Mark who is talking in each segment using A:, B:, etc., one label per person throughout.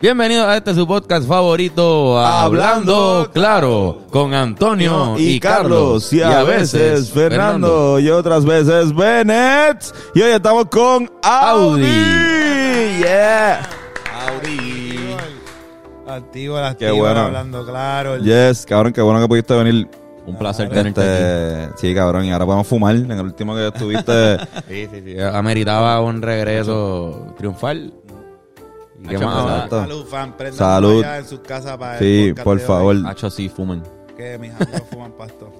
A: Bienvenidos a este su podcast favorito, Hablando Claro, con Antonio y, Carlos,
B: y a veces Fernando, y otras veces Bennett. Y hoy estamos con Audi.
A: Audi.
B: Yeah.
C: Audi. Activo, el
B: Qué
C: activo,
B: bueno.
C: hablando claro. el-
B: Yes, cabrón, qué bueno que pudiste venir.
A: Un placer tenerte aquí.
B: Este, sí, cabrón, y ahora podemos fumar. En el último que estuviste,
A: Sí, sí, sí. Ameritaba un regreso triunfal. ¿Y qué
D: Hacho,
A: más?
B: exacto.
C: Salud, fan. Prendan
B: Salud.
C: allá en sus casas para el
B: sí,
C: podcast
B: por
C: de hoy,
B: favor.
D: Hacho, sí, fumen.
C: Que mis amigos fuman pasto.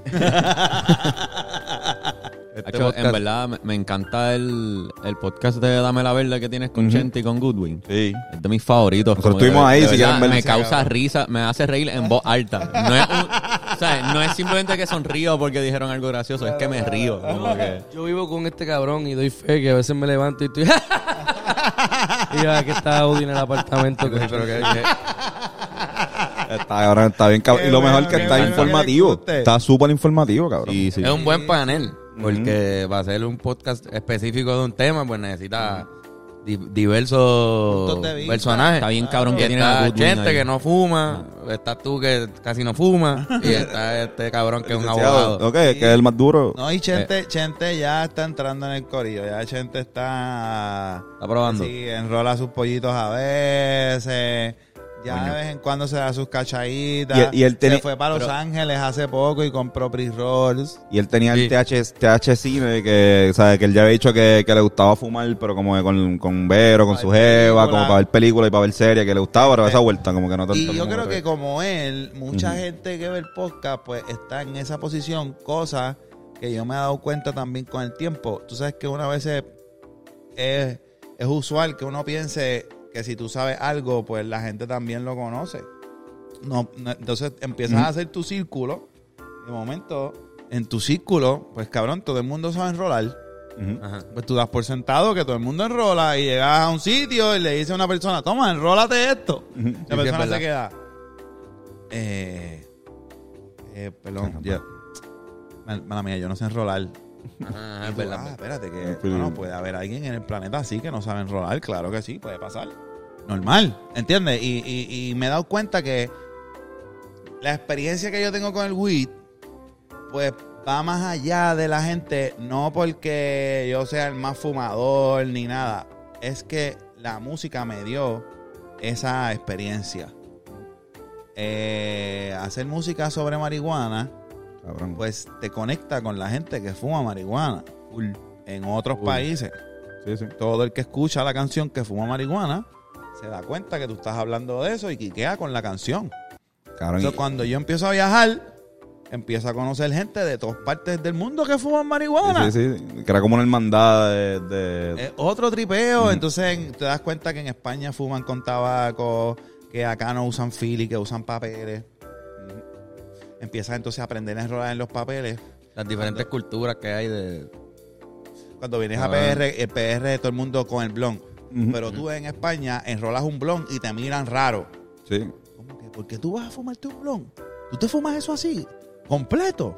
A: Este
D: Hacho,
A: podcast-
D: en verdad, me, me encanta el, el podcast de Dame la Verde que tienes con. Chente y con Goodwin.
B: Sí.
D: Es de mis favoritos.
B: Nosotros
D: como que
B: estuvimos ahí,
D: de
B: si
D: verdad,
B: quieren.
D: Me
C: Sí,
D: causa
C: cabrón.
D: risa, me hace reír en voz alta. No es, un- o sea, no es simplemente que sonrío porque dijeron algo gracioso, es que me río. Como que,
E: Yo vivo con este cabrón y doy fe que a veces me levanto y estoy. y yo, aquí está Audi en el apartamento. que-
A: Pero que- que-
B: Está, cabrón, está bien, cabrón.
C: Qué
B: Y lo mejor
C: bueno,
B: que
C: qué
B: está
C: bueno que
B: informativo.
C: guste.
B: Está súper informativo, cabrón.
D: sí, sí.
A: Es un buen panel, porque va a ser un podcast específico de un tema, pues necesita diversos
C: Puntos de vista.
A: personajes.
D: Está bien cabrón que tiene a
A: está
D: Goodwin
A: gente
D: ahí.
A: que no fuma, estás tú que casi no fuma, y está este cabrón que es un abogado.
B: Ok, que es el más duro.
C: No, y Chente, Chente ya está entrando en el corillo. Ya Chente está...
D: Está probando.
C: Sí, enrola sus pollitos a veces. Ya de vez en cuando se da sus cachaditas.
B: Y- y él tiene-
C: Se fue para Los Ángeles hace poco y compró pre-rolls.
B: Y él tenía
A: Sí.
B: el TH, TH cine que, ¿sabes? que él ya había dicho que, que le gustaba fumar, pero como que con, con Vero, con su jeva,
C: película.
B: como para ver películas y para ver series, que le gustaba, pero esa vuelta, como que no tanto.
C: Y yo creo
B: que-
C: como él, mucha gente que ve el podcast, pues está en esa posición, cosa que yo me he dado cuenta también con el tiempo. Tú sabes que una vez es, es usual que uno piense que si tú sabes algo, pues la gente también lo conoce. No, no- entonces empiezas a hacer tu círculo. De momento, en tu círculo, pues cabrón, todo el mundo sabe enrolar. Pues tú das por sentado que todo el mundo enrola y llegas a un sitio y le dice a una persona, toma, enrólate esto. La
A: sí,
C: persona se queda. Eh, eh, perdón, ya. Mal- Mala mía, yo no sé enrolar.
A: Es verdad.
C: ah, espérate, que no, no, puede haber alguien en el planeta así que no sabe enrolar. Claro que sí, puede pasar. Normal, ¿entiendes? Y, y, y me he dado cuenta que la experiencia que yo tengo con el weed, pues va más allá de la gente, no porque yo sea el más fumador ni nada. Es que la música me dio esa experiencia. Eh, hacer música sobre marihuana,
B: Cabrón.
C: pues te conecta con la gente que fuma marihuana. En otros países,
B: sí, sí.
C: todo el que escucha la canción que fuma marihuana se da cuenta que tú estás hablando de eso y quiquea con la canción. Entonces,
B: y-
C: cuando yo empiezo a viajar, empiezo a conocer gente de todas partes del mundo que fuman marihuana.
B: sí, sí, sí. Que era como una hermandad de... de-
C: Es otro tripeo. Entonces en- te das cuenta que en España fuman con tabaco, que acá no usan fili, que usan papeles. Empiezas entonces a aprender a enrolar en los papeles.
A: Las diferentes culturas que hay de...
C: Cuando vienes
A: Ah.
C: a PR, el PR todo el mundo con el Pero tú en España enrolas un blon y te miran raro.
B: Sí.
C: ¿Cómo que? ¿Por qué tú vas a fumarte un blon? ¿Tú te fumas eso así? ¿Completo?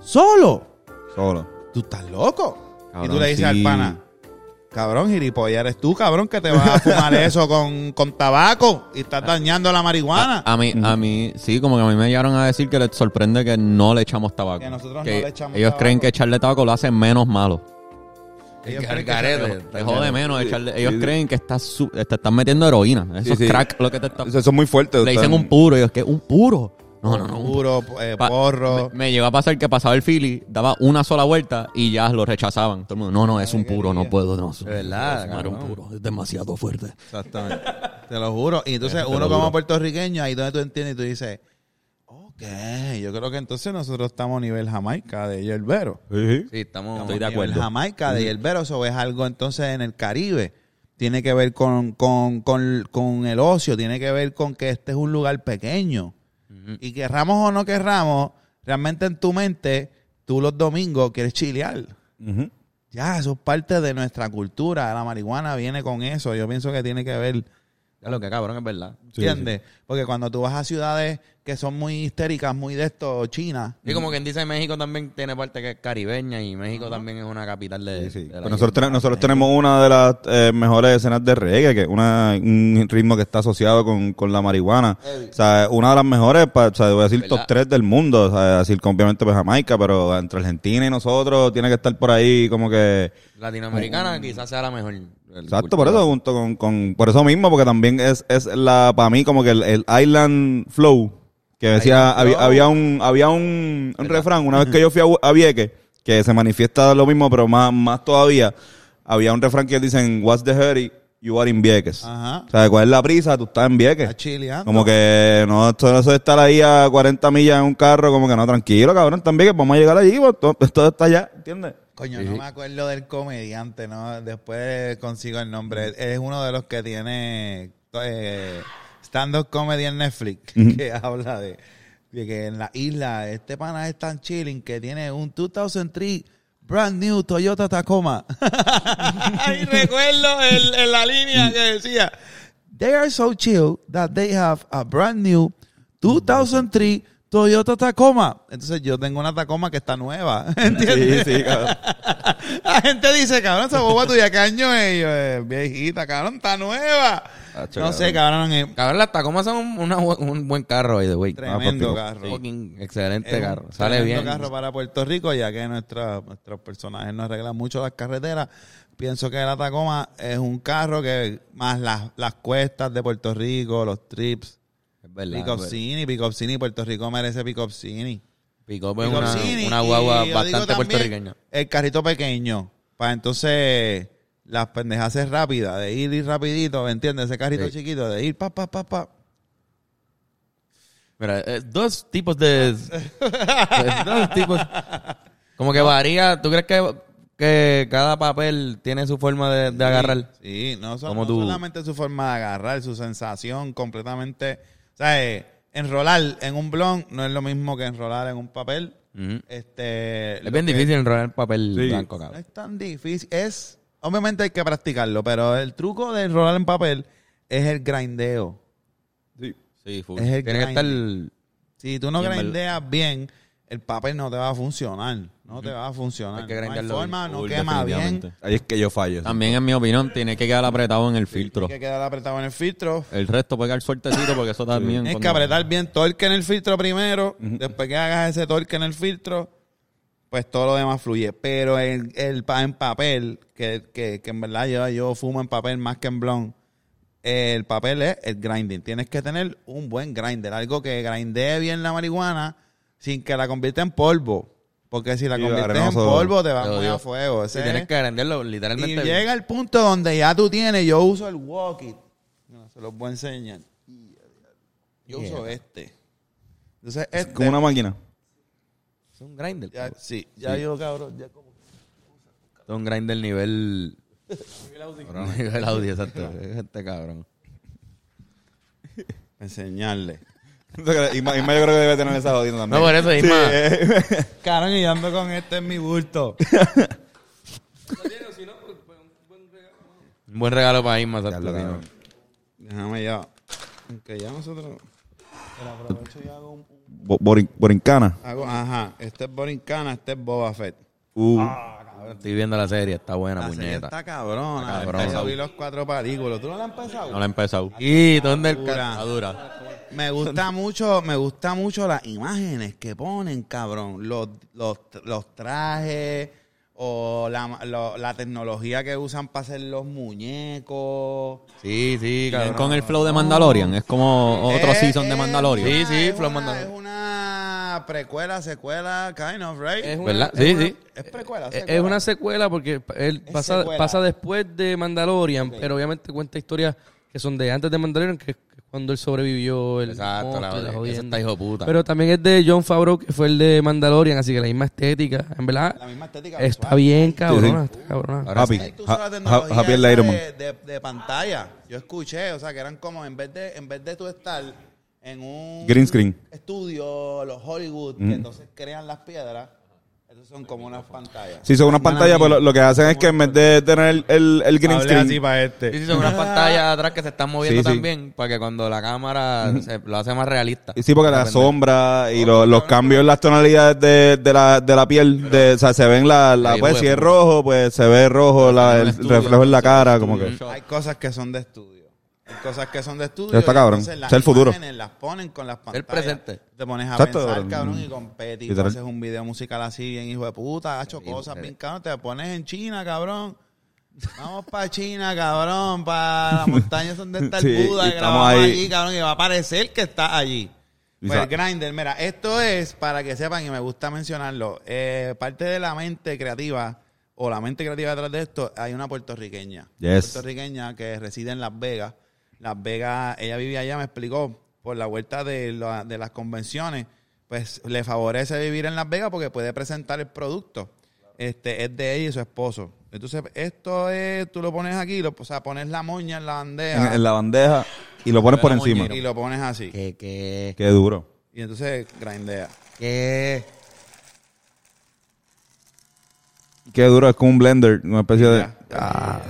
C: ¿Solo?
B: Solo.
C: ¿Tú estás loco? y tú le dices
D: sí.
C: al pana, cabrón, gilipollas, eres tú, cabrón, que te vas a fumar eso con, con tabaco y estás dañando la marihuana.
D: A mí, a mí, sí, como que a mí me llegaron a decir que les sorprende que no le echamos tabaco.
C: Que nosotros no le echamos
D: Ellos
C: tabaco.
D: creen que echarle tabaco lo hace menos malo.
C: Ellos creen que
A: garete.
D: Te jode menos
B: Sí,
D: echarle.
B: sí,
D: Ellos
B: sí.
D: creen que estás su- te están metiendo heroína. Eso
B: Sí,
D: es
B: sí.
D: crack lo que te está.
B: Eso es muy fuerte.
D: Le dicen
B: están-
D: un puro. Yo, ¿qué? ¿Un puro? No, no, no. un
C: Puro, eh,
D: Pa-
C: porro.
D: Me, me llegó a pasar que pasaba el Philly, daba una sola vuelta y ya lo rechazaban. Todo el mundo, no, no, es un puro, no puedo, no.
A: De verdad,
D: no un puro, es demasiado fuerte.
C: Exactamente. Te lo juro. Y entonces
D: Te
C: uno como puertorriqueño, ahí donde tú entiendes y tú dices, ok, yo creo que entonces nosotros estamos a nivel Jamaica de Yerbero.
B: Sí, sí.
A: Sí, estamos...
D: Estoy de
C: A nivel
D: acuerdo.
C: Jamaica de Yerbero, eso es algo entonces en el Caribe. Tiene que ver con, con, con, con el ocio, tiene que ver con que este es un lugar pequeño. Y querramos o no querramos, realmente en tu mente, tú los domingos quieres chilear. Ya, eso es parte de nuestra cultura. La marihuana viene con eso. Yo pienso que tiene que ver
A: Ya lo que cabrón es verdad.
B: Sí,
C: ¿Entiendes? Porque cuando tú vas a ciudades que son muy histéricas, muy de esto, China.
A: Y como quien dice, México también tiene parte que es caribeña y México también es una capital de.
B: Sí, sí.
A: de la
B: Pues nosotros, nosotros tenemos una de las eh, mejores escenas de reggae, que es una, un ritmo que está asociado con, con la marihuana. O sea, una de las mejores, o sea, voy a decir top
A: ¿Verdad?
B: 3 del mundo. O sea, decir, obviamente pues Jamaica, pero entre Argentina y nosotros tiene que estar por ahí como que...
A: Latinoamericana quizás sea la mejor. El
B: Exacto, por eso junto con, con por eso mismo, porque también es, es la para mí como que el, el Island Flow, que decía, había, había un, había un, un refrán, una vez que yo fui a, a Vieques, que se manifiesta lo mismo, pero más, más todavía, había un refrán que dicen, what's the hurry? You are in Vieques.
C: Ajá.
B: O sea, ¿cuál es la prisa? Tú estás en Vieques.
C: Está chileando.
B: Como que no, esto no es de estar ahí a 40 millas en un carro, como que no, tranquilo, cabrón, están Vieques, vamos a llegar allí, pues, todo, todo está allá, ¿entiendes?
C: Coño, no me acuerdo del comediante, ¿no? Después consigo el nombre. Es uno de los que tiene eh, stand-up comedy en Netflix, que habla de, de que en la isla este pana es tan chilling que tiene un 2003 brand new Toyota Tacoma. y recuerdo el- en la línea que decía, they are so chill that they have a brand new 2003 Toyota Tacoma. Entonces yo tengo una Tacoma que está nueva, ¿entiendes?
B: Sí, sí, cabrón.
C: La gente dice, cabrón, esa boba tuya, ¿qué año es? Y yo, "Eh, viejita, cabrón, está nueva.
B: Hacho,
C: no
B: cabrón.
C: sé, cabrón, es
A: Cabrón, las Tacomas son un, una un buen carro, by the way.
C: tremendo
B: papi,
C: carro.
A: Fucking excelente
C: Es un
A: carro. Sale bien.
C: carro para Puerto Rico, ya que nuestra- nuestros personajes nos arreglan mucho las carreteras. Pienso que la Tacoma es un carro que, más las, las cuestas de Puerto Rico, los trips,
A: verdad.
C: Up Cini, Puerto Rico merece Cini.
A: Pick-up es una, una guagua bastante puertorriqueña.
C: El carrito pequeño, para entonces las pendejas es rápida, de ir y rapidito, ¿me entiendes? Ese carrito
A: Sí.
C: chiquito, de ir pa, pa, pa, pa.
A: Mira, eh, dos tipos de... dos tipos... Como que varía. ¿Tú crees que, que cada papel tiene su forma de, de agarrar?
C: Sí, no, so- no
A: tú.
C: solamente su forma de agarrar, su sensación completamente. O sea, eh, enrolar en un blog no es lo mismo que enrolar en un papel. Este,
A: Es bien
C: que-
A: difícil enrolar el papel
B: Sí.
A: blanco,
C: No
A: cabrón.
C: es tan difícil. Es, obviamente hay que practicarlo, pero el truco de enrolar en papel es el grindeo.
B: Sí.
A: Sí, full.
C: Es el
A: Tiene que estar...
C: Si tú no grindeas bien, el papel no te va a funcionar. No te va a funcionar.
A: Hay que
C: no hay forma,
A: bien,
C: no quema bien.
B: Ahí es que yo fallo.
D: También, en mi opinión, tiene que quedar apretado en el filtro.
C: Hay que quedar apretado en el filtro.
D: El resto puede quedar suertecito porque eso también...
C: Tienes que apretar bien torque en el filtro primero. Después que hagas ese torque en el filtro, pues todo lo demás fluye. Pero el, el pa- en papel, que, que, que en verdad yo, yo fumo en papel más que en blond, el papel es el grinding. Tienes que tener un buen grinder, algo que grindee bien la marihuana sin que la convierta en polvo. Porque si la
B: Sí,
C: conviertes en polvo, te va muy a fuego. Ese
A: tienes
C: es-
A: que agrandarlo
C: y
A: literalmente...
C: llega el punto donde ya tú tienes, yo uso el walk it. No, se los voy a enseñar. Yo uso este. Entonces,
B: Es
C: este,
B: como una máquina.
A: Es un grinder.
C: ya,
A: cabrón.
C: sí, ya yo, cabrón, ya como...
A: Es un grinder nivel... Cabrón, nivel audio, exacto. Es Este cabrón.
C: Enseñarle.
B: Isma, Isma yo creo que debe tener esa jodida también.
A: No, por eso, Isma.
B: eh.
C: Cabrón, y ando con este en mi bulto.
A: Un buen regalo para Isma, exacto.
B: Ya lo
A: sí,
B: cabrón.
C: Déjame ya. Aunque ya nosotros... Pero aprovecho y hago un...
B: Bo- borin- Borincana.
C: Hago, ajá, este es Borincana, este es Boba Fett.
B: Uh,
A: Cabrón, Estoy viendo la serie, está buena,
C: La serie
A: puñeta.
C: está cabrona.
A: Está cabrón.
C: Empecé a ver los cuatro películas. ¿Tú no la has empezado?
D: No la he empezado.
A: Y ¿dónde el
C: Dura.
A: ca-
D: Está dura.
C: Me gusta mucho, me gusta mucho las imágenes que ponen, cabrón. Los, los, los trajes o la, lo- la tecnología que usan para hacer los muñecos.
A: Sí, sí, cabrón.
D: con el flow de Mandalorian. Es como otro
C: Es-
D: season de
C: es
D: Mandalorian.
A: Sí,
C: una-
A: sí,
C: es
A: Flow
C: una-
A: Mandalorian.
C: Es una precuela, secuela, kind of, right?
E: Es una-
A: ¿Verdad?
E: es
A: Sí,
E: una-
A: sí.
C: Es precuela,
E: Es-
C: secuela.
E: Es una secuela porque él
C: Es
E: pasa,
C: secuela.
E: pasa después de Mandalorian, pero obviamente cuenta historias que son de antes de Mandalorian, que es cuando él sobrevivió el
A: Exacto, la,
E: la jodienda.
A: hijo puta.
E: Pero también es de John Favreau, que fue el de Mandalorian, así que la misma estética. En verdad,
C: La misma estética.
E: está
C: visual.
E: bien cabrona, está cabrona.
A: Ahora
B: Happy.
C: Tú la
B: Happy el
C: de, de, de pantalla. Yo escuché, o sea, que eran como en vez de en vez de tú estar en un
B: Green screen.
C: estudio, los Hollywood, que entonces crean las piedras. Son como unas pantallas.
B: Si son unas pantallas, pues
C: mía.
B: lo, lo que hacen es que en vez de tener el, el, el green
C: Hablé así
B: screen,
C: para
A: Sí,
C: este.
A: sí, son unas pantallas atrás que se están moviendo
B: Sí, sí.
A: también para que cuando la cámara se, lo hace más realista.
B: y sí, porque la sombra y lo- los cambios en las tonalidades de, de, la, de la piel, de, o sea, se ven la, la
A: Sí,
B: pues, si es rojo, pues se ve rojo la- el
D: estudio,
B: reflejo en la cara, como que.
C: Hay cosas que son de estudio. Cosas que son de estudio.
B: Está cabrón.
C: entonces las
B: Es el futuro.
C: las ponen con las pantallas.
A: presente.
C: Te pones a
B: Exacto,
C: pensar,
B: cabrón.
C: y.
B: Literal.
C: haces un video musical así, bien hijo de puta, ha hecho cosas bien cabrón. Te pones en China, cabrón. Vamos para China, cabrón, para las montañas donde está el
B: Sí,
C: Buda, grabamos
B: ahí.
C: allí, cabrón, y va a parecer que está allí. Pues
B: sa-
C: Grindr, mira, esto es para que sepan y me gusta mencionarlo. eh, parte de la mente creativa o la mente creativa detrás de esto, hay una puertorriqueña.
B: Yes.
C: Puertorriqueña que reside en Las Vegas. Las Vegas, ella vivía allá, me explicó, por la vuelta de, la- de las convenciones, pues le favorece vivir en Las Vegas porque puede presentar el producto. Este, es de ella y su esposo. Entonces, esto es, tú lo pones aquí, lo, o sea, pones la moña en la bandeja
B: En, en la bandeja y lo pones por encima.
C: y lo pones así.
A: Que, que,
B: Qué duro.
C: Y entonces grindea.
A: que...
B: Qué duro, es como un blender, una especie de.
C: Ya.
B: Ah.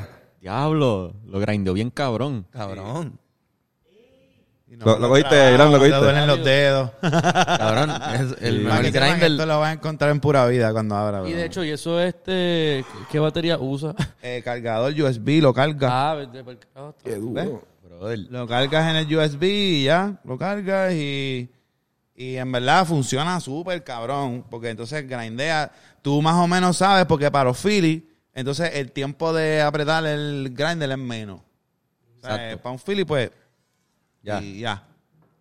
D: Diablo, lo grindeó bien cabrón.
A: Cabrón.
C: Y no
B: Lo- cogiste, Irán, lo
C: te
B: cogiste.
C: duelen los dedos.
A: Cabrón. Es el
C: Para
A: mejor
C: que sepan que
A: grinder.
C: Esto lo vas a encontrar en pura vida cuando abra.
E: Y
C: bro.
E: de hecho, ¿y eso este qué batería usa?
C: Eh, cargador USB, lo cargas.
E: ah, vete pa'l carajo.
B: Qué duro.
A: Brother.
C: Lo cargas en el USB y ya. Lo cargas y... Y en verdad funciona súper cabrón. Porque entonces grindea. Tú más o menos sabes porque para los Philly... Entonces el tiempo de apretar el grinder es menos. O sea,
A: Exacto.
C: eh, para un Philly pues...
A: Ya.
C: Y ya.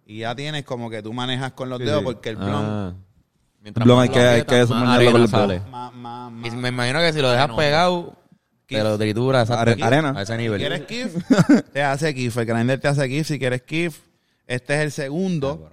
C: Y ya tienes como que tú manejas con los dedos
B: sí.
C: porque el blon...
D: Ah. Mientras
B: Blon
D: más
B: hay
D: lo
B: que- hay
D: aprietas,
B: que
D: más
B: sumarlo
D: arena
B: con el
D: sale.
C: Más, más, más.
A: Y me imagino que si lo dejas pegado, te lo tritura exacto,
B: Are- arena.
A: a ese
C: Si
A: nivel.
C: quieres KIF, te hace KIF. El grinder te hace KIF si quieres KIF. Este es el segundo.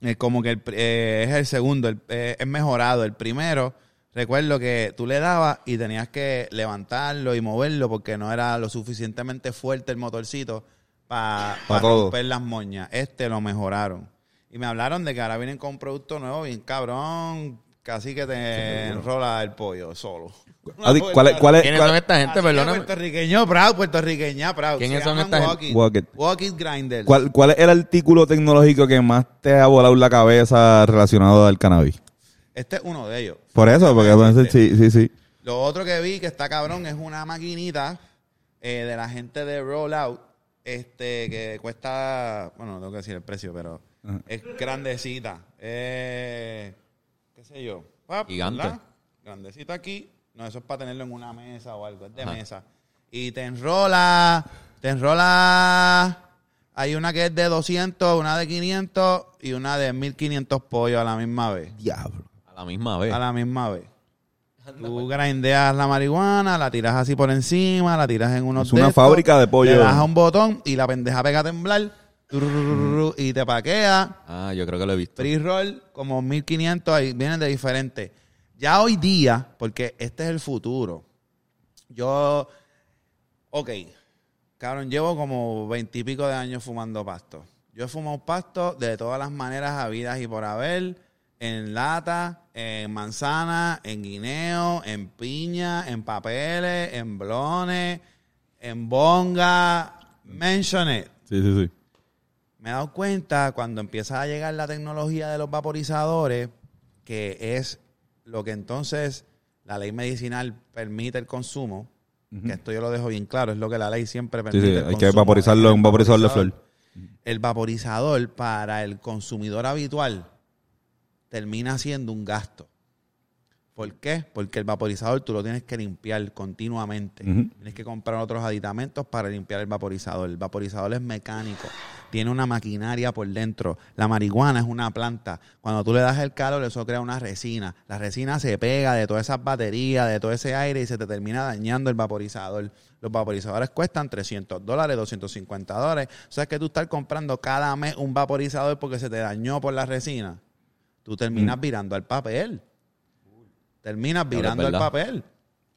C: Es como que el eh, es el segundo. el- eh, es mejorado. El primero, recuerdo que tú le dabas y tenías que levantarlo y moverlo porque no era lo suficientemente fuerte el motorcito para
B: Pa'
C: romper las moñas. Este lo mejoraron. Y me hablaron de que ahora vienen con un producto nuevo bien cabrón. Casi que te enrola el pollo solo.
B: Adi, ¿Cuál es, cuál es,
A: ¿Quiénes
B: cuál-
A: son esta gente? Perdóname.
C: Puertorriqueño, proud, puertorriqueña, proud.
A: ¿Quiénes son esta gente?
C: Walk It.
B: Walk It.
C: Walk It Grinders.
B: cuál- cuál es el artículo tecnológico que más te ha volado la cabeza relacionado al cannabis?
C: Este es uno de ellos.
B: Por eso, porque pues, sí, sí, sí.
C: Lo otro que vi que está cabrón es una maquinita eh, de la gente de Rollout, este, que cuesta, bueno, no tengo que decir el precio, pero
B: Ajá.
C: es grandecita. Eh, ¿Qué sé yo? Pap,
D: Gigante.
C: ¿verdad? Grandecita aquí. No, eso es para tenerlo en una mesa o algo, es de
D: Ajá.
C: mesa. Y te enrola, te enrola... Hay una que es de 200, una de 500 y una de 1500 pollos a la misma vez.
B: Diablo.
D: A la misma vez.
C: A la misma vez. Tú grindeas la marihuana, la tiras así por encima, la tiras en unos
B: Es una fábrica de pollo.
C: Le das a un botón y la pendeja pega a temblar tururururu, y te paquea.
D: Ah, yo creo que lo he visto.
C: Free roll, como 1500, ahí vienen de diferentes. Ya hoy día, porque este es el futuro, yo, ok, cabrón, llevo como veintipico de años fumando pasto. Yo he fumado pasto de todas las maneras habidas y por haber, en lata, en manzana, en guineo, en piña, en papeles, en blones, en bonga, mention it.
B: Sí, sí, sí.
C: Me he dado cuenta cuando empieza a llegar la tecnología de los vaporizadores, que es lo que entonces la ley medicinal permite el consumo, que esto yo lo dejo bien claro, es lo que la ley siempre
B: Sí,
C: permite.
B: sí,
C: el
B: hay que vaporizarlo en un vaporizador de flor.
C: El vaporizador para el consumidor habitual termina siendo un gasto. ¿Por qué? Porque el vaporizador tú lo tienes que limpiar continuamente. Tienes que comprar otros aditamentos para limpiar el vaporizador. El vaporizador es mecánico. Tiene una maquinaria por dentro. La marihuana es una planta. Cuando tú le das el calor, eso crea una resina. La resina se pega de todas esas baterías, de todo ese aire y se te termina dañando el vaporizador. Los vaporizadores cuestan 300 dólares, 250 dólares. O sea, que tú estás comprando cada mes un vaporizador porque se te dañó por la resina. Tú terminas virando al papel. Terminas virando al papel.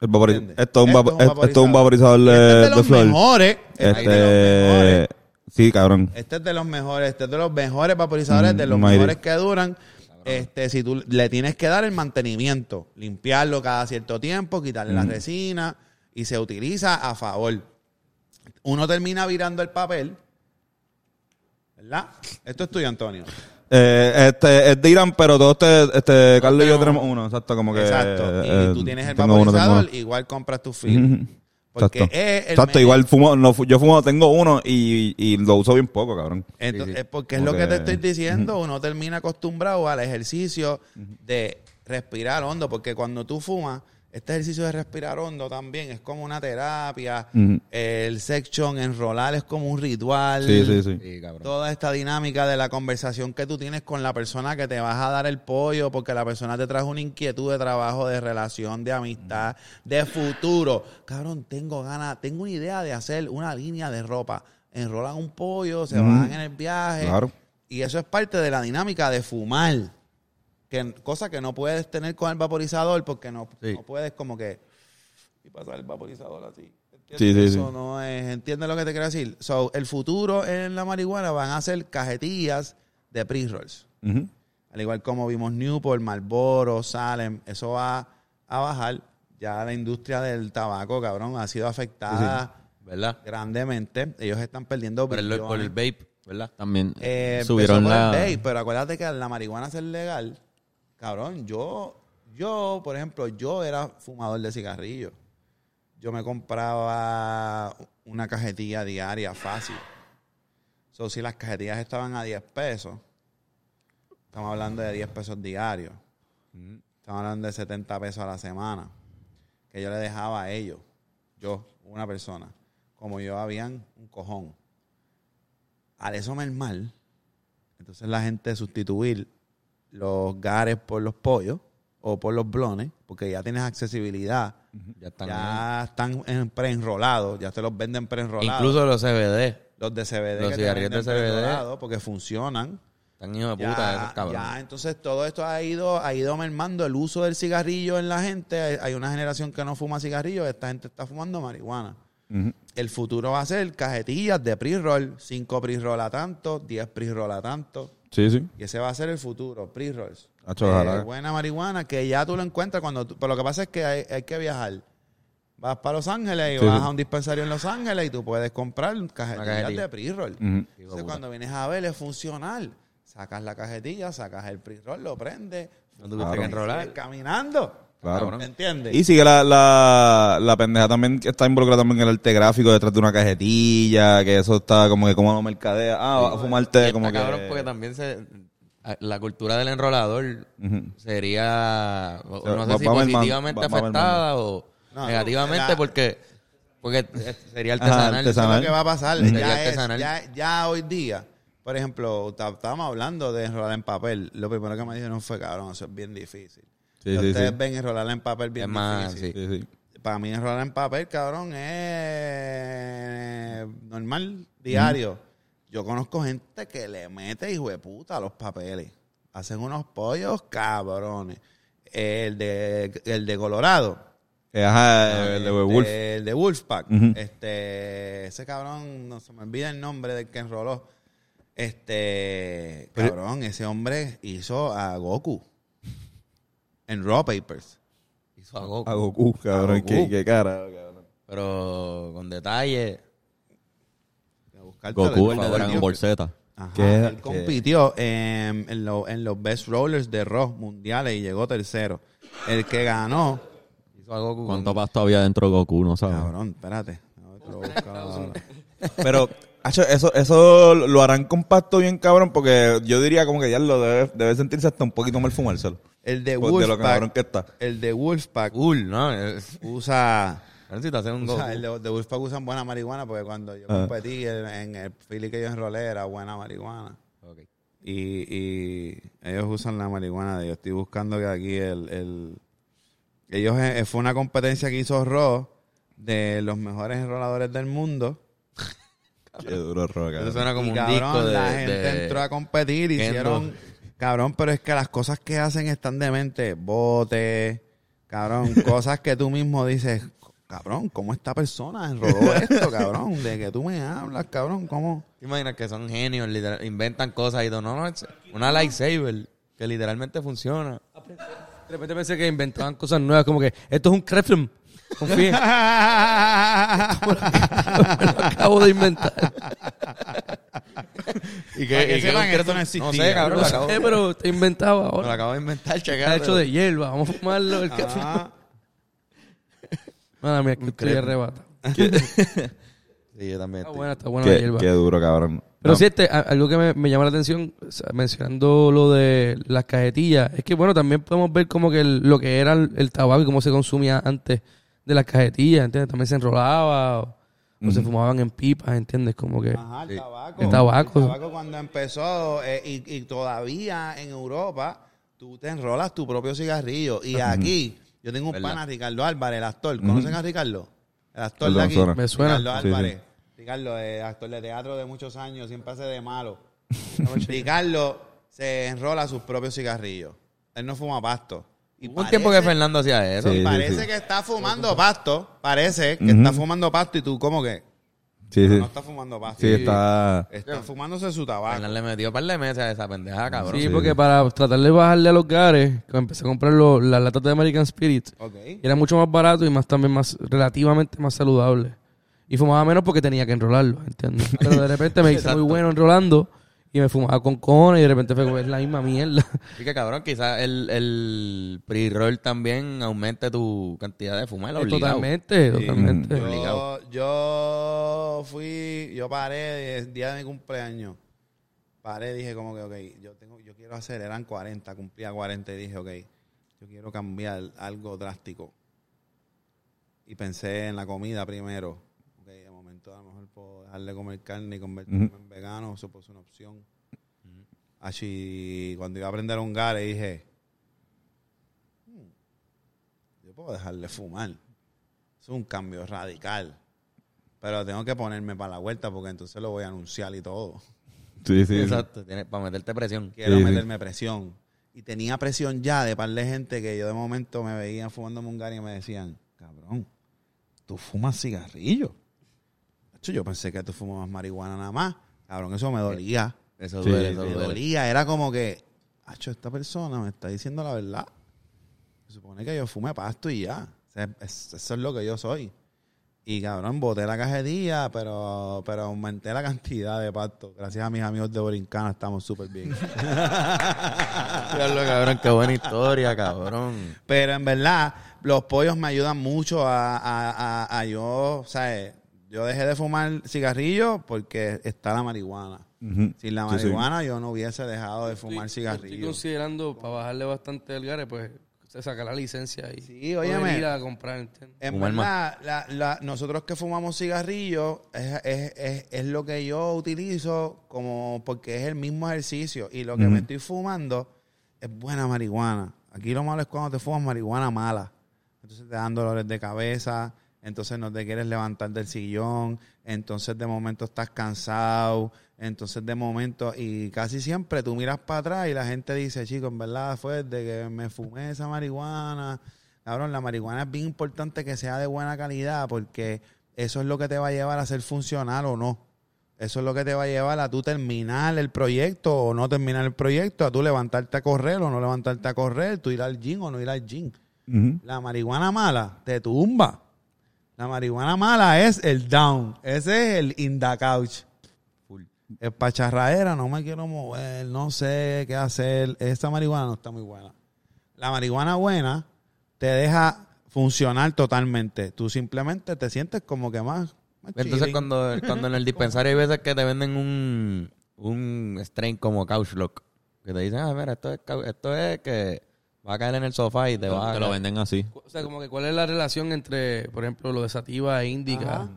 B: Esto es un, esto es un vaporizador
C: Este
B: de,
C: es de
B: de
C: los
B: flor.
C: mejores. Este es de los mejores.
B: Este, sí, cabrón.
C: Este es de los mejores. Este es de los mejores vaporizadores,
B: Mm,
C: de los
B: Mighty.
C: mejores que duran. Este, si tú le tienes que dar el mantenimiento, limpiarlo cada cierto tiempo, quitarle la resina y se utiliza a favor. Uno termina virando el papel, ¿verdad? Esto es tuyo, Antonio.
B: Eh, este, es de Irán, pero todos este, este, Carlos y yo tenemos uno, exacto, como que...
C: Exacto. Y
B: eh,
C: tú tienes el
B: tengo uno, tengo
C: vaporizador,
B: uno.
C: igual compras tu film. Porque
B: Exacto,
C: es el
B: Exacto, igual fumo, no, yo fumo, tengo uno y, y lo uso bien poco, cabrón.
C: Entonces,
A: Sí, sí.
C: es porque es
B: Como
C: lo que te
B: que-
C: estoy diciendo, uno termina acostumbrado al ejercicio de respirar hondo, porque cuando tú fumas, este ejercicio de respirar hondo también es como una terapia, el section, enrolar es como un ritual.
B: Sí, sí, sí.
A: Sí.
C: Toda esta dinámica de la conversación que tú tienes con la persona que te vas a dar el pollo, porque la persona te trajo una inquietud de trabajo, de relación, de amistad, de futuro. Cabrón, tengo ganas, tengo una idea de hacer una línea de ropa. Enrolan un pollo, se
B: Ujú.
C: van en el viaje.
B: Claro.
C: Y eso es parte de la dinámica de fumar. Que, cosa que no puedes tener con el vaporizador porque no,
A: Sí.
C: no puedes como que y pasar el vaporizador así.
B: Sí, sí,
C: Eso no es, ¿entiendes lo que te quiero decir? So, el futuro en la marihuana van a ser cajetillas de pre-rolls. Al igual como vimos Newport, Marlboro, Salem, eso va a bajar. Ya la industria del tabaco, cabrón, ha sido afectada
A: ¿Verdad?
C: grandemente. Ellos están perdiendo
A: Por el, por el vape, ¿verdad?
D: También
C: Eh,
D: subieron
C: por
D: la...
C: el vape, pero acuérdate que la marihuana ser legal, cabrón, yo, yo, por ejemplo, yo era fumador de cigarrillos. Yo me compraba una cajetilla diaria fácil. So, si las cajetillas estaban a 10 pesos, estamos hablando de 10 pesos diarios. Estamos hablando de 70 pesos a la semana. Que yo le dejaba a ellos, yo, una persona, como yo habían un cojón al eso mal, entonces la gente sustituir los gares por los pollos o por los blones, porque ya tienes accesibilidad,
A: Ya están.
C: ya están en preenrolados, ya te los venden preenrolados.
A: Incluso los CBD.
C: los de CBD
A: los cigarrillos de CBD.
C: porque funcionan.
A: Están hijos de puta
C: Ya,
A: esos cabrones.
C: ya, entonces todo esto ha ido, ha ido mermando el uso del cigarrillo en la gente. Hay, hay una generación que no fuma cigarrillo, esta gente está fumando marihuana. El futuro va a ser cajetillas de pre-roll, 5 pre-roll a tanto, 10 pre-roll a tanto.
B: Sí, sí.
C: Y ese va a ser el futuro, pre-rolls.
B: Hacho,
C: Eh, buena marihuana que ya tú lo encuentras cuando tú- pero lo que pasa es que hay, hay que viajar. Vas para Los Ángeles y
B: Sí,
C: vas
B: sí.
C: a un dispensario en Los Ángeles y tú puedes comprar cajetillas
A: cajetilla.
C: de pre-roll. Entonces, cuando vienes a ver, es funcional. Sacas la cajetilla, sacas el pre-roll, lo prendes.
A: No tuviste
B: Claro.
A: que enrolar.
C: caminando.
B: Claro.
C: ¿Entiendes?
B: Y sigue la, la, la pendeja también que está involucrada también en el arte gráfico detrás de una cajetilla, que eso está como que como lo mercadea. Ah, vas a fumarte
A: está
B: como que...
A: cabrón porque también se... La cultura del enrolador sería... No
B: va-
A: sé si
B: va
A: positivamente
B: va- va
A: afectada o
C: No,
A: negativamente porque... Porque sería
B: Ajá,
A: artesanal.
C: Es
B: artesanal.
C: lo que va a pasar. Ya, es-
A: artesanal.
C: ya, ya hoy día, por ejemplo, estábamos hablando de enrolar en papel. Lo primero que me dijeron fue, cabrón, eso es bien difícil.
B: Sí,
C: Y
B: sí,
C: ustedes
B: sí.
C: ven enrolar en papel bien
A: Es más,
C: difícil.
A: sí.
B: Sí, sí.
C: Para mí enrolar en papel, cabrón, es normal, diario. Yo conozco gente que le mete hijo de puta a los papeles. Hacen unos pollos cabrones. El de, el de Colorado.
B: Eh, Ajá, el de Wolf.
C: El de Wolfpack. Este, ese cabrón, no se me olvida el nombre del que enroló. Este,
B: Pero-
C: cabrón, ese hombre hizo a Goku en Raw Papers.
A: Hizo a Goku.
B: A Goku, cabrón.
C: A Goku.
B: Qué, qué cara, cabrón.
A: Pero con detalle.
C: A
D: Goku, el de Dragon. Ball Z.
C: Ajá,
B: ¿Qué?
C: él
B: ¿Qué?
C: compitió en, en, lo- en los Best Rollers de Raw mundiales y llegó tercero. El que ganó,
A: Hizo a Goku.
D: ¿Cuánto
A: con-
D: pasto había dentro de Goku? No sabes.
C: cabrón, espérate.
B: Pero, eso, eso lo harán compacto bien cabrón porque yo diría como que ya lo debe, debe sentirse hasta un poquito mal fumárselo.
C: El de
B: Pues, de lo cabrón
C: Wolfpack,
B: que está.
C: el de Wolfpack
A: Cool, ¿no? Es-
C: usa
A: Necesita hacer un
C: O sea, el de, de Wolfpack usan buena marihuana porque cuando yo
B: Ah.
C: competí en, en el Philly que yo enrolé era buena marihuana. Y, y ellos usan la marihuana de ellos. Estoy buscando que aquí el... el- ellos eh, fue una competencia que hizo Raw de los mejores enroladores del mundo.
B: Qué duro, Ro,
A: Eso suena como
C: y
A: un
C: cabrón,
A: disco de...
C: la gente
A: de-
C: entró a competir,
A: Kendo.
C: hicieron... Cabrón, pero es que las cosas que hacen están demente. Bote, cabrón, cosas que tú mismo dices, cabrón, ¿cómo esta persona enroló esto, cabrón? De que tú me hablas, cabrón, ¿cómo?
A: ¿Te imaginas que son genios? literal, inventan cosas y todo. No, no, es una lightsaber. Que literalmente funciona.
E: De repente pensé que inventaban cosas nuevas, como que esto es un creflum. Confíen. me lo acabo de inventar.
A: Y
C: Para que sepan, esto no existía.
A: No sé, cabrón,
E: No
A: lo
E: sé,
A: acabo,
E: pero está inventado
A: me lo
E: ahora.
A: acabo de inventar,
E: Está
A: checar.
E: hecho de hierba. Vamos a fumarlo. El.
C: Ah,
E: Mala mía, que estoy arrebatado.
A: Sí, yo también
E: Está buena, está buena la
B: Qué,
E: hierba.
B: qué duro, cabrón.
E: Pero
B: No.
E: sí, este, algo que me, me llama la atención, o sea, mencionando lo de las cajetillas, es que bueno, también podemos ver como que el- lo que era el, el tabaco y cómo se consumía antes de las cajetillas, ¿entiendes? También se enrolaba o, o se fumaban en pipas, ¿entiendes? Como que...
C: Ajá, el
A: Sí.
C: tabaco.
E: El tabaco.
C: El tabaco cuando empezó eh, y, y todavía en Europa, tú te enrolas tu propio cigarrillo. Y aquí, yo tengo un
A: ¿Verdad?
C: pana, Ricardo Álvarez, el actor. ¿Conocen a Ricardo? El actor
B: El
C: de aquí.
B: Zona.
E: Me suena.
C: Ricardo
B: Sí,
C: Álvarez. Ricardo, eh, actor de teatro de muchos años, siempre hace de malo. Ricardo se enrola sus propios cigarrillos. Él no fuma pasto. Y
A: Hubo un tiempo que
C: parece-
A: Fernando hacía eso.
B: Sí.
C: Parece
B: sí.
C: que está fumando pasto. Parece que está fumando pasto y tú, ¿cómo que?
B: Sí, sí.
C: No está fumando pasto.
B: Sí, está...
C: Está fumándose su tabaco.
A: Fernando le metió un par de meses a esa pendeja, cabrón.
E: Sí, porque para tratar de bajarle a los gares, empecé a comprar los- las latas de American Spirit,
C: Ok.
E: y era mucho más barato y más también más, relativamente más saludable. Y fumaba menos porque tenía que enrolarlo, ¿entiendes? Pero de repente me hice muy bueno enrolando y me fumaba con cojones y de repente fue como, es la misma mierda.
A: Así que cabrón, quizás el, el pre-roll también aumente tu cantidad de fumar. obligado.
E: totalmente, totalmente.
C: Yo fui, yo paré el día de mi cumpleaños. Paré, dije como que, ok, yo tengo, yo quiero hacer, eran 40, cumplía 40 y dije, ok, yo quiero cambiar algo drástico. Y pensé en la comida primero. Ok, de momento a lo mejor puedo dejar de comer carne y convertirme
B: Ujú.
C: en vegano, eso puede ser una opción. Así, cuando iba a aprender a un gare dije, "Hmm, yo puedo dejar de fumar. Es un cambio radical. Pero tengo que ponerme para la vuelta porque entonces lo voy a anunciar y todo.
B: Sí, sí.
A: Exacto, para meterte presión.
C: Quiero
B: Sí, sí.
C: meterme presión. Y tenía presión ya de par de gente que yo de momento me veían fumándome un gari y me decían, cabrón, tú fumas cigarrillo. Yo pensé que tú fumabas marihuana nada más. Cabrón, eso me dolía.
A: Eso
B: Sí,
A: duele, eso
C: me
A: duele.
C: dolía. Era como que, hacho, esta persona me está diciendo la verdad. Se supone que yo fume pasto y ya. O sea, es- eso es lo que yo soy. Y cabrón, boté la cajetilla, pero, pero aumenté la cantidad de pasto. Gracias a mis amigos de Borincana estamos súper bien.
A: Diablo, cabrón, qué buena historia, cabrón.
C: Pero en verdad, los pollos me ayudan mucho a, a, a, a yo, ¿sabes? Yo dejé de fumar cigarrillo porque está la marihuana. Sin la
B: Sí, sí.
C: marihuana yo no hubiese dejado de fumar
E: Estoy
C: cigarrillo.
E: considerando, para bajarle bastante el gare, pues se saca la licencia y
C: Sí,
E: poder
C: óyeme.
E: ir a comprar, ¿entiendes?
C: En verdad, la- la- nosotros que fumamos cigarrillos es, es, es, es lo que yo utilizo como porque es el mismo ejercicio y lo que me estoy fumando es buena marihuana. Aquí lo malo es cuando te fumas marihuana mala. Entonces te dan dolores de cabeza, entonces no te quieres levantar del sillón, entonces de momento estás cansado, entonces de momento, y casi siempre tú miras para atrás y la gente dice, chico, en verdad fue de que me fumé esa marihuana. Cabrón, la marihuana es bien importante que sea de buena calidad porque eso es lo que te va a llevar a ser funcional o no. Eso es lo que te va a llevar a tú terminar el proyecto o no terminar el proyecto, a tú levantarte a correr o no levantarte a correr, tú ir al gym o no ir al gym. La marihuana mala te tumba. La marihuana mala es el down. Ese es el in the couch. El pacharraera, no me quiero mover, no sé qué hacer. Esta marihuana no está muy buena. La marihuana buena te deja funcionar totalmente. Tú simplemente te sientes como que más. más
A: Entonces,
C: chilling.
A: cuando, cuando en el dispensario hay veces que te venden un, un strain como Couch Lock, que te dicen, ah, mira, esto es, esto es que va a caer en el sofá y te va a
D: Te lo venden así.
E: O sea, como que cuál es la relación entre, por ejemplo, lo de sativa e índica.
C: Ajá.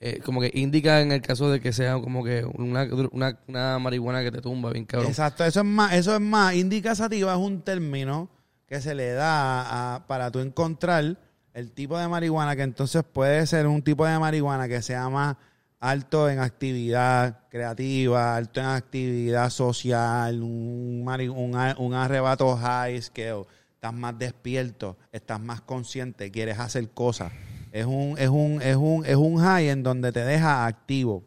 E: Eh, como que índica en el caso de que sea como que una, una, una marihuana que te tumba bien cabrón.
C: Exacto, eso es más, eso es más, indica sativa es un término que se le da a- para tú encontrar el tipo de marihuana que entonces puede ser un tipo de marihuana que sea más alto en actividad creativa, alto en actividad social, un, un, un arrebato high scale, estás más despierto, estás más consciente, quieres hacer cosas. Es un, es un, es un, es un high en donde te deja activo.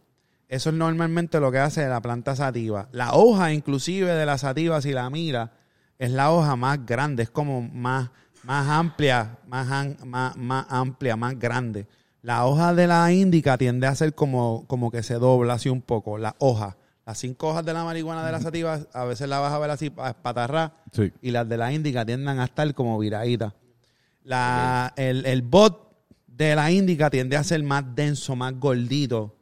C: Eso es normalmente lo que hace la planta sativa. La hoja, inclusive, de la sativa, si la mira, es la hoja más grande, es como más, más amplia, más, más, más amplia, más grande. La hoja de la índica tiende a ser como, como que se dobla así un poco, la hoja. Las cinco hojas de la marihuana de la sativa, a veces la vas a ver así pa- patarrá,
B: Sí.
C: y las de la índica tienden a estar como viraditas. La, el, el bot de la índica tiende a ser más denso, más gordito,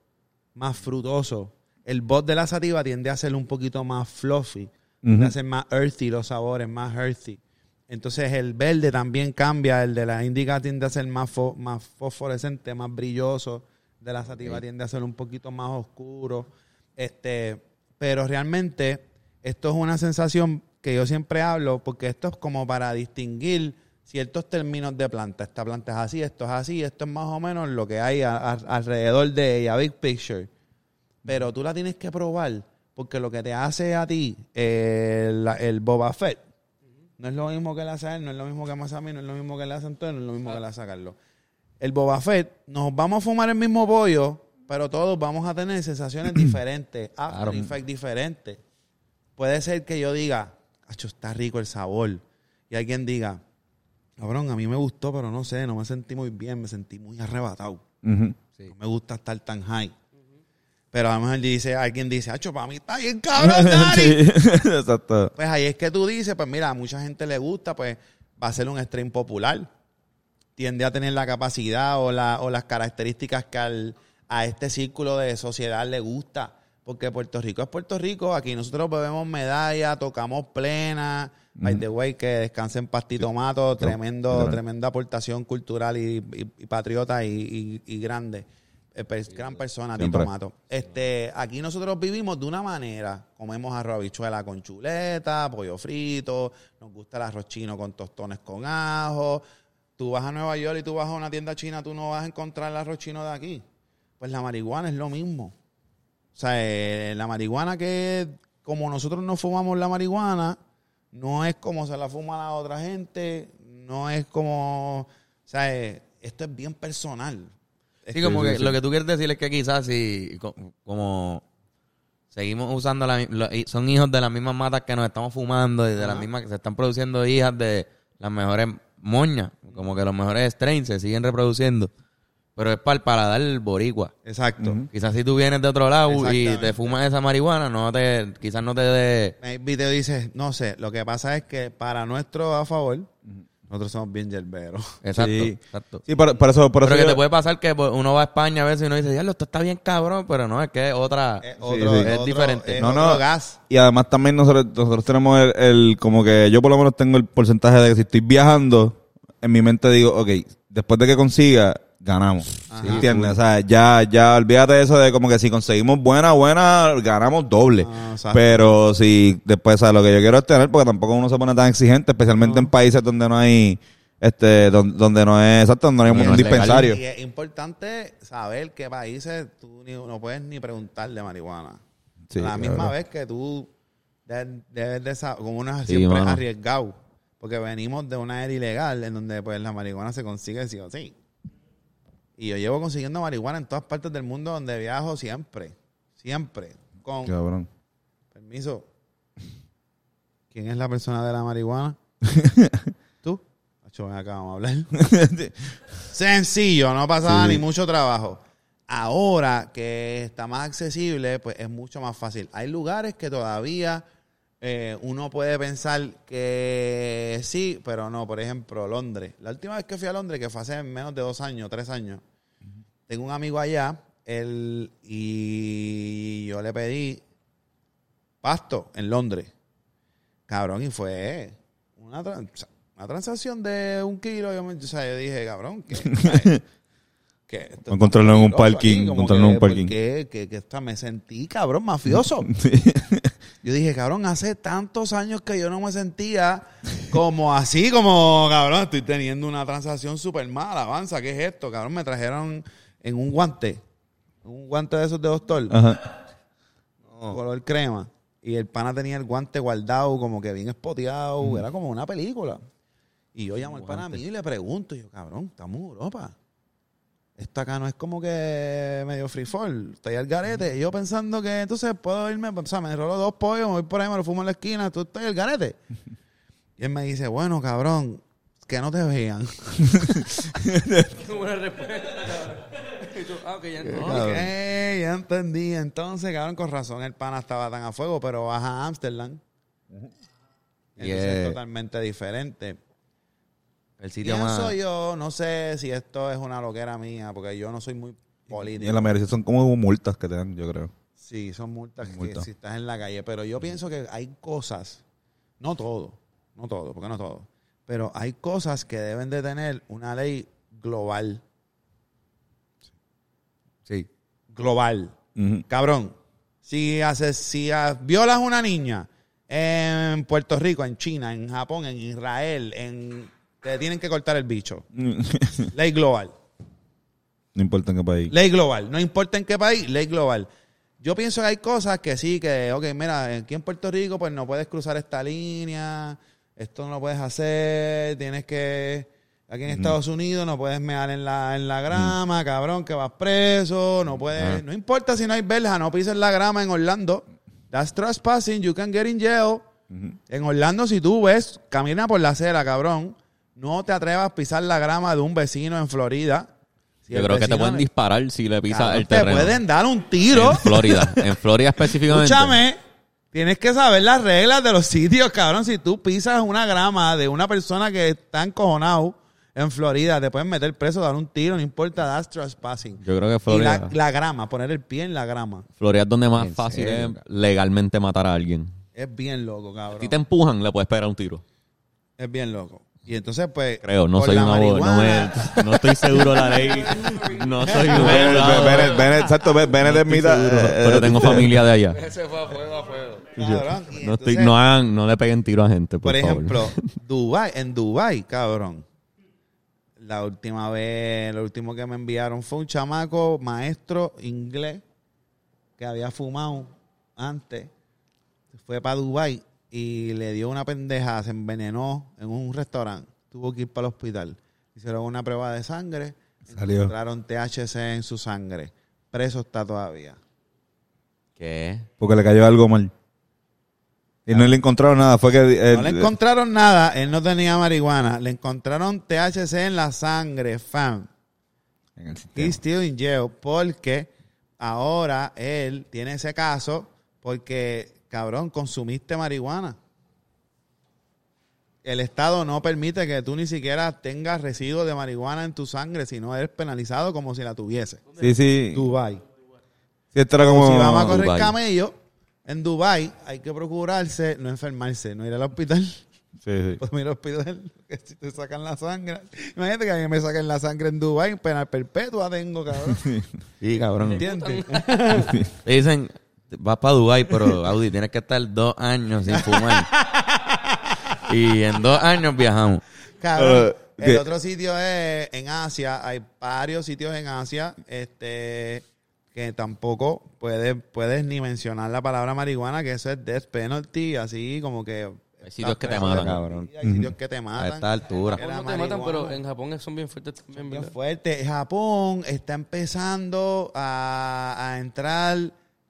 C: más frutoso. El bot de la sativa tiende a ser un poquito más fluffy, tiende a ser más earthy los sabores, más earthy. Entonces el verde también cambia, el de la índica tiende a ser más, fo- más fosforescente, más brilloso, de la sativa tiende a ser un poquito más oscuro. Este, pero realmente esto es una sensación que yo siempre hablo porque esto es como para distinguir ciertos términos de planta. Esta planta es así, esto es así, esto es más o menos lo que hay a- a- alrededor de ella, big picture. Pero tú la tienes que probar porque lo que te hace a ti eh, la- el Boba Fett no es lo mismo que le hace no es lo mismo que mí, no es lo mismo que le hace Antonio, no es lo mismo que le hace Carlos. El Boba Fett, nos vamos a fumar el mismo pollo, pero todos vamos a tener sensaciones diferentes, after effect diferentes. Puede ser que yo diga, acho, está rico el sabor. Y alguien diga, cabrón, a mí me gustó, pero no sé, no me sentí muy bien, me sentí muy arrebatado. No me gusta estar tan high. Pero a lo mejor dice, alguien dice, acho, para mí está bien cabrón, Dari".
B: Sí, Exacto.
C: Pues ahí es que tú dices, pues mira, a mucha gente le gusta, pues va a ser un stream popular. Tiende a tener la capacidad o, la, o las características que al- a este círculo de sociedad le gusta. Porque Puerto Rico es Puerto Rico, aquí nosotros bebemos medalla, tocamos plena. By the way, que descansen Pastito Mato, tremendo, tremenda aportación cultural y, y- y patriota y grande. Eh, gran persona, Tito
B: Siempre.
C: Mato. Este, aquí nosotros vivimos de una manera. Comemos arroz habichuela con chuleta, pollo frito, nos gusta el arroz chino con tostones con ajo. Tú vas a Nueva York y tú vas a una tienda china, tú no vas a encontrar el arroz chino de aquí. Pues la marihuana es lo mismo. O sea, eh, la marihuana que, como nosotros no fumamos la marihuana, no es como se la fuma la otra gente, no es como, o sea, eh, esto es bien personal.
A: Sí, como que lo que tú quieres decir es que quizás si co- como seguimos usando la lo- son hijos de las mismas matas que nos estamos fumando y de las mismas que se están produciendo hijas de las mejores moñas, como que los mejores strains se siguen reproduciendo. Pero es para el paladar boricua.
C: Exacto.
A: Quizás si tú vienes de otro lado y te fumas esa marihuana, no te quizás no te dé
C: Maybe te dices, no sé, lo que pasa es que para nuestro a favor, nosotros somos bien yerberos.
A: exacto,
B: Sí.
A: exacto.
B: Sí, por, por eso, por
A: Pero
B: eso
A: que
B: yo-
A: te puede pasar que pues, uno va a España a veces y uno dice, diablo, esto está bien cabrón, pero no, es que es otra...
C: Es
B: sí.
A: Es diferente.
C: es
B: No,
C: otro
B: no.
C: gas.
B: Y además también nosotros, nosotros tenemos el, el- como que yo por lo menos tengo el porcentaje de que si estoy viajando, en mi mente digo, ok, después de que consiga, ganamos. ¿Sí ¿Entiendes? O sea, ya, ya olvídate de eso de como que si conseguimos buena, buena, ganamos doble.
C: Ah.
B: Pero si después, ¿sabes? Lo que yo quiero es tener, porque tampoco uno se pone tan exigente, especialmente en países donde no hay, este, donde, donde no es, exacto, donde no hay un
A: no
B: dispensario.
C: Y es importante saber qué países tú ni- no puedes ni preguntar de marihuana.
B: Sí,
C: a la misma
B: verdad.
C: vez que tú debes, debes de saber, como uno es
A: Sí,
C: siempre
A: mano.
C: arriesgado, porque venimos de una era ilegal en donde pues la marihuana se consigue sí o sí. Y yo llevo consiguiendo marihuana en todas partes del mundo donde viajo siempre, siempre, con
B: Cabrón.
C: permiso. ¿Quién es la persona de la marihuana? ¿Tú? Acho, ven acá, vamos a hablar. Sencillo, no pasaba
B: Sí.
C: ni mucho trabajo. Ahora que está más accesible, pues es mucho más fácil. Hay lugares que todavía eh, uno puede pensar que sí, pero no. Por ejemplo, Londres. La última vez que fui a Londres, que fue hace menos de dos años, tres años, tengo un amigo allá él, y yo le pedí pasto en Londres. Cabrón, y fue una, una transacción de un kilo. Yo, me- o sea, yo dije, cabrón, que... que
B: Encontrarlo en un parking, encontrarlo en un
C: que,
B: parking.
C: que, que esta- me sentí, cabrón, mafioso. Yo dije, cabrón, hace tantos años que yo no me sentía como así, como, cabrón, estoy teniendo una transacción súper mala, avanza, ¿qué es esto? Cabrón, me trajeron en un guante, un guante de esos de doctor,
B: Ajá.
C: color crema, y el pana tenía el guante guardado, como que bien espoteado, era como una película. Y yo llamo al pana a mí y le pregunto, y yo, cabrón, estamos en Europa. Esto acá no es como que medio free fall. Estoy al garete. Y yo pensando que entonces puedo irme, o sea, me enrolo dos pollos, me voy por ahí, me lo fumo en la esquina, tú estás al garete. Y él me dice, bueno, cabrón, que no te vean.
E: Buena respuesta, ah, ok, ya entendí.
C: Ok, ya entendí. Entonces, cabrón, con razón el pana estaba tan a fuego, pero vas a Ámsterdam. Entonces
A: Yeah.
C: es totalmente diferente.
A: El sitio
C: Pienso
A: más...
C: yo, no sé si esto es una loquera mía, porque yo no soy muy
B: Y
C: político.
B: en la mayoría son como multas que te dan, yo creo.
C: Sí, son multas que si estás en la calle. Pero yo pienso que hay cosas, no todo, no todo, porque no todo, pero hay cosas que deben de tener una ley global.
A: Sí.
C: Global. Cabrón, si haces, si violas una niña en Puerto Rico, en China, en Japón, en Israel, en te tienen que cortar el bicho. Ley global.
B: no importa en qué país.
C: Ley global. No importa en qué país, ley global. Yo pienso que hay cosas que sí, que, ok, mira, aquí en Puerto Rico, pues no puedes cruzar esta línea, esto no lo puedes hacer, tienes que. Aquí en Estados Unidos no puedes mear en la, en la grama, cabrón, que vas preso, no puedes. No importa si no hay verja, no pises la grama en Orlando. That's trespassing, you can get in jail. En Orlando, si tú ves, camina por la acera, cabrón, no te atrevas a pisar la grama de un vecino en Florida. Si
D: Yo creo que te pueden disparar si le pisas el
C: te
D: terreno.
C: pueden dar un tiro.
D: En Florida. En Florida específicamente.
C: Escúchame. Tienes que saber las reglas de los sitios, cabrón. Si tú pisas una grama de una persona que está encojonado en Florida, te pueden meter preso, dar un tiro, no importa, that's trespassing.
D: Yo creo que
C: Y
D: Florida,
C: la, la grama, poner el pie en la grama.
D: Florida es donde más
A: ¿En
D: fácil
A: serio,
D: es legalmente matar a alguien.
C: Es bien loco,
D: Si
C: cabrón.
D: te empujan, le puedes pegar un tiro.
C: Es bien loco. Y entonces, pues.
D: Creo, no soy
C: la
D: un abogado. No,
C: marihuana-
D: me- no estoy seguro de la ley. No soy un
B: exacto, Bennett es mitad. Eh,
D: pero
B: eh,
D: tengo familia de allá.
E: Ese fue a fuego, a fuego.
C: Cabrón,
D: No, estoy, no, hagan, no le peguen tiro a gente, por,
C: Por
D: favor.
C: ejemplo, Dubai, en Dubai, cabrón. La última vez, lo último que me enviaron fue un chamaco maestro inglés que había fumado antes. Fue para Dubai y le dio una pendeja, se envenenó en un restaurante. Tuvo que ir para el hospital. Hicieron una prueba de sangre.
B: Salió.
C: Encontraron THC en su sangre. Preso está todavía.
D: ¿Qué?
B: Porque le cayó algo mal. Y no le encontraron nada. Fue que. eh,
C: No le encontraron nada, él no tenía marihuana. Le encontraron THC en la sangre, fam.
B: en el.
C: He's still in jail porque ahora él tiene ese caso porque, cabrón, consumiste marihuana. El Estado no permite que tú ni siquiera tengas residuos de marihuana en tu sangre, sino eres penalizado como si la tuviese.
B: Sí, sí.
C: Dubai.
B: Sí, esto era como.
C: si vamos a correr camello, en Dubai hay que procurarse no enfermarse, no ir al hospital.
B: Sí, sí.
C: Pues mira, hospital, que si te sacan la sangre. Imagínate que a mí me saquen la sangre en Dubái, pena perpetua tengo, cabrón.
A: Sí, cabrón.
C: ¿Entiendes?
A: Te dicen, vas para Dubai, pero Audi, tienes que estar dos años sin fumar. y en dos años viajamos.
C: Cabrón. El
B: ¿qué?
C: otro sitio es en Asia. Hay varios sitios en Asia este, que tampoco puedes, puedes ni mencionar la palabra marihuana, que eso es death penalty, así como que...
D: Hay sitios que te matan.
A: cabrón.
C: Hay sitios que te
A: A
C: matan.
A: esta altura.
C: Era
E: No te matan,
C: marihuana.
E: pero en Japón son bien fuertes también,
C: Bien
E: ¿verdad?
C: fuerte. Japón está empezando a, a entrar,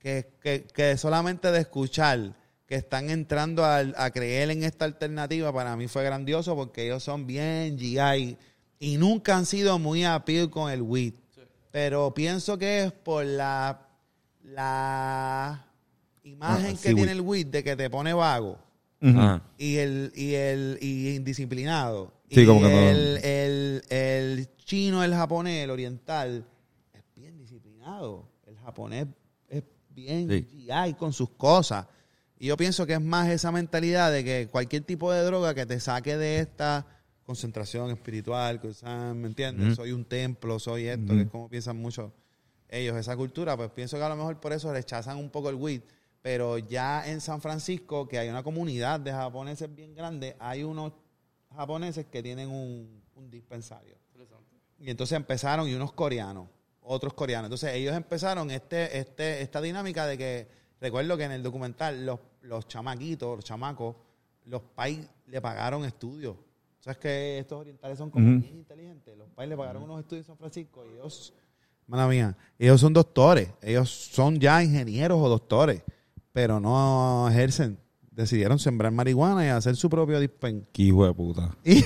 C: que, que, que solamente de escuchar que están entrando al- a, creer en esta alternativa, para mí fue grandioso porque ellos son bien GI y nunca han sido muy appeal con el weed. Pero pienso que es por la, la imagen
B: Ah,
C: que
B: sí,
C: tiene
B: weed.
C: el weed de que te pone vago.
A: Ajá.
C: y el y el y indisciplinado
B: Sí,
C: y
B: como que no-
C: el, el, el chino el japonés el oriental es bien disciplinado el japonés bien
A: Sí.
C: GI con sus cosas y yo pienso que es más esa mentalidad de que cualquier tipo de droga que te saque de esta concentración espiritual ¿me entiendes? Soy un templo soy esto que es como piensan mucho ellos esa cultura pues pienso que a lo mejor por eso rechazan un poco el weed pero ya en San Francisco, que hay una comunidad de japoneses bien grande, hay unos japoneses que tienen un, un dispensario. Y entonces empezaron, y unos coreanos, otros coreanos. Entonces ellos empezaron este, este, esta dinámica de que, recuerdo que en el documental, los, los chamaquitos, los chamacos, los pais le pagaron estudios. ¿Sabes que estos orientales son como bien inteligentes? Los pais le pagaron unos estudios en San Francisco y ellos, mala mía, ellos son doctores, ellos son ya ingenieros o doctores, pero no ejercen. Decidieron sembrar marihuana y hacer su propio dispen.
B: Qué hijo de puta.
E: Bien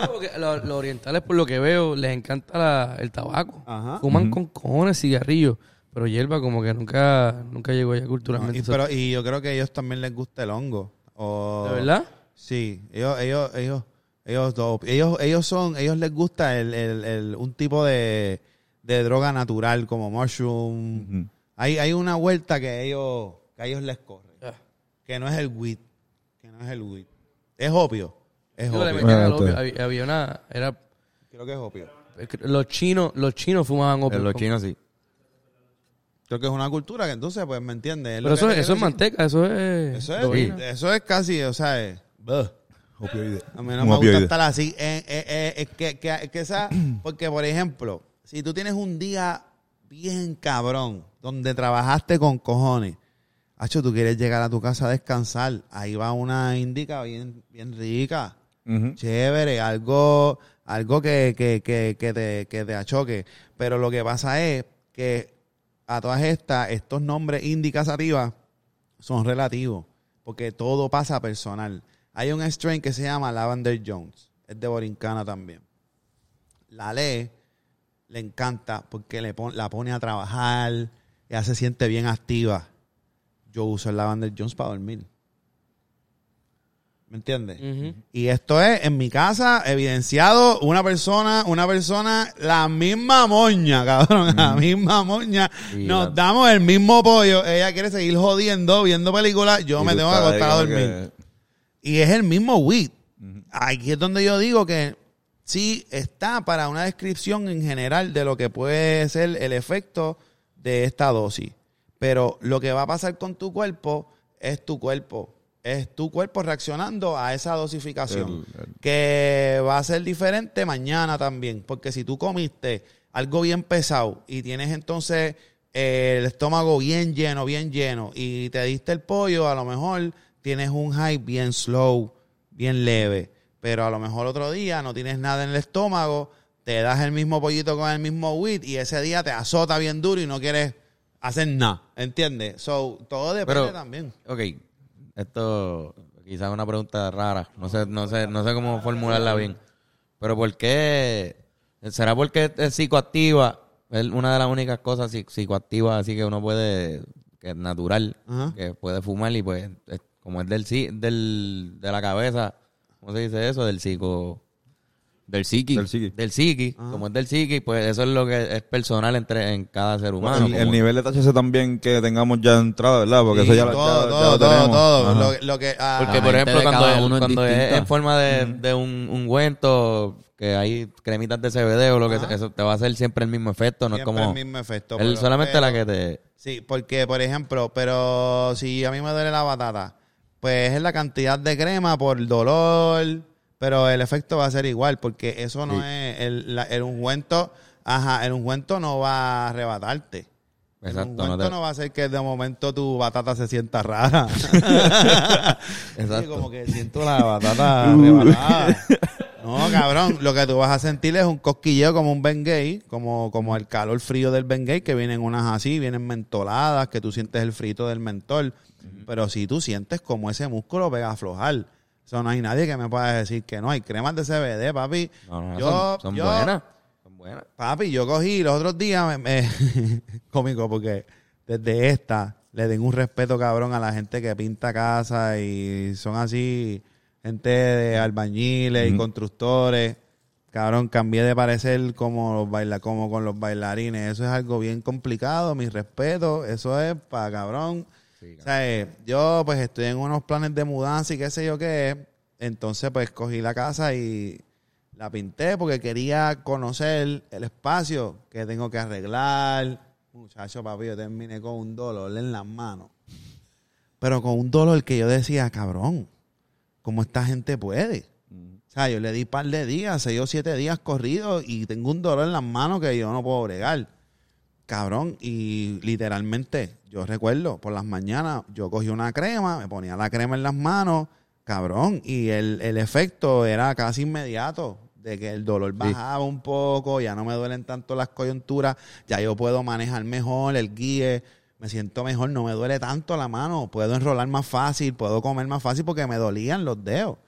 E: loco, que lo- los orientales, por lo que veo, les encanta la- el tabaco.
C: Ajá.
E: Fuman con cojones cigarrillos. Pero hierba como que nunca, nunca llegó allá culturalmente.
C: y, pero, y yo creo que a ellos también les gusta el hongo. O,
E: ¿De verdad?
C: Sí, ellos, ellos, ellos, ellos, ellos, ellos son, ellos les gusta el, el, el- un tipo de, de droga natural como mushroom. Hay, hay una vuelta que ellos, que a ellos les corre,
E: Ya.
C: Que no es el weed, que no es el weed. Es opio, es
E: le
C: opio.
B: este-
E: Había, había una... Era,
C: Creo que es opio.
E: los chinos, los chinos fumaban opio.
A: En los chinos sí.
C: Creo que es una cultura que entonces, pues, ¿me entiendes?
E: Pero eso, eso es manteca, eso es...
C: Eso es, eso es casi, o sea, es.
B: Opioide.
C: A mí no
B: Un
C: me gusta
B: opioide.
C: estar así. Eh, eh, eh, es que, que, que esa, porque, por ejemplo, si tú tienes un día bien cabrón, donde trabajaste con cojones, Hacho, tú quieres llegar a tu casa a descansar, ahí va una indica bien, bien rica, chévere, algo, algo que, que, que, que te, que te achoque. Pero lo que pasa es que a todas estas, estos nombres indicas arriba son relativos, porque todo pasa personal. Hay un strain que se llama Lavender Jones, es de Borincana también. La lee, le encanta porque le pon- la pone a trabajar, ya se siente bien activa. Yo uso el Lavender Jones para dormir. ¿Me entiendes? Y esto es en mi casa, evidenciado, una persona, una persona, la misma moña, cabrón, la misma moña. Nos
A: la-
C: damos el mismo pollo. Ella quiere seguir jodiendo, viendo películas. Yo
B: Y
C: me tengo que acostar a dormir.
B: que-
C: Y es el mismo weed. Aquí es donde yo digo que sí está para una descripción en general de lo que puede ser el efecto de esta dosis. Pero lo que va a pasar con tu cuerpo es tu cuerpo. Es tu cuerpo reaccionando a esa dosificación.
B: El- el-
C: Que va a ser diferente mañana también. Porque si tú comiste algo bien pesado y tienes entonces eh, el estómago bien lleno, bien lleno, y te diste el pollo, a lo mejor tienes un high bien slow, bien leve. Pero a lo mejor otro día no tienes nada en el estómago, te das el mismo pollito con el mismo weed y ese día te azota bien duro y no quieres hacer nada. ¿Entiendes? So, todo depende
A: Pero-
C: también.
A: Ok, esto quizás es una pregunta rara. No sé, no sé, no sé cómo formularla bien. Pero ¿por qué? ¿Será porque es psicoactiva? Es una de las únicas cosas psi- psicoactivas así que uno puede, que es natural,
C: Ajá.
A: que puede fumar y pues es- como es del, si- del de la cabeza, ¿cómo se dice eso? Del psico...
D: Del psiqui.
B: Del psiqui.
A: Del psiqui, como es del psiqui, pues eso es lo que es personal entre en cada ser humano.
B: el, nivel de THC también que tengamos ya entrado, ¿verdad? Porque
A: Sí,
B: eso ya lo,
C: todo,
B: ya- ya
C: todo,
B: lo
C: todo,
B: tenemos.
C: todo.
B: Ajá.
C: Lo, lo que, ah,
A: Porque, por ejemplo, cuando,
D: uno es
A: cuando es, en forma de, de un ungüento, que hay cremitas de CBD o lo que sea, eso te va a hacer siempre el mismo efecto, no
C: siempre
A: es como...
C: el mismo efecto.
A: el- solamente
C: pero-
A: la que te...
C: Sí, porque, por ejemplo, pero si a mí me duele la batata, pues es la cantidad de crema por dolor, pero el efecto va a ser igual, porque eso no es el, la- el ungüento, ajá, el ungüento no va a arrebatarte.
A: Exacto,
C: el
A: no
C: ungüento
A: te-
C: no va a hacer que de momento tu batata se sienta rara.
A: Exacto.
C: Sí, como que siento la batata arrebatada. No, cabrón, lo que tú vas a sentir es un cosquilleo como un Bengay, como, como el calor frío del Bengay, que vienen unas así, vienen mentoladas, que tú sientes el frito del mentol. Pero si tú sientes como ese músculo pega a aflojar. Eso no hay nadie que me pueda decir que no. Hay cremas de CBD, papi.
A: No, no,
C: yo,
A: son, son
C: yo-
A: buenas. Son buenas.
C: Papi, yo cogí los otros días, me, me- cómico, porque desde esta le den un respeto cabrón a la gente que pinta casa y son así, gente de albañiles y
B: Ujú.
C: constructores. Cabrón, cambié de parecer como los baila, como con los bailarines. Eso es algo bien complicado, mi respeto. Eso es para cabrón. O sea, eh, yo pues estoy en unos planes de mudanza y qué sé yo qué. Entonces pues cogí la casa y la pinté porque quería conocer el espacio que tengo que arreglar. Muchacho, papi, yo terminé con un dolor en las manos. Pero con un dolor que yo decía, cabrón, ¿cómo esta gente puede? O sea, yo le di par de días, seis o siete días corridos y tengo un dolor en las manos que yo no puedo bregar. Cabrón, y literalmente, yo recuerdo, por las mañanas yo cogí una crema, me ponía la crema en las manos, cabrón, y el, el efecto era casi inmediato, de que el dolor bajaba un poco, ya no me duelen tanto las coyunturas, ya yo puedo manejar mejor el guíe, me siento mejor, no me duele tanto la mano, puedo enrolar más fácil, puedo comer más fácil porque me dolían los dedos.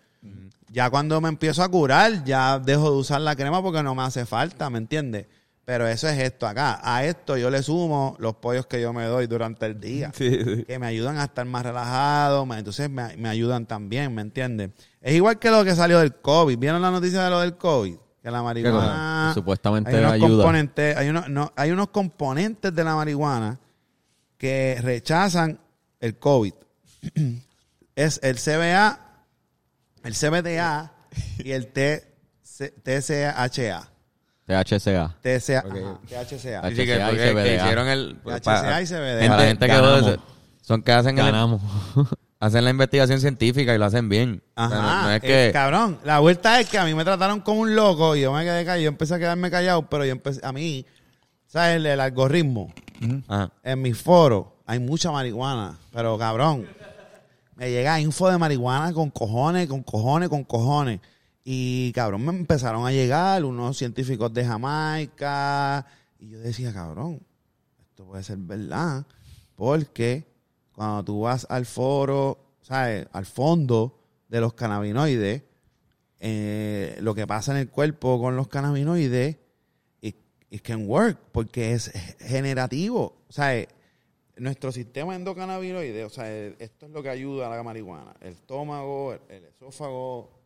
C: Ya cuando me empiezo a curar, ya dejo de usar la crema porque no me hace falta, ¿me entiendes? Pero eso es esto acá. A esto yo le sumo los pollos que yo me doy durante el día.
B: Sí, sí.
C: Que me ayudan a estar más relajado. Entonces me, me ayudan también, ¿me entiendes? Es igual que lo que salió del COVID. ¿Vieron la noticia de lo del COVID? Que la marihuana...
D: Supuestamente
C: hay unos
D: ayuda.
C: Componentes, hay, unos, no, hay unos componentes de la marihuana que rechazan el COVID. es el CBA, el CBDA y el TC TCHA.
D: THCA.
C: TCA, ajá, THCA.
D: H-
A: Así que,
D: HCA y CBDA.
A: hicieron el...
C: THCA y CBDA.
A: Para la gente que
D: Ganamos.
A: son que hacen, el-
D: Ganamos.
A: hacen la investigación científica y lo hacen bien. O sea,
C: Ajá,
A: no, no es
C: eh,
A: que...
C: cabrón, la vuelta es que a mí me trataron como un loco y yo me quedé callado, yo empecé a quedarme callado, pero yo empecé, a mí, ¿sabes? El, el algoritmo,
A: Ajá.
C: en mis foros hay mucha marihuana, pero cabrón, me llega info de marihuana con cojones, con cojones, con cojones. Y cabrón, me empezaron a llegar unos científicos de Jamaica. Y yo decía, cabrón, esto puede ser verdad. Porque cuando tú vas al foro, ¿sabes? Al fondo de los cannabinoides, eh, lo que pasa en el cuerpo con los cannabinoides, it, it can work, porque es generativo. O sea, nuestro sistema endocannabinoide, o sea, esto es lo que ayuda a la marihuana. El estómago, el, el esófago,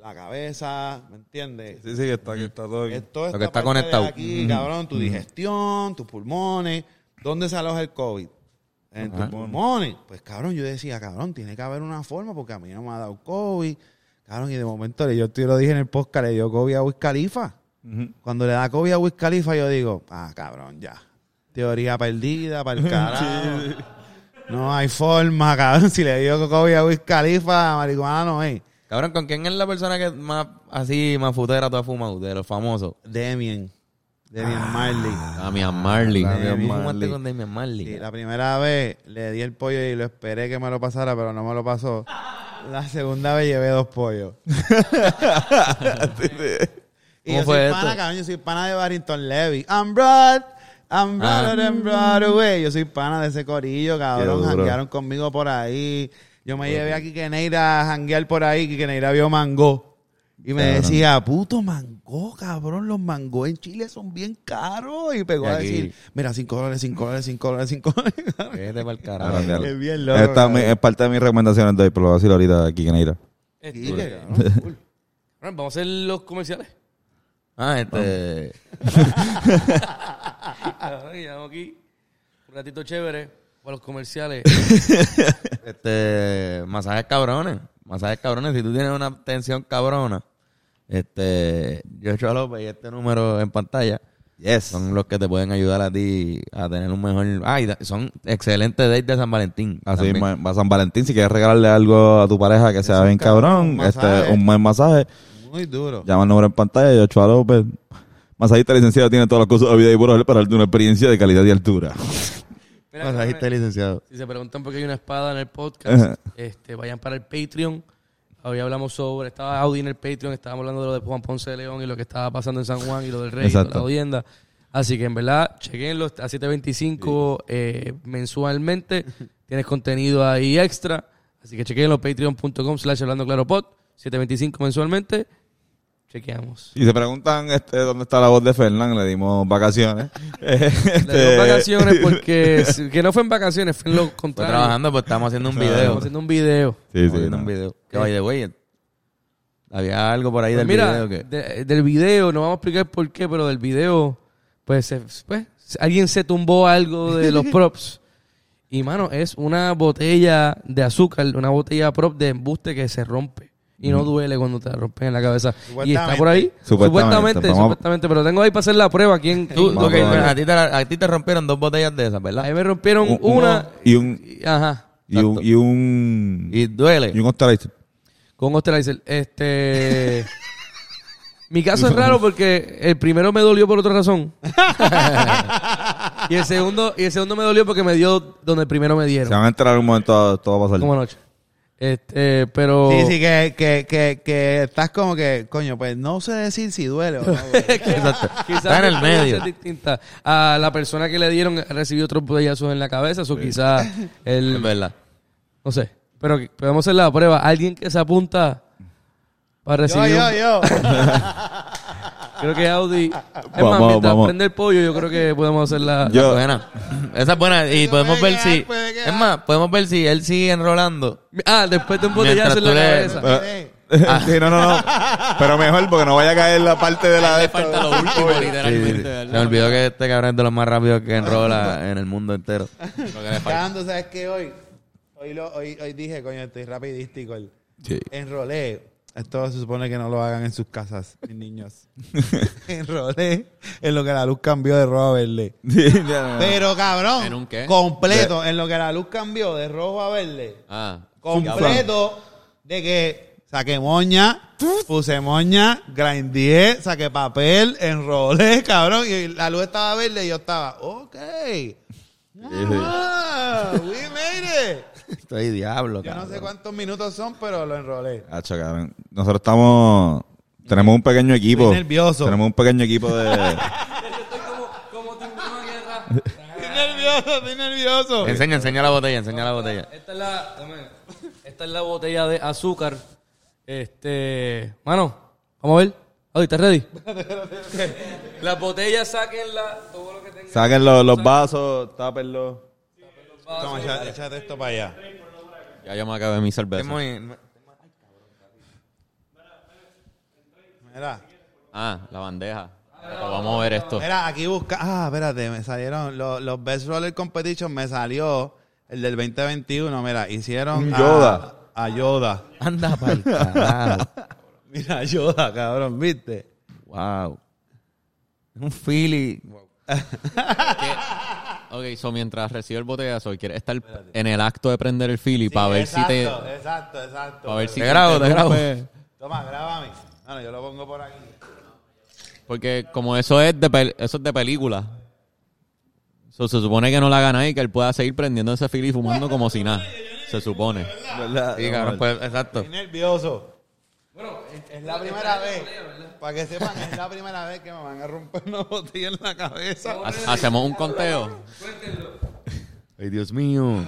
C: la, la cabeza, ¿me entiendes?
B: Sí, sí, que está, que está todo bien.
C: Es toda
A: Lo que está conectado.
C: Aquí, cabrón, tu digestión, tus pulmones. ¿Dónde se aloja el COVID? En tus pulmones. Pues, cabrón, yo decía, cabrón, tiene que haber una forma porque a mí no me ha dado COVID. Cabrón, y de momento, yo te lo dije en el podcast, le dio COVID a Wiz Khalifa. Cuando le da COVID a Wiz Khalifa, yo digo, ah, cabrón, ya. Teoría perdida para el carajo. No hay forma, cabrón. Si le dio COVID a Wiz Khalifa, marihuana no es.
A: Cabrón, ¿con quién es la persona que más así, más futera tú has fumado? De los famosos.
C: Demian. Demian Marley.
D: Damian Marley.
B: Damian
A: ¿Tú
B: Marley.
A: con Damian Marley?
C: Sí, la primera vez le di el pollo y lo esperé que me lo pasara, pero no me lo pasó. La segunda vez llevé dos pollos. y
A: ¿Cómo
C: yo
A: fue
C: soy
A: esto?
C: pana, cabrón, yo soy pana de Barrington Levy. I'm broad, I'm broader than Broadway. Yo soy pana de ese corillo, cabrón. Janguearon conmigo por ahí. Yo me llevé a Quique Neira a janguear por ahí. Quique Neira vio mango. Y me
B: Cabrón.
C: decía, puto mango, cabrón, los mangos en Chile son bien caros. Y pegó
A: Y
C: a decir, mira, 5 dólares, 5 dólares, 5 dólares, 5 dólares.
A: Carajo.
C: Es bien loco.
B: Esta
C: cabrón.
B: es parte de mis recomendaciones de hoy, pero lo voy a decir ahorita aquí, Neira.
C: Cool.
E: Vamos a hacer los comerciales.
A: Ah, este...
E: Llevamos aquí un ratito chévere para los comerciales.
A: este... Masajes cabrones. Masajes cabrones. Si tú tienes una tensión cabrona, este... Joshua López y este número en pantalla
B: Yes.
A: son los que te pueden ayudar a ti a tener un mejor... Ah, y da- son excelentes dates de San Valentín.
B: Así ma- va San Valentín, si quieres regalarle algo a tu pareja que sea bien
C: cabrón,
B: cabrón,
C: un
B: este,
C: masaje.
B: un buen masaje,
C: Muy duro.
B: llama el número en pantalla, y Ochoa López. Masajista licenciado tiene todas las cosas de vida y por para darte una experiencia de calidad y altura.
E: Mira,
A: licenciado.
E: si se preguntan por qué hay una espada en el podcast, este, vayan para el Patreon. Hoy hablamos sobre, estaba Audi en el Patreon, estábamos hablando de lo de Juan Ponce de León y lo que estaba pasando en San Juan y lo del rey, y la audieenda. Así que en verdad, chequenlo a 725 eh, mensualmente. Tienes contenido ahí extra. Así que chequenlo, patreon.com slash hablando claro pod, 725 mensualmente. Chequeamos.
B: Y se preguntan este, dónde está la voz de Fernán, le dimos vacaciones.
E: Le dimos vacaciones porque que no fue en vacaciones, fue en lo contrario.
A: trabajando, pues estamos haciendo un video.
E: Estamos haciendo un video.
B: Sí,
A: Estamos
B: sí,
A: haciendo
B: no.
A: un video. Que by the way, había algo por ahí
E: Pues
A: del
E: mira,
A: video que...
E: de- del video, no vamos a explicar por qué, pero del video, pues, pues, alguien se tumbó algo de los props. Y, mano, es una botella de azúcar, una botella prop de embuste que se rompe. Y no duele cuando te la rompen en la cabeza. Y está por ahí.
B: Supuestamente.
E: Supuestamente. Pero tengo ahí para hacer la prueba. aquí en-
A: Tú,
B: a
A: ti te, la- a ti te rompieron dos botellas de esas,
E: Ahí
A: ¿verdad?
E: me rompieron
B: Un- un-
E: una.
B: y un
E: y- Ajá.
B: y un y un
A: Y duele.
B: y un Osterlizer.
E: Con Osterlizer. Este. Mi caso es raro porque el primero me dolió por otra razón. y el segundo y el segundo me dolió porque me dio donde el primero me
B: Se
E: dieron.
B: van a enterar en un momento, todo va a pasar.
E: Como anoche. Este, pero...
C: Sí, sí, que, que, que, que estás como que, coño, pues no sé decir si duele o no.
A: Exacto.
E: Quizás
A: Está en el medio.
E: es distinta. A la persona que le dieron recibió otros botellazos en la cabeza, o quizás
A: Es
E: él,
A: verdad.
E: no sé. Pero podemos hacer la prueba. Alguien que se apunta para
C: yo,
E: recibir.
C: yo,
E: un-
C: yo.
E: Creo que Audi. Es más,
B: Vamos,
E: mientras
B: vamos.
E: prende el pollo, yo creo que podemos hacer la.
B: Yo-
A: Buena. Esa es buena. Y podemos ver
C: quedar,
A: si.
C: puede quedar.
A: Es más, podemos ver si él sigue enrolando.
E: Ah, después de un botellazo
A: Mientras
E: en la
A: tú le-
E: cabeza.
B: Pero- sí, no, no, no. Pero mejor porque no vaya a caer la parte de la de
D: falta lo último, literalmente.
A: Se
D: ¿verdad?
A: me olvidó que este cabrón es de los más rápidos que enrola en el mundo entero.
D: Lo que le falta.
C: Cagando, ¿sabes qué? Hoy, hoy, lo, hoy, hoy dije, coño, estoy rapidístico. El,
B: Sí.
C: Enrolé. Esto se supone que no lo hagan en sus casas, mis niños. Enrolé en lo que la luz cambió de rojo a verde.
B: Sí, ya, no.
C: Pero cabrón,
D: ¿En un qué?
C: completo, en lo que la luz cambió de rojo a verde.
D: Ah,
C: completo de que saqué moña, puse moña, grindé, saqué papel, enrolé, cabrón, y la luz estaba verde y yo estaba, ok. Ah, we made it.
A: Estoy diablo,
C: Yo no sé cuántos minutos son, pero lo enrolé.
B: Hacho, cabrón. Nosotros estamos... Tenemos un pequeño equipo.
C: Estoy nervioso.
B: Tenemos un pequeño equipo de...
C: Estoy nervioso, estoy nervioso.
A: Enseña, enseña la botella, enseña la botella.
E: Esta es la, dame. esta es la botella de azúcar. Este, mano, vamos a ver. Audi, ¿estás ready? Las botellas, sáquenla, todo lo que tengan.
B: Saquen los, los vasos, tápenlos.
C: Toma, echa- échate esto para allá.
D: ya yo me acabé mi
A: Es
D: cerveza.
A: muy...
C: Mira,
D: Ah, la bandeja. Pero vamos a ver esto.
C: mira, aquí busca. Ah, espérate, me salieron los, los Best Roller Competition. Me salió el del 2021. Mira, hicieron a-
B: Yoda.
C: A, Yoda.
A: Anda pa'l carajo.
C: Mira, Yoda, cabrón, ¿viste?
A: Wow. Un Philly.
D: Ok, so mientras recibe el botellazo y quieres estar en el acto de prender el Philly para ver si te...
C: Exacto, exacto, exacto.
D: Para ver si
A: Te grabo, te grabo.
C: Toma, grábame. Bueno, yo lo pongo por aquí.
D: Porque como eso es de, pel- eso es de película. So, se supone que no la gana y que él pueda seguir prendiendo ese Philly y fumando como si nada. Se supone.
B: ¿Verdad?
A: Sí, cabrón, pues, exacto.
C: Estoy nervioso. Bueno, es la primera vez. Para que sepan, es la primera vez que me van a romper una botella en la cabeza.
D: Ha- Hacemos un conteo.
A: Ay, Dios mío.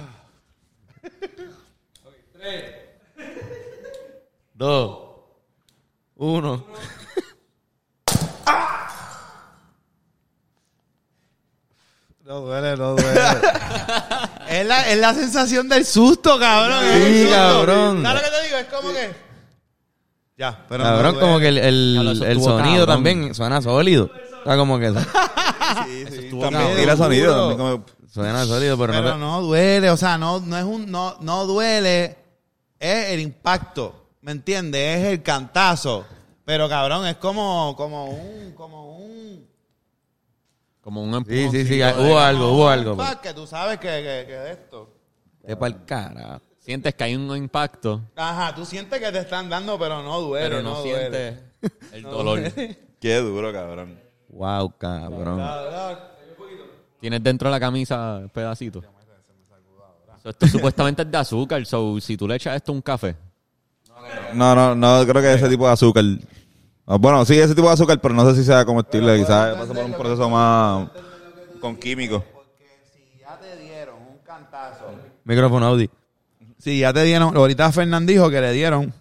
A: Dos. Uno.
C: No duele, no duele. es, la, es la sensación del susto, cabrón.
A: Sí,
C: susto.
A: cabrón.
C: ¿Sabes lo que te digo? Es como que. Ya, pero.
A: Cabrón, como que el, el,
D: Claro, eso
A: el
D: estuvo
A: sonido
D: cabrón.
A: también suena sólido. Está como que
C: Sí, sí,
D: estuvo
C: también
B: tira sonido. también como-
A: suena sólido, pero,
C: Pero
A: no te...
C: no duele, o sea, no, no es un, no, no duele, es el impacto, ¿me entiendes? Es el cantazo. Pero cabrón, es como, como un, como un.
D: Como un
A: Sí,
D: empujón.
A: sí, sí, hubo algo, hubo algo. pues.
C: Pa, que tú sabes que, que, que de esto.
A: De pa'l cara.
D: Sientes que hay un impacto,
C: Ajá, tú sientes que te están dando, pero no duele,
D: pero no,
C: no, duele.
D: sientes el dolor.
B: Qué duro, cabrón.
A: Wow, cabrón.
C: Cabrón.
D: Tienes dentro de la camisa pedacitos. So, esto supuestamente es de azúcar. So, si tú le echas esto a un café,
B: No, no, no creo que ese tipo de azúcar. Ah, Bueno, sí, ese tipo de azúcar, pero no sé si sea comestible. Quizás pasa por un proceso más con químicos.
C: Porque si ya te dieron un cantazo.
A: Micrófono Audi.
C: Si ya te dieron, ahorita Fernán dijo que le dieron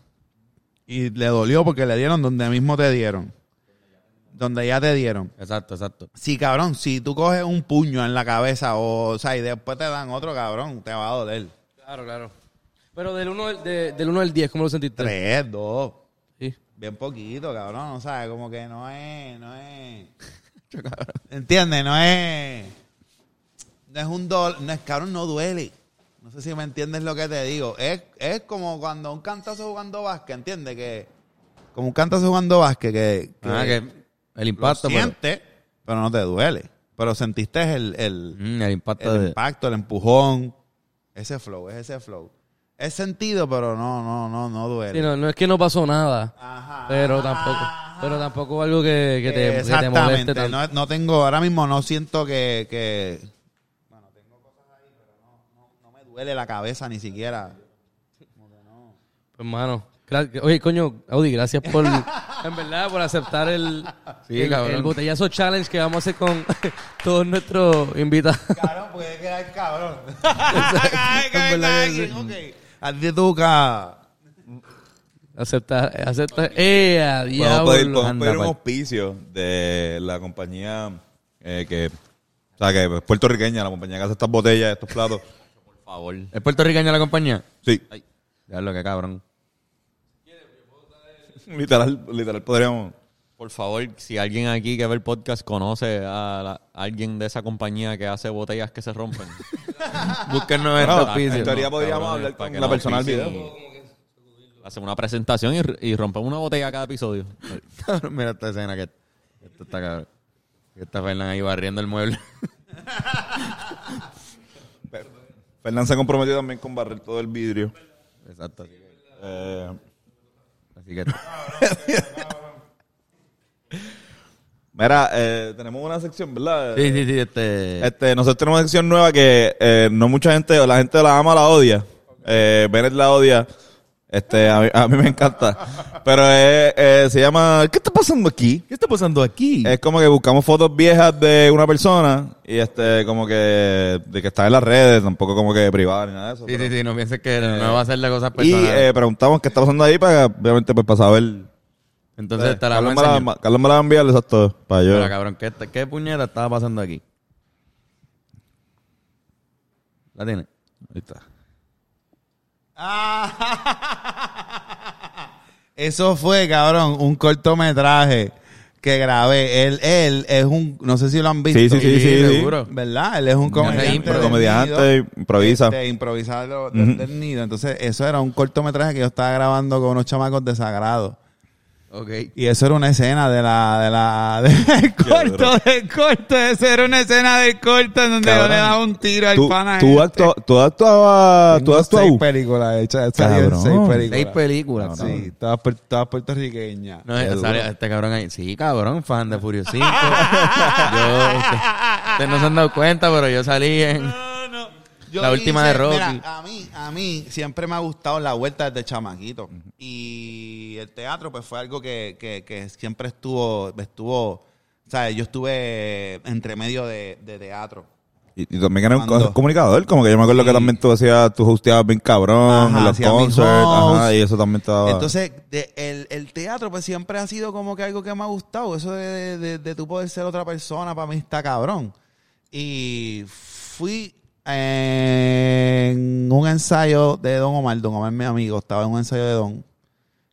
C: y le dolió porque le dieron donde mismo te dieron. Donde ya te dieron.
A: Exacto, exacto.
C: Sí, cabrón, si tú coges un puño en la cabeza o, o sea, y después te dan otro, cabrón, te va a doler.
E: Claro, claro. Pero del 1 al, de- del uno al 10, ¿cómo lo sentiste?
C: Tres, dos.
E: Sí.
C: Bien poquito, cabrón, o sea, como que no es, no es... ¿Entiendes? No es... No es un dolor, no es, cabrón, no duele. No sé si me entiendes lo que te digo. Es, es como cuando un cantazo jugando básquet, ¿entiendes? Que, como un cantazo jugando básquet, que, que
A: Ah, que el
C: lo
A: impacto, pero,
C: sientes, pero no te duele. Pero sentiste el, el,
A: Mm, el impacto
C: el
A: de...
C: impacto, el empujón, ese flow, es ese flow. Es sentido, pero no, no, no, no duele.
E: Sí, no, no es que no pasó nada,
C: Ajá.
E: pero tampoco. Pero tampoco algo que, que te, que te moleste tanto.
C: No, no tengo, ahora mismo no siento que, que bueno, tengo cosas ahí, pero no, no, no me duele la cabeza ni siquiera. Como que no.
E: Hermano. Oye, coño, Audi, gracias por, en verdad, por aceptar el,
A: Sí,
E: el,
A: cabrón.
E: el botellazo challenge que vamos a hacer con todos nuestros invitados.
C: Cabrón, puede quedar cabrón.
E: En verdad que sí.
C: Ok. A ti toca.
E: Aceptar, aceptar. ¡Eh, a
B: Podemos
E: diablo!
B: pedir, podemos
A: Anda,
B: pedir un auspicio de la compañía eh, que, o sea, que es puertorriqueña, la compañía que hace estas botellas, estos platos.
D: Por favor.
A: ¿Es puertorriqueña la compañía?
B: Sí,
A: Ya lo que cabrón.
B: literal, literal podríamos.
D: Por favor, si alguien aquí que ve el podcast conoce a, la- a alguien de esa compañía que hace botellas que se rompen.
A: Búsquenos
B: Bueno,
A: este
B: en teoría podríamos
D: cabrones,
B: hablar
D: para
B: con
D: que
B: la persona del
D: auspicien
B: video.
D: Hacemos una presentación y, y rompemos una botella cada episodio.
A: Cabrón, Mira esta escena que esto está cabrón. Está Fernán ahí barriendo el mueble.
B: Fernán se comprometió también con barrer todo el vidrio.
A: Exacto. Así que,
B: Eh,
A: así que
B: mira, eh, tenemos una sección, ¿verdad?
A: sí, sí, sí, este
B: Este, nosotros tenemos una sección nueva que eh, no mucha gente, o la gente la ama o la odia. Eh, Bennett la odia. Este, a mí, a mí me encanta. Pero eh, eh, se llama ¿Qué está pasando aquí?
A: ¿Qué está pasando aquí?
B: Es como que buscamos fotos viejas de una persona y este, como que de que está en las redes, tampoco como que privada ni nada de eso.
A: sí,
B: pero-
A: sí, sí, no pienses que no va a hacer de cosas
B: Y
A: personales.
B: eh, preguntamos qué está pasando ahí para, obviamente, pues para saber.
A: Entonces te la
B: Carlos, me la. Carlos me la va a enviar, exacto, para yo.
A: Mira, cabrón, ¿qué, ¿qué puñeta estaba pasando aquí? ¿La tiene?
B: Ahí está.
C: Eso fue, cabrón, un cortometraje que grabé. Él, él es un, no sé si lo han visto.
B: Sí, sí, sí, sí, sí.
A: seguro.
C: ¿Verdad? Él es un comediante.
B: Comediante, improvisa.
C: De improvisar lo- del, del nido. Entonces, eso era un cortometraje que yo estaba grabando con unos chamacos de Sagrado.
A: Ok.
C: Y eso era una escena de la, de la, del corto, del corto. Eso era una escena del corto en donde yo le daba un tiro al
B: Tú,
C: pana.
B: tú,
C: este.
B: actua- tú actuabas, tú
C: Tengo seis
B: actuabas.
C: películas hechas.
B: Cabrón.
C: Seis películas.
A: Seis películas. cabrón.
C: Sí, todas, todas puertorriqueñas.
A: No, sale este cabrón ahí. Sí, cabrón, fan de Furio 5. yo, usted- ustedes no se han dado cuenta, pero yo salí en...
C: Yo
A: La última de Rocky.
C: mira, a mí, a mí siempre me ha gustado la vuelta desde chamaquito. Y el teatro, pues fue algo que, que, que siempre estuvo, estuvo, o sea, yo estuve entre medio de, de teatro.
B: Y, y también era un
C: Cuando-
B: co- comunicador, como que yo me acuerdo que también tú hacías, tú hosteabas bien cabrón
C: Ajá,
B: en los concerts, ajá, y eso también estaba...
C: Entonces, de- el, el teatro, pues siempre ha sido como que algo que me ha gustado. Eso de, de, de tú poder ser otra persona, para mí está cabrón. Y fui en un ensayo de Don Omar. Don Omar, mi amigo, estaba en un ensayo de Don.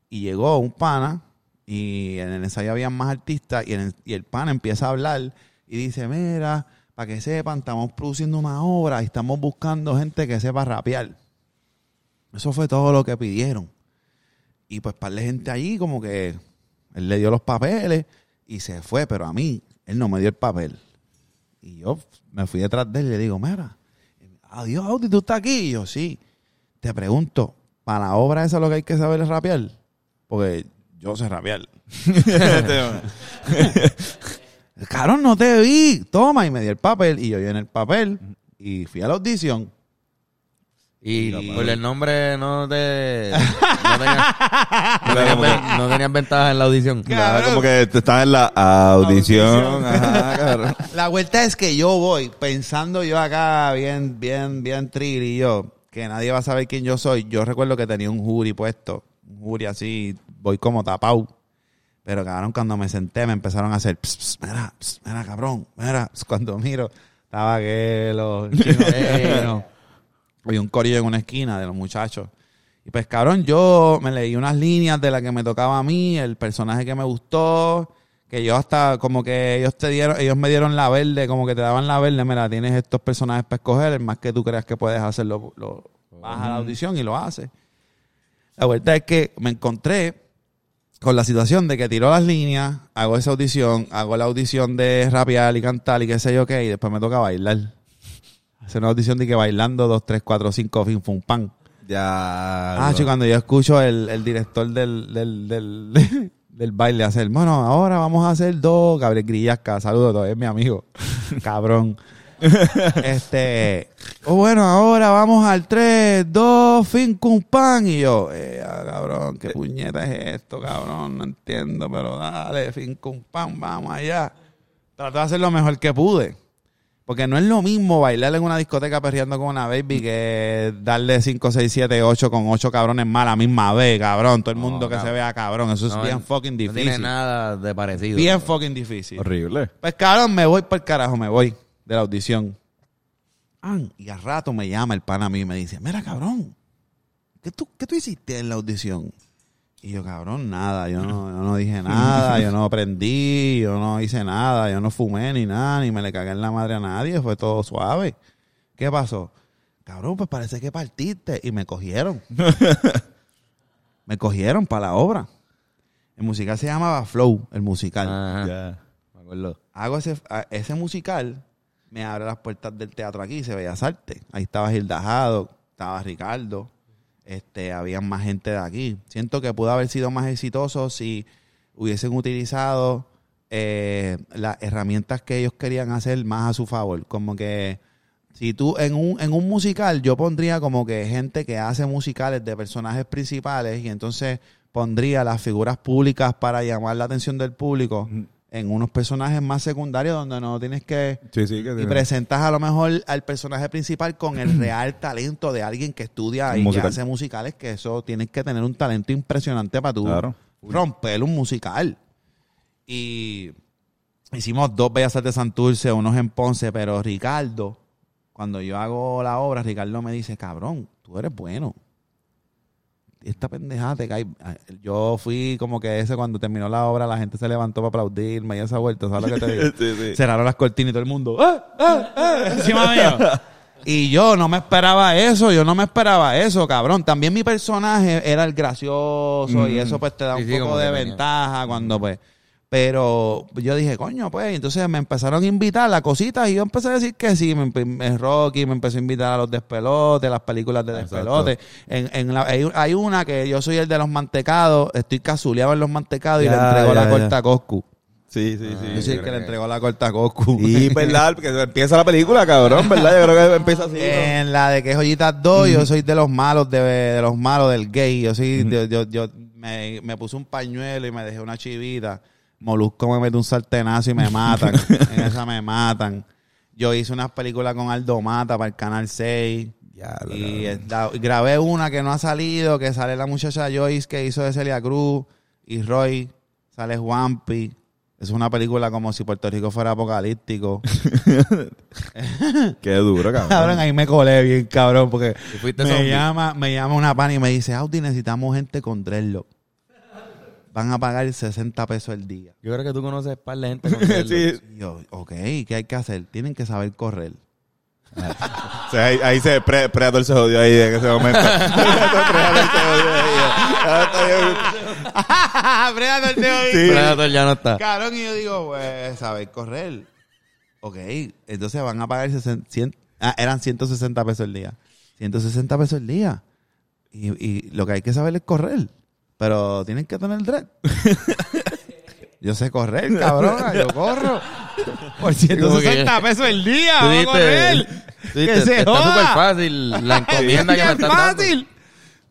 C: Y llegó un pana. Y en el ensayo había más artistas. Y, el, y el pana empieza a hablar. Y dice: Mira, para que sepan, estamos produciendo una obra. Y estamos buscando gente que sepa rapear. Eso fue todo lo que pidieron. Y pues para la gente allí, como que él le dio los papeles y se fue, pero a mí, él no me dio el papel. Y yo me fui detrás de él y le digo, mira, adiós, Audi, ¿tú estás aquí? Y yo, sí. Te pregunto, ¿para la obra esa lo que hay que saber es rapear? Porque yo sé rapear. Cabrón, no te vi. Toma, y me dio el papel. Y yo llené el papel y fui a la audición.
A: Y por el nombre no te... No tenías, no tenías ven- no tenías ventaja en la audición.
B: Nada, como que te estás en la audición, ajá, cabrón.
C: La vuelta es que yo voy pensando yo acá bien, bien, bien trill y yo, que nadie va a saber quién yo soy. Yo recuerdo que tenía un jury puesto, un jury así, voy como tapado. Pero cabrón, cuando me senté me empezaron a hacer, "Ps, ps, mira, ps, mira, cabrón, mira. Cuando miro, estaba que los chinos, chinos. Había un corillo en una esquina de los muchachos. Y pues, cabrón, yo me leí unas líneas de la que me tocaba a mí, el personaje que me gustó, que yo hasta como que ellos te dieron, ellos me dieron la verde, como que te daban la verde, mira, tienes estos personajes para escoger, el más que tú creas que puedes hacerlo, lo vas a la audición y lo haces. La vuelta es que me encontré con la situación de que tiro las líneas, hago esa audición, hago la audición de rapear y cantar y qué sé yo qué, y después me toca bailar. Hacer una audición de que bailando dos, tres, cuatro, cinco, fin, fum, pan.
B: Ya.
C: Ah, chico, cuando yo escucho el, el director del, del, del, del baile hacer, bueno, ahora vamos a hacer dos, Gabriel Grillasca, saludos, es mi amigo, cabrón. este, oh, bueno, ahora vamos al 3, 2, fin, cum, pan. Y yo, eh, cabrón, qué puñeta es esto, cabrón, no entiendo, pero dale, fin, cum, pan, vamos allá. Traté de hacer lo mejor que pude. Porque no es lo mismo bailar en una discoteca perreando con una baby que darle 5, 6, 7, 8 con 8 cabrones más a la misma vez, cabrón. Todo el
A: No,
C: mundo que
A: cabrón.
C: se vea cabrón. Eso es
A: No,
C: bien
A: no
C: fucking
A: No
C: difícil.
A: tiene nada de parecido.
C: Bien fucking difícil.
B: Horrible.
C: Pues cabrón, me voy para el carajo, me voy de la audición. Ah, y al rato me llama el pana a mí y me dice, mira cabrón, ¿qué tú, ¿qué tú hiciste en la audición? Y yo, cabrón, nada, yo no, yo no dije nada, yo no aprendí, yo no hice nada, yo no fumé ni nada, ni me le cagué en la madre a nadie, fue todo suave. ¿Qué pasó? Cabrón, pues parece que partiste y me cogieron. me cogieron para la obra. El musical se llamaba Flow, el musical
A: Ajá.
B: Ya.
A: Me acuerdo.
C: hago ese, ese musical, me abre las puertas del teatro aquí, se veía Arte. Ahí estaba Gilda Jado, estaba Ricardo, este, había más gente de aquí. Siento que pudo haber sido más exitoso si hubiesen utilizado eh, las herramientas que ellos querían hacer más a su favor. Como que si tú en un, en un musical, yo pondría como que gente que hace musicales de personajes principales y entonces pondría las figuras públicas para llamar la atención del público en unos personajes más secundarios donde no tienes que...
B: Sí, sí. Que
C: Y
B: tiene-
C: presentas a lo mejor al personaje principal con el real talento de alguien que estudia y que
B: Musical.
C: hace musicales, que eso tienes que tener un talento impresionante para tú
B: Claro.
C: romper un musical. Y hicimos dos Bellas Artes de Santurce, unos en Ponce, pero Ricardo, cuando yo hago la obra, Ricardo me dice, cabrón, tú eres bueno. Esta pendejada te cae. Yo fui como que ese cuando terminó la obra, la gente se levantó para aplaudirme y esa vuelta, ¿sabes lo que te digo?
B: Sí, sí.
C: Cerraron las cortinas y todo el mundo, ¡ah, ah, ah! encima mío. Y yo no me esperaba eso, yo no me esperaba eso, cabrón. También mi personaje era el gracioso y eso pues te da un
A: sí,
C: poco de ventaja cuando pues... Pero yo dije, coño, pues, y entonces me empezaron a invitar a cositas y yo empecé a decir que sí, me, me- Rocky me empezó a invitar a los despelotes, las películas de despelote. En, en la- hay, hay una que yo soy el de los mantecados, estoy casuleado en los mantecados y le entrego
B: ya,
C: la
B: ya.
C: corta a Coscu.
B: Sí, sí, sí.
C: Yo soy el que le entregó la corta a Coscu.
B: Y verdad, porque empieza la película, cabrón, ¿verdad? Yo creo que empieza así. ¿no?
C: En la de que Joyitas 2, yo soy de los malos, de, de los malos del gay. Yo soy, yo, yo, yo me, me puse un pañuelo y me dejé una chivita. Molusco me mete un sartenazo y me matan. en esa me matan. Yo hice unas películas con Aldo Mata para el Canal 6.
B: Ya, lo
C: y grabé una que no ha salido, que sale la muchacha Joyce que hizo de Celia Cruz y Roy, sale Juanpi. Es una película como si Puerto Rico fuera apocalíptico.
B: Qué duro, cabrón.
C: Cabrón, ahí me colé bien, cabrón, porque
A: ¿Y fuiste
C: me
A: zombie?
C: llama, me llama una pana y me dice, Audi, necesitamos gente con dreadlock. Van a pagar 60 pesos el día.
A: Yo creo que tú conoces un par de gente
B: sí.
C: Y yo, ok, ¿qué hay que hacer? Tienen que saber correr.
B: O sea, ahí, ahí se pre, Predator se jodió ahí en ese momento. Predator se jodió ahí. Ah.
C: Predator, te oí.
B: Sí.
A: Predator ya no está.
C: Cabrón, y yo digo, pues, saber correr. Ok, entonces van a pagar 60, 100 ah, eran 160 pesos el día. 160 pesos el día. Y, y lo que hay que saber es correr. Pero tienen que tener dread. yo sé correr, cabrón. Yo corro. Por 160 pesos el día. Vamos a correr. Que se
A: está súper fácil la encomienda que me
C: ¡Qué
A: están dando.
C: fácil!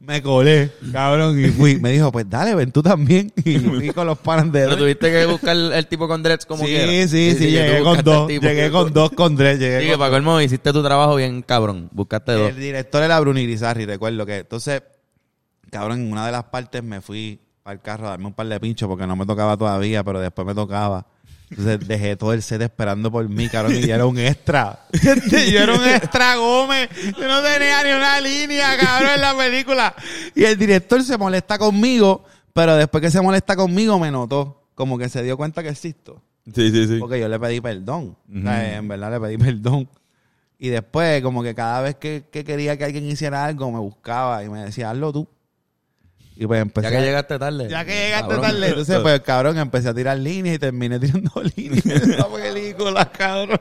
C: Me colé, cabrón, y fui. Me dijo, pues dale, ven tú también. Y fui con los panas de
A: Pero tuviste que buscar el tipo con dreads como
C: Sí,
A: quiera.
C: sí, sí,
A: que
C: llegué con dos. Llegué con dos con. Llegué
A: Sí, que para colmo hiciste tu trabajo bien cabrón. Buscaste dos.
C: El director era Bruni Grisarri, recuerdo que. Entonces, cabrón, en una de las partes me fui al carro a darme un par de pinchos porque no me tocaba todavía, pero después me tocaba. Entonces dejé todo el set esperando por mí, cabrón, y yo era un extra. yo era un extra Gómez. Yo no tenía ni una línea, cabrón, en la película. Y el director se molesta conmigo, pero después que se molesta conmigo me notó. Como que se dio cuenta que existo.
B: Sí, sí, sí.
C: Porque yo le pedí perdón. O sea, en verdad le pedí perdón. Y después, como que cada vez que, que quería que alguien hiciera algo, me buscaba y me decía, hazlo tú. Y pues empecé.
A: Ya que llegaste tarde.
C: Ya que llegaste
A: Cabrón.
C: tarde. Entonces, pues, cabrón, empecé a tirar líneas y terminé tirando líneas en esa película, cabrón.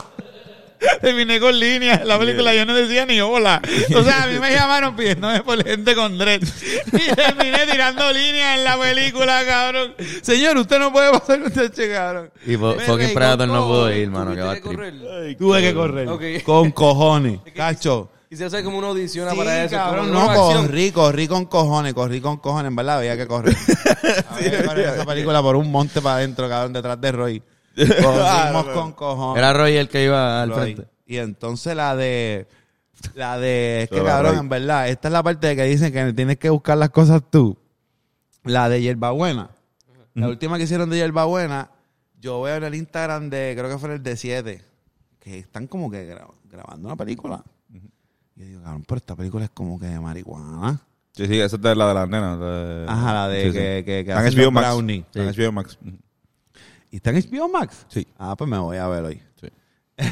C: Terminé con líneas. En la película yo no decía ni hola. O sea, a mí me llamaron pidiéndome por gente con dread. Y terminé tirando líneas en la película, cabrón. Señor, usted no puede pasar teche, cabrón.
A: Y fucking Predator no pudo ir, mano. Que va
E: Tuviste que correr.
C: Tuve que correr. Con cojones. Cacho.
E: Quisiera hacer como una audición
C: Sí,
E: para eso.
C: cabrón,
E: como
C: no,
E: acción.
C: corrí, corrí con cojones, corrí con cojones, en verdad, había que correr. había que correr esa película por un monte para adentro, cabrón, detrás de Roy. Corrimos con cojones.
A: Era Roy el que iba al
C: Roy.
A: frente.
C: Y entonces la de, la de, es que
B: Solo
C: cabrón,
B: Roy.
C: en verdad, esta es la parte de que dicen que tienes que buscar las cosas tú. La de Yerbabuena. La última que hicieron de Yerbabuena, yo veo en el Instagram de, creo que fue el de 7, que están como que gra- grabando una película. Y yo digo, cabrón, pero esta película es como que de marihuana.
B: Sí, sí, esa es de la de las nenas. de-
C: Ajá, la de
B: sí, sí.
C: que, que, que
B: Está en
C: hacen
B: HBO Max.
C: brownies.
B: Está en HBO Max.
C: ¿Y está en HBO Max?
B: Sí.
C: Ah, pues me voy a ver hoy.
B: Sí.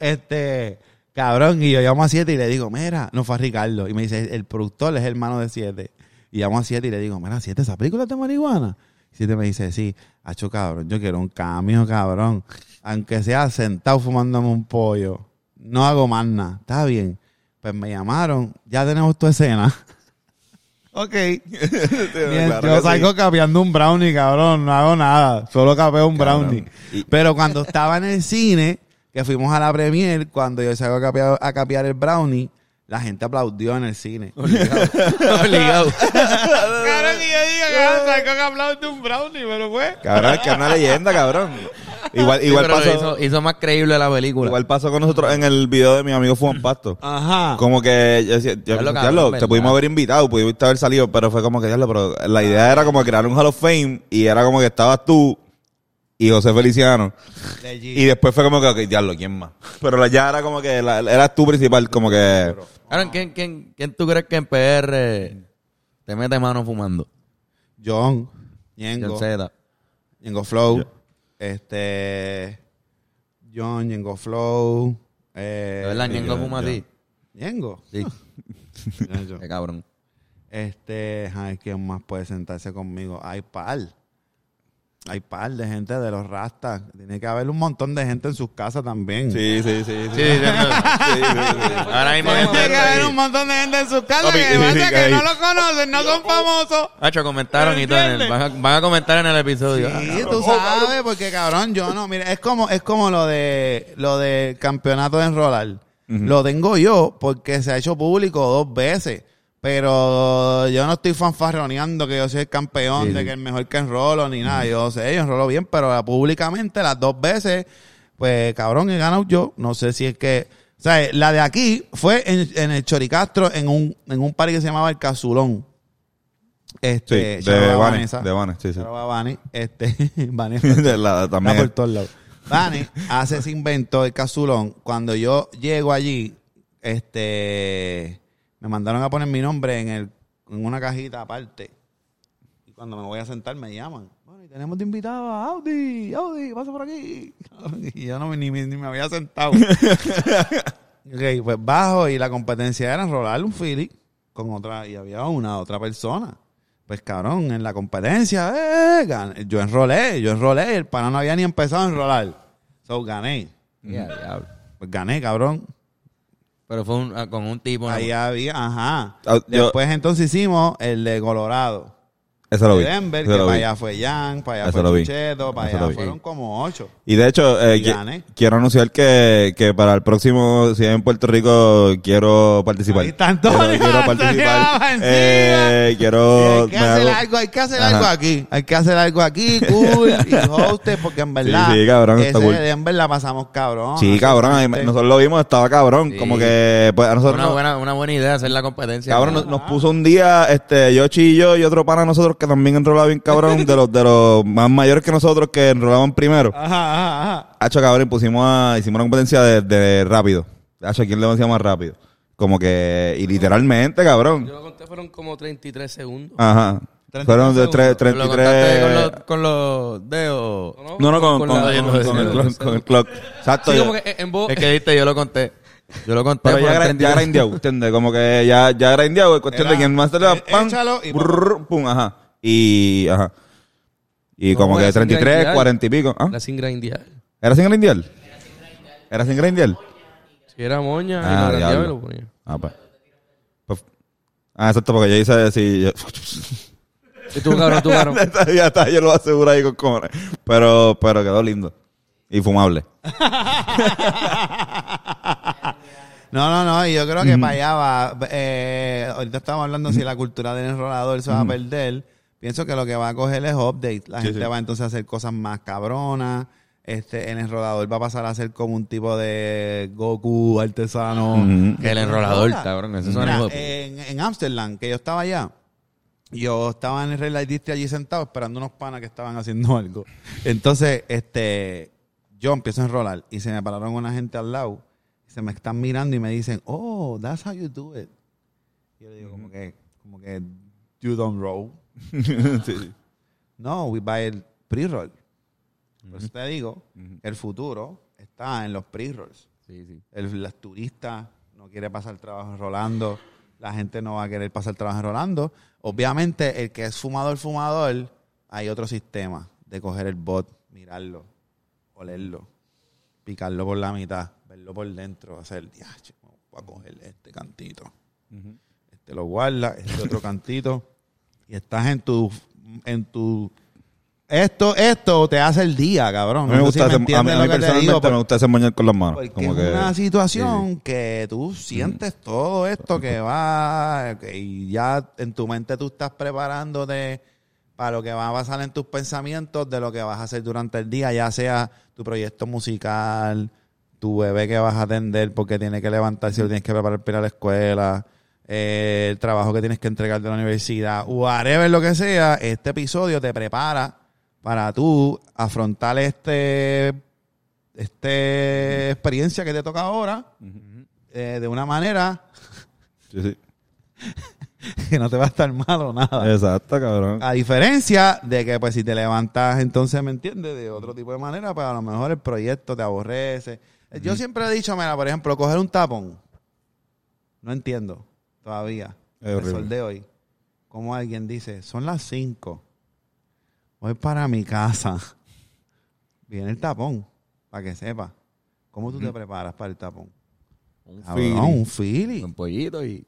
C: este, cabrón, y yo llamo a 7 y le digo, mira, no fue a Ricardo. Y me dice, el productor es hermano de 7. Y llamo a 7 y le digo, mira, 7, ¿esa película es de marihuana? Y 7 me dice, sí, hacho cabrón, yo quiero un cambio, cabrón. Aunque sea sentado fumándome un pollo. No hago más nada. Está bien. Pues me llamaron, ya tenemos tu escena. ok. Bien,
B: claro
C: yo
B: que
C: salgo capeando un brownie, cabrón. No hago nada. Solo capeo un
B: Cabrón.
C: brownie.
B: Y-
C: Pero cuando estaba en el cine, que fuimos a la premier, cuando yo salgo a capear, a capear el brownie, la gente aplaudió en el cine.
A: Obligado.
C: Cabrón, y yo digo, cabrón, salgo que aplaude un brownie, pero fue.
B: Cabrón, es que es una leyenda, cabrón. Igual,
A: Sí,
B: igual
A: pero
B: pasó.
A: hizo, hizo más creíble la película.
B: Igual pasó con nosotros en el video de mi amigo Fuman Pasto.
C: Ajá.
B: Como que yo decía, ya-
A: Diablo,
B: diablo, te pudimos haber invitado, pudimos haber salido, pero fue como que diablo, pero la idea era como crear un Hall of Fame y era como que estabas tú y José Feliciano. Y después fue como que, ok, diablo, ¿quién más? Pero ya era como que la- eras tú principal, como que.
A: Aaron, ¿quién, quién, quién tú crees que en PR te mete mano fumando?
C: John,
A: John
C: Ñengo. Ñengo Flow, este, John, Ñengo Flow, eh,
A: ¿De verdad,
B: John,
A: fuma?
C: Ñengo.
A: Sí. Qué cabrón.
C: Este, ay, ¿quién más puede sentarse conmigo? Hay par. Hay par de gente de los rastas. Tiene que haber un montón de gente en sus casas también.
B: Sí, sí, sí. sí.
A: Sí, Ahora mismo
C: Tiene que haber un montón de gente en sus casas
B: Papi,
C: que pasa que no lo conocen, no son famosos.
A: Hacho, comentaron y todo. en el- van, a, van a comentar en el episodio. Ah,
C: Sí, tú sabes, porque cabrón, yo no, mira, es como, es como lo de lo del campeonato de enrolar. Lo tengo yo porque se ha hecho público dos veces. Pero yo no estoy fanfarroneando que yo soy el campeón,
A: Sí,
C: de
A: sí.
C: que el mejor que enrolo, ni nada. Yo sé, yo enrolo bien, pero públicamente las dos veces, pues cabrón, he ganado yo. No sé si es que. O sea, la de aquí fue en, en el Choricastro, en un, en un parque que se llamaba El Casulón.
B: Sí,
C: Este, out
B: de
C: Vanessa.
B: de Vane, sí, sí.
C: Vane. Este, Vanessa.
B: De la- también.
C: por todos lados. Vane hace ese invento el casulón. Cuando yo llego allí, este, me mandaron a poner mi nombre en el, en una cajita aparte. Y cuando me voy a sentar me llaman. Bueno, y tenemos de invitado a Audi, Audi, pasa por aquí. Y yo no, ni, ni, me había sentado. ok, pues bajo y la competencia era enrolar un Philly con otra, y había una otra persona. Pues cabrón, en la competencia, eh, gané. yo enrolé, yo enrolé, el pana no había ni empezado a enrolar. So gané.
A: Diablo.
C: Pues gané, cabrón.
A: Pero fue un- ah, con un tipo. ¿no?
C: Ahí había, ajá.
B: Ah, yo-
C: Después entonces hicimos el de Colorado.
B: Eso lo
C: de
B: vi.
C: Denver,
B: eso
C: que
B: lo
C: para
B: vi.
C: allá fue Jan, para allá
B: Eso
C: fue
B: vi.
C: Chucheto, para
B: Eso
C: allá
B: vi.
C: fueron como ocho.
B: Y de hecho, eh,
C: Y
B: qui-
C: gané.
B: quiero anunciar que, que para el próximo, si es en Puerto Rico, quiero participar.
C: Ahí están
B: Quiero,
C: todos,
B: quiero
C: Antonio
B: participar. Eh, quiero...
C: hay que
B: me
C: hacer
B: hago-
C: algo, hay que hacer
B: Ajá.
C: algo aquí. Hay que hacer algo aquí, cool, y hostes, porque en verdad,
B: Sí, sí, cabrón, está
C: ese
B: cool.
C: de Denver la pasamos cabrón.
B: Sí, cabrón, ahí me- nosotros lo vimos, estaba cabrón.
A: Sí.
B: Como que, pues a nosotros...
A: Una
B: nos-
A: buena, una buena idea hacer la competencia.
B: Cabrón, nos, nos puso un día, este, Yoshi y yo y otro pana nosotros que también enrolaba bien cabrón, de los, de los más mayores que nosotros que enrolaban primero.
C: Ajá, ajá, ajá.
B: Hacho, cabrón, pusimos a, hicimos una competencia de, de rápido. Hacho, ¿quién le decía más rápido? Como que, y literalmente, cabrón.
E: Yo lo conté, fueron como 33 segundos.
B: Ajá.
C: 33
B: Fueron de tres-
A: ¿Lo contaste con
B: 33.
A: los, con los dedos?
B: No, no, con, con,
E: la-
B: con-
E: con
B: con el
E: la-
B: clock. Con el clock. Exacto.
E: Sí,
B: yo-
E: como que en.
A: Es que diste, yo lo conté. Yo lo conté.
B: pero ya,
A: fueron
B: gra- ya
A: 32.
B: grindeado, ¿entiendes? Como que ya, ya grindeado. Es cuestión
C: Era,
B: de quién más te le da
C: eh,
B: pan.
C: échalo y
B: brrr, pum, ajá. Y, ajá. Y
E: No,
B: como
E: era
B: que
E: sin
B: 33,
E: grindear.
B: 40 y pico. ¿Ah?
E: La sin grindear.
B: ¿Era sin grindear? ¿Era sin grindear?
E: Si era moña, y
B: Ah,
E: lo y
B: diablo.
E: lo ponía.
B: Ah, pues. Pues- Ah, exacto, porque yo hice así. Yo...
E: Y tú, cabrón, tú, cabrón.
B: ya está, yo lo aseguro ahí con cojones. Pero, pero quedó lindo. Y fumable.
C: No, no, no, y yo creo que para allá va. eh, ahorita estamos hablando si la cultura del enrolador se va a perder. Pienso que lo que va a coger es update. La
B: Sí,
C: gente
B: sí.
C: va entonces a hacer cosas más cabronas. Este, el enrolador va a pasar a ser como un tipo de Goku artesano.
A: El enrolador,
C: enrola.
A: cabrón. Eso suena
C: Mira, en, en Amsterdam, que yo estaba allá, yo estaba en el Red Light District allí sentado esperando unos panas que estaban haciendo algo. Entonces, este, yo empiezo a enrolar y se me pararon una gente al lado. Se me están mirando y me dicen, oh, that's how you do it. Y yo digo, como que, como que, you don't roll.
B: sí.
C: No, we buy el pre-roll. Por eso te digo, el futuro está en los pre-rolls.
A: Sí, sí.
C: El, las turistas no quiere pasar trabajo rolando, la gente no va a querer pasar trabajo rolando. Obviamente, el que es fumador, fumador, hay otro sistema de coger el bot, mirarlo, olerlo, picarlo por la mitad, verlo por dentro, hacer, "Diache, voy a coger este cantito. Este lo guarda, este otro cantito, y estás en tu, en tu, esto, esto te hace el día, cabrón.
B: mí me
C: No sé si
B: hacer, a mí,
C: lo que
B: personalmente
C: digo,
B: me gusta hacer moñar con las manos.
C: porque
B: Como
C: es
B: que,
C: una situación
B: sí, sí.
C: que tú sientes todo esto que va y ya en tu mente tú estás preparándote para lo que va a pasar en tus pensamientos de lo que vas a hacer durante el día, ya sea tu proyecto musical, tu bebé que vas a atender porque tiene que levantarse, lo tienes que preparar para ir a la escuela, eh, el trabajo que tienes que entregar de la universidad, whatever lo que sea, este episodio te prepara para tú afrontar este este experiencia que te toca ahora eh, de una manera
B: Sí, sí.
C: que no te va a estar mal o nada.
B: Exacto, cabrón.
C: A diferencia de que, pues, si te levantas, entonces, ¿me entiendes? De otro tipo de manera, pues a lo mejor el proyecto te aborrece. Yo siempre he dicho, mira, por ejemplo, coger un tapón. No entiendo todavía.
B: Es
C: El sol de hoy. Como alguien dice, son las 5. Voy para mi casa. Viene el tapón, para que sepa. ¿Cómo tú te preparas para el tapón?
D: Un
C: Cabrón, un feeling.
A: Un pollito y...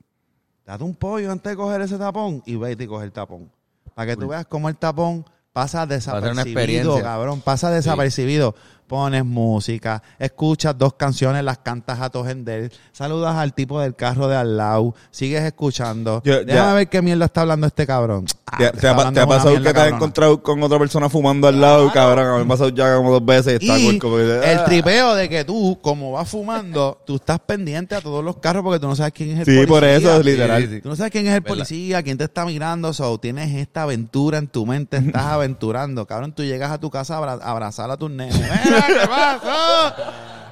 C: Date un pollo antes de coger ese tapón y vete y coge el tapón. Para que tú veas cómo el tapón pasa desapercibido, cabrón. Pasa desapercibido. Pones música, escuchas dos canciones, las cantas a tu gender, saludas al tipo del carro de al lado, sigues escuchando.
B: Yo-
C: Déjame
B: ya-
C: ver qué mierda está hablando este cabrón. Ah,
B: ¿Te, ha, te pasado que te has encontrado con otra persona fumando al lado, cabrón? A mí me ha pasado ya como dos veces y está
C: Y
B: que,
C: el
B: ah.
C: tripeo de que tú, como vas fumando, tú estás pendiente a todos los carros porque tú no sabes quién es el
B: Sí,
C: policía.
B: por eso, literal.
A: sí, sí.
C: Tú no sabes quién es el policía, quién te está mirando, so tienes esta aventura en tu mente, estás aventurando. Cabrón, tú llegas a tu casa a abra- a abrazar a tus nenes. Mira, ¿qué pasó?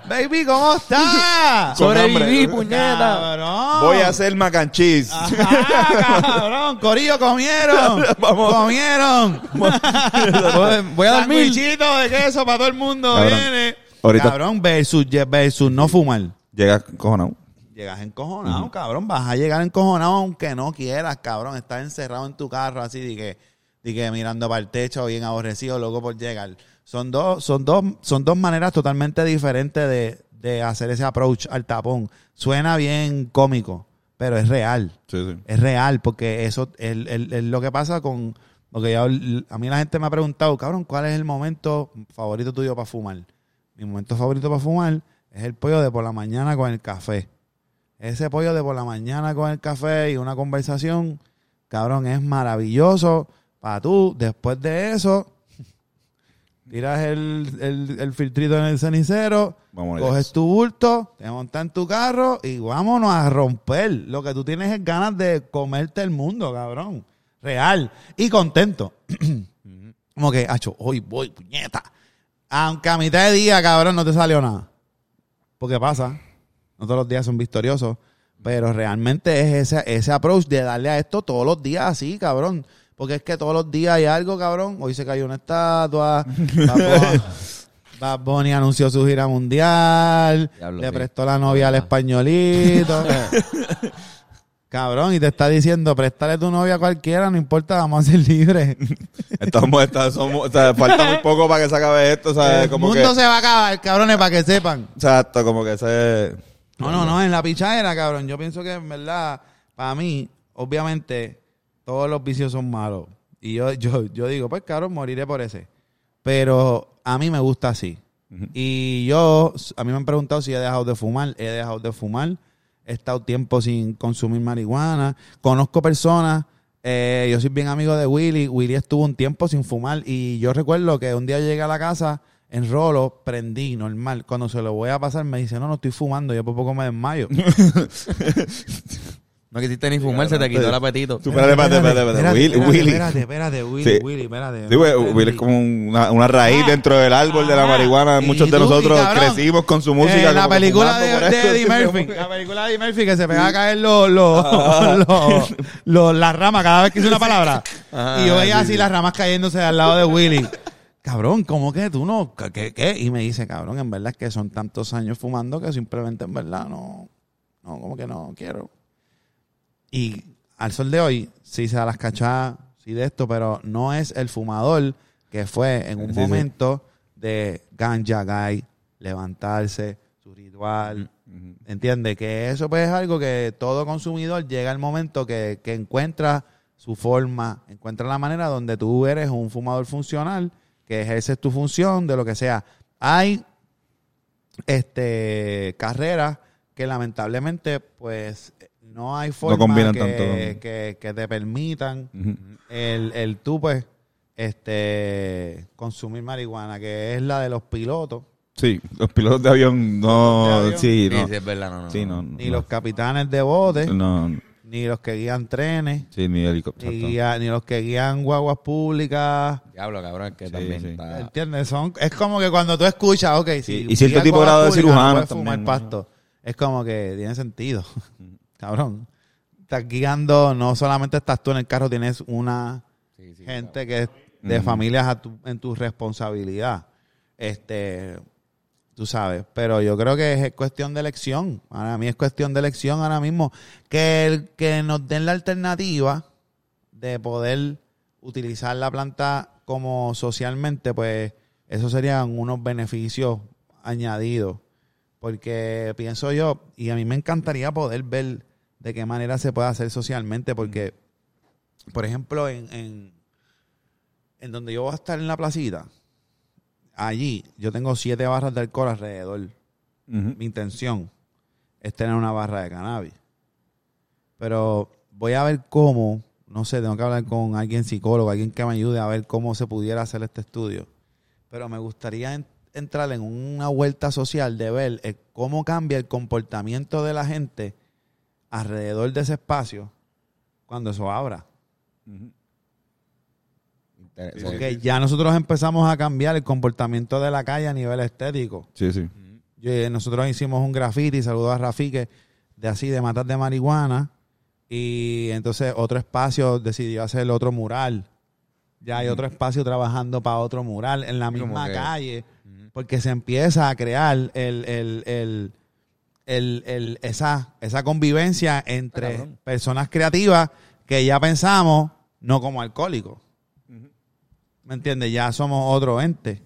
C: Baby, ¿cómo estás?
E: Sobreviví, puñeta.
C: Cabrón.
B: Voy a hacer mac and cheese.
C: Ajá, cabrón, corillo, comieron.
B: Vamos.
C: Comieron.
E: Voy a dormir.
C: Sandwichito de queso para todo el mundo.
B: Cabrón.
C: Viene.
B: Ahorita-
C: Cabrón, versus, versus no fumar.
B: Llega cojonado.
C: Llegas encojonado, cabrón. Vas a llegar encojonado aunque no quieras, cabrón. Estás encerrado en tu carro así de que, de que mirando para el techo, bien aborrecido, loco por llegar. Son dos, son dos, son dos maneras totalmente diferentes de, de hacer ese approach al tapón. Suena bien cómico, pero es real.
B: Sí, sí.
C: Es real, porque eso es, es- es lo que pasa con. Porque ya, a mí la gente me ha preguntado, cabrón, ¿cuál es el momento favorito tuyo para fumar? Mi momento favorito para fumar es el pollo de por la mañana con el café. Ese pollo de por la mañana con el café y una conversación, cabrón, es maravilloso para tú. Después de eso, tiras el, el, el filtrito en el cenicero, coges tu bulto, te montas en tu carro y vámonos a romper. Lo que tú tienes es ganas de comerte el mundo, cabrón. Real. Y contento. Como que, hacho, hoy voy, puñeta. Aunque a mitad de día, cabrón, no te salió nada. Porque pasa. No todos los días son victoriosos. Pero realmente es ese, ese approach de darle a esto todos los días así, cabrón. Porque es que todos los días hay algo, cabrón. Hoy se cayó una estatua. Bad Bunny- anunció su gira mundial.
A: Diablo,
C: le prestó la novia al españolito. Cabrón, y te está diciendo, préstale tu novia a cualquiera, no importa, vamos a ser libres.
B: Estamos, está- somos, o sea, falta muy poco para que se acabe esto, sea,
C: El
B: como
C: mundo
B: que,
C: se va a acabar, cabrones, para que sepan.
B: exacto, como que se,
C: No, no, no, en la pichadera, cabrón. Yo pienso que en verdad, para mí, obviamente, todos los vicios son malos. Y yo, yo, yo digo, pues cabrón, moriré por ese. Pero a mí me gusta así. Y yo, a mí me han preguntado si he dejado de fumar. He dejado de fumar. He estado tiempo sin consumir marihuana. Conozco personas. eh, yo soy bien amigo de Willy. Willy estuvo un tiempo sin fumar. Y yo recuerdo que un día llegué a la casa en rolo, prendí normal. Cuando se lo voy a pasar, me dice, no, no estoy fumando. Yo por poco me desmayo.
A: No quisiste ni fumar, se te quitó el apetito.
B: Tú, espérate, espérate, espérate, espérate. Willy,
C: espérate,
B: Willy.
C: Espérate, espérate, Willy,
B: Sí.
C: Willy, espérate.
B: Sí, güey, Willy es como una, una raíz
C: Ah,
B: dentro del árbol de la
C: ajá.
B: marihuana. Muchos de nosotros crecimos con su
C: Eh,
B: música.
C: la
B: como que
C: película de, de. Eddie Murphy. La película de Eddie Murphy que se pega a caer los, los, los, los- las ramas cada vez que dice una palabra. Y yo veía
A: sí,
C: así
A: sí.
C: las ramas cayéndose al lado de Willy. Cabrón, ¿cómo que tú no? ¿Qué, qué? Y me dice, cabrón, en verdad es que son tantos años fumando que simplemente en verdad no, no, como que no quiero. Y al sol de hoy, sí se da las cachadas, sí de esto, pero no es el fumador que fue en un
B: Sí, sí.
C: momento de ganja guy, levantarse, su ritual. ¿Entiendes? Que eso pues es algo que todo consumidor llega al momento que, que encuentra su forma, encuentra la manera donde tú eres un fumador funcional, que ejerces tu función de lo que sea. Hay este carreras que lamentablemente pues no hay forma
B: combinan
C: que,
B: tanto.
C: que, que te permitan el, el tú pues este consumir marihuana, que es la de los pilotos,
B: Sí, los pilotos de avión
C: De
B: no,
C: avión.
B: sí,
A: Sí,
B: no.
A: sí, es verdad, no, no.
B: Sí, no.
C: ni
B: no.
C: los capitanes de bote,
B: No,
C: ni los que guían trenes,
B: sí, ni helicóptero.
C: ni, los que guían guaguas públicas.
A: Diablo, cabrón, que
B: Sí,
A: también
B: sí.
A: está...
C: ¿Entiendes? Son, es como que cuando tú escuchas, ok, si
B: y cierto tipo de grado de
C: públicas,
B: cirujanos
C: no puedes fumar
B: también, ¿no?
C: pasto. Es como que tiene sentido. Cabrón. Estás guiando, no solamente estás tú en el carro, tienes una
A: Sí, sí,
C: gente que es de familias a tu- en tu responsabilidad. Este, tú sabes, pero yo creo que es cuestión de elección. Para mí es cuestión de elección ahora mismo. Que, el- que nos den la alternativa de poder utilizar la planta como socialmente, pues eso serían unos beneficios añadidos. Porque pienso yo, y a mí me encantaría poder ver de qué manera se puede hacer socialmente, porque, por ejemplo, en, en, en donde yo voy a estar en la placita, allí yo tengo siete barras de alcohol alrededor. Mi intención es tener una barra de cannabis. Pero voy a ver cómo, no sé, tengo que hablar con alguien psicólogo, alguien que me ayude a ver cómo se pudiera hacer este estudio. Pero me gustaría en- entrar en una vuelta social de ver eh, cómo cambia el comportamiento de la gente alrededor de ese espacio cuando eso abra.
A: Inter-
C: Porque ya nosotros empezamos a cambiar el comportamiento de la calle a nivel estético.
B: Sí, sí.
C: Yo- eh, nosotros hicimos un graffiti, saludos a Rafique, de así, de matas de marihuana. Y entonces otro espacio decidió hacer otro mural. Ya hay otro espacio trabajando para otro mural en la misma calle. Porque se empieza a crear el, el, el, el- el- esa, esa convivencia entre
A: cabrón.
C: personas creativas que ya pensamos no como alcohólicos. ¿Me entiendes? Ya somos otro ente.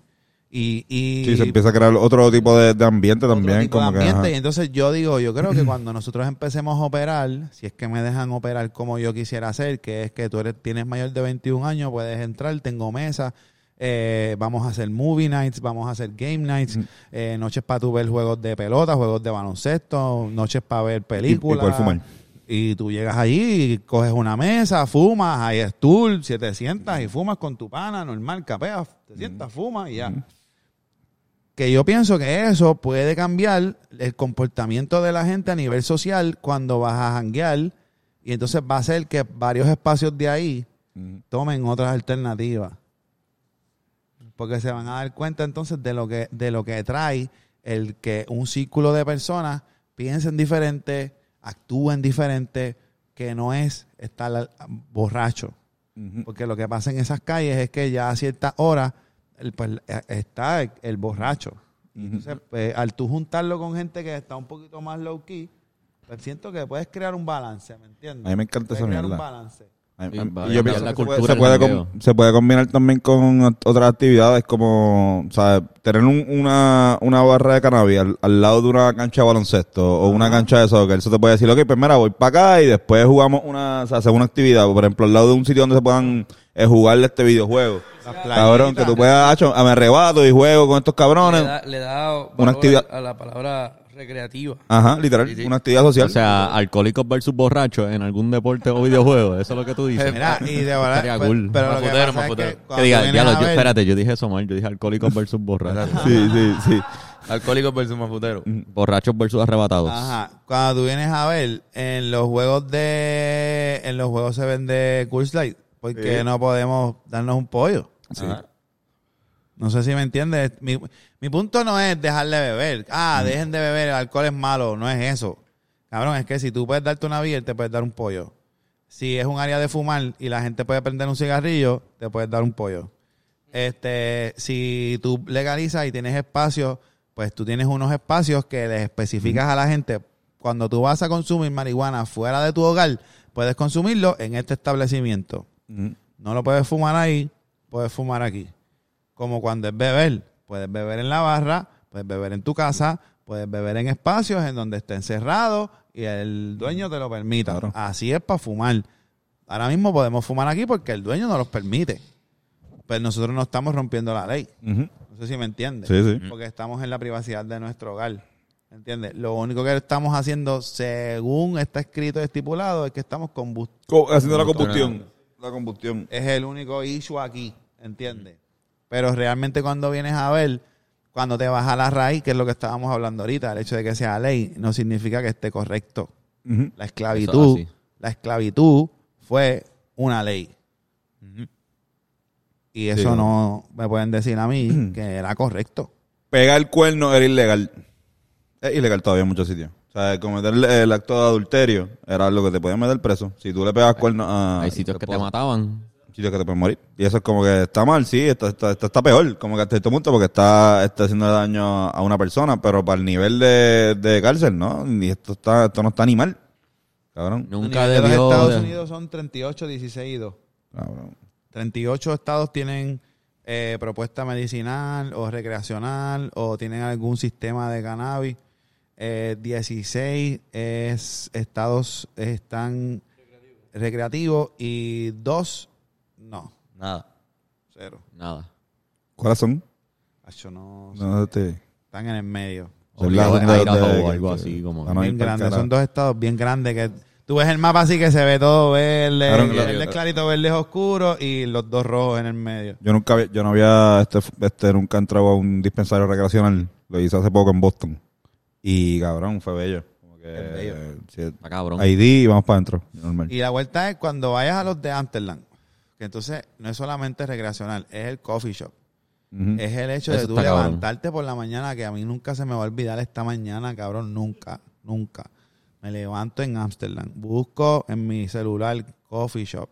C: Y, y
B: Sí, se empieza a crear otro tipo de, de ambiente
C: otro
B: también.
C: tipo de
B: Como
C: ambiente. Y entonces yo digo, yo creo que cuando nosotros empecemos a operar, si es que me dejan operar como yo quisiera hacer, que es que tú eres, tienes mayor de 21 años, puedes entrar, tengo mesa, eh, vamos a hacer movie nights, vamos a hacer game nights, eh, noches para tú ver juegos de pelota, juegos de baloncesto, noches para ver películas.
B: poder fumar.
C: Y tú llegas allí y coges una mesa, fumas, hay stool, si te sientas y fumas con tu pana, normal, capeas, te sientas, fumas y ya que yo pienso que eso puede cambiar el comportamiento de la gente a nivel social cuando vas a janguear y entonces va a ser que varios espacios de ahí tomen otras alternativas. Porque se van a dar cuenta entonces de lo que, de lo que trae el que un círculo de personas piensen diferente, actúen diferente, que no es estar borracho. Porque lo que pasa en esas calles es que ya a ciertas horas el, pues, eh, está el, el borracho. Y entonces, pues, al tú juntarlo con gente que está un poquito más low key, pues siento que puedes crear un balance, ¿me entiendes?
B: A mí me encanta
C: Puedes
B: esa
C: crear un balance.
B: Y yo pienso
D: la
B: que se puede, se, puede com-
D: jangueo.
B: se puede combinar también con ot- otras actividades como, sea, tener un- una, una barra de cannabis al, al lado de una cancha de baloncesto o una cancha de soccer. Eso te puede decir, ok, pues mira, voy para acá y después jugamos una, o sea, hacemos una actividad, por ejemplo, al lado de un sitio donde se puedan eh, jugar este videojuego. Cabrón, que tú puedas, hacho, me arrebato y juego con estos
E: Le
B: cabrones.
E: da, le da valor
B: Una actividad-
E: a la palabra recreativa.
B: Ajá, literal, una actividad social.
D: O sea, alcohólicos versus borrachos en algún deporte o videojuego. Eso es lo que tú dices.
C: Mira, y de verdad,
D: Estaría
C: pues,
D: cool.
C: pero lo que
A: Mafutero,
C: pasa es
A: mafutero.
C: que
A: Que
C: cuando
D: que diga,
C: vienes
D: diablo,
C: a
D: yo,
C: ver-
D: espérate, yo dije eso mal. Yo dije alcohólicos versus borrachos.
B: sí, sí, sí.
A: Alcohólicos versus mafutero.
D: borrachos versus arrebatados.
C: Ajá. Cuando tú vienes a ver, en los juegos de... En los juegos se vende Cool Slide. ¿Por qué
B: Sí.
C: no podemos darnos un pollo?
B: Sí.
A: Ajá.
C: No sé si me entiendes. Mi, mi punto no es dejar de beber. Ah, dejen de beber, el alcohol es malo. No es eso. Cabrón, es que si tú puedes darte una beer, te puedes dar un pollo. Si es un área de fumar y la gente puede prender un cigarrillo, te puedes dar un pollo. Este, si tú legalizas y tienes espacios, pues tú tienes unos espacios que les especificas a la gente. Cuando tú vas a consumir marihuana fuera de tu hogar, puedes consumirlo en este establecimiento.
B: Ujú.
C: No lo puedes fumar ahí, puedes fumar aquí. Como cuando es beber, puedes beber en la barra, puedes beber en tu casa, puedes beber en espacios en donde esté encerrado y el dueño te lo permita.
B: Claro.
C: Así es para fumar. Ahora mismo podemos fumar aquí porque el dueño nos los permite. Pero nosotros no estamos rompiendo la ley. No sé si me entiendes.
B: Sí, sí.
C: Porque estamos en la privacidad de nuestro hogar. ¿Entiendes? Lo único que estamos haciendo, según está escrito y estipulado, es que estamos
B: haciendo la combustión. La combustión.
C: es el único issue aquí, ¿entiendes? Pero realmente cuando vienes a ver, cuando te vas a la raíz, que es lo que estábamos hablando ahorita, el hecho de que sea ley no significa que esté correcto. La esclavitud,
D: es
C: la esclavitud fue una ley. Y eso
B: Sí.
C: no me pueden decir a mí que era correcto.
B: Pegar el cuerno era ilegal. Es ilegal todavía en muchos sitios. O sea, cometer el, el acto de adulterio era algo que te podía meter preso. Si tú le pegas cuerno a...
D: Hay sitios que te mataban.
B: Sitios que te pueden morir. Y eso es como que está mal, sí, esto, esto, esto está peor, como que hasta este punto, porque está, está haciendo daño a una persona, pero para el nivel de, de cárcel, ¿no? Y esto, está, esto no está ni mal. Cabrón.
D: Nunca
C: de los Estados
D: de-
C: Unidos son 38, 16 y 2.
B: Cabrón.
C: 38 estados tienen eh, propuesta medicinal o recreacional o tienen algún sistema de cannabis. Eh, 16 es estados están recreativos y 2 no,
A: Nada.
C: cero.
D: Nada.
B: ¿Cuáles son?
C: Acho, no,
B: No, este,
C: están en el medio.
D: Obligado
B: las
D: de
B: de-
D: Idaho
B: de-
D: o algo
B: que-
D: así, como-
B: ir
C: bien
B: carajo.
C: son dos estados bien grandes que tú ves el mapa así que se ve todo verde,
B: Claro, claro.
C: verde clarito, verde oscuro y los dos rojos en el medio.
B: Yo nunca había, yo no había, este, este, nunca entrado a un dispensario recreacional. Lo hice hace poco en Boston. Y cabrón, fue bello. Como que,
C: Es bello.
B: eh, sí,
D: Está cabrón.
B: ID y vamos para adentro. Normal.
C: Y la vuelta es cuando vayas a los de Amsterdam, que entonces no es solamente recreacional, es el coffee shop. Es el hecho
D: Eso
C: de tú
D: cabrón.
C: levantarte por la mañana, que a mí nunca se me va a olvidar esta mañana, cabrón, nunca, nunca. Me levanto en Amsterdam, busco en mi celular coffee shop.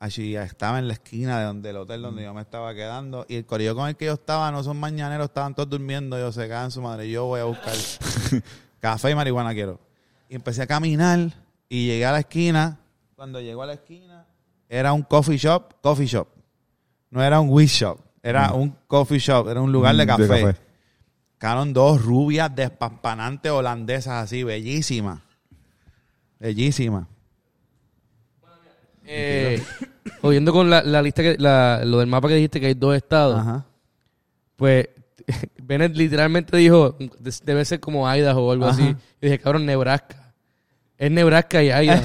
C: Allí estaba en la esquina de donde el hotel donde yo me estaba quedando. Y el corillo con el que yo estaba no son mañaneros, estaban todos durmiendo. Yo se cagan su madre. Yo voy a buscar café y marihuana quiero. Y empecé a caminar y llegué a la esquina. Cuando llego a la esquina, era un coffee shop, coffee shop. No era un weed shop, era un coffee shop, era un lugar de
B: Mm,
C: café. Caron dos rubias despampanantes holandesas así, bellísimas. Bellísimas.
E: Eh, oyendo con la, la lista, que, la, lo del mapa que dijiste que hay dos estados,
C: Ajá.
E: pues Bennett literalmente dijo, "De- debe ser como Idaho o algo
C: Ajá.
E: así. Y dije, cabrón, Nebraska. Es Nebraska y Idaho.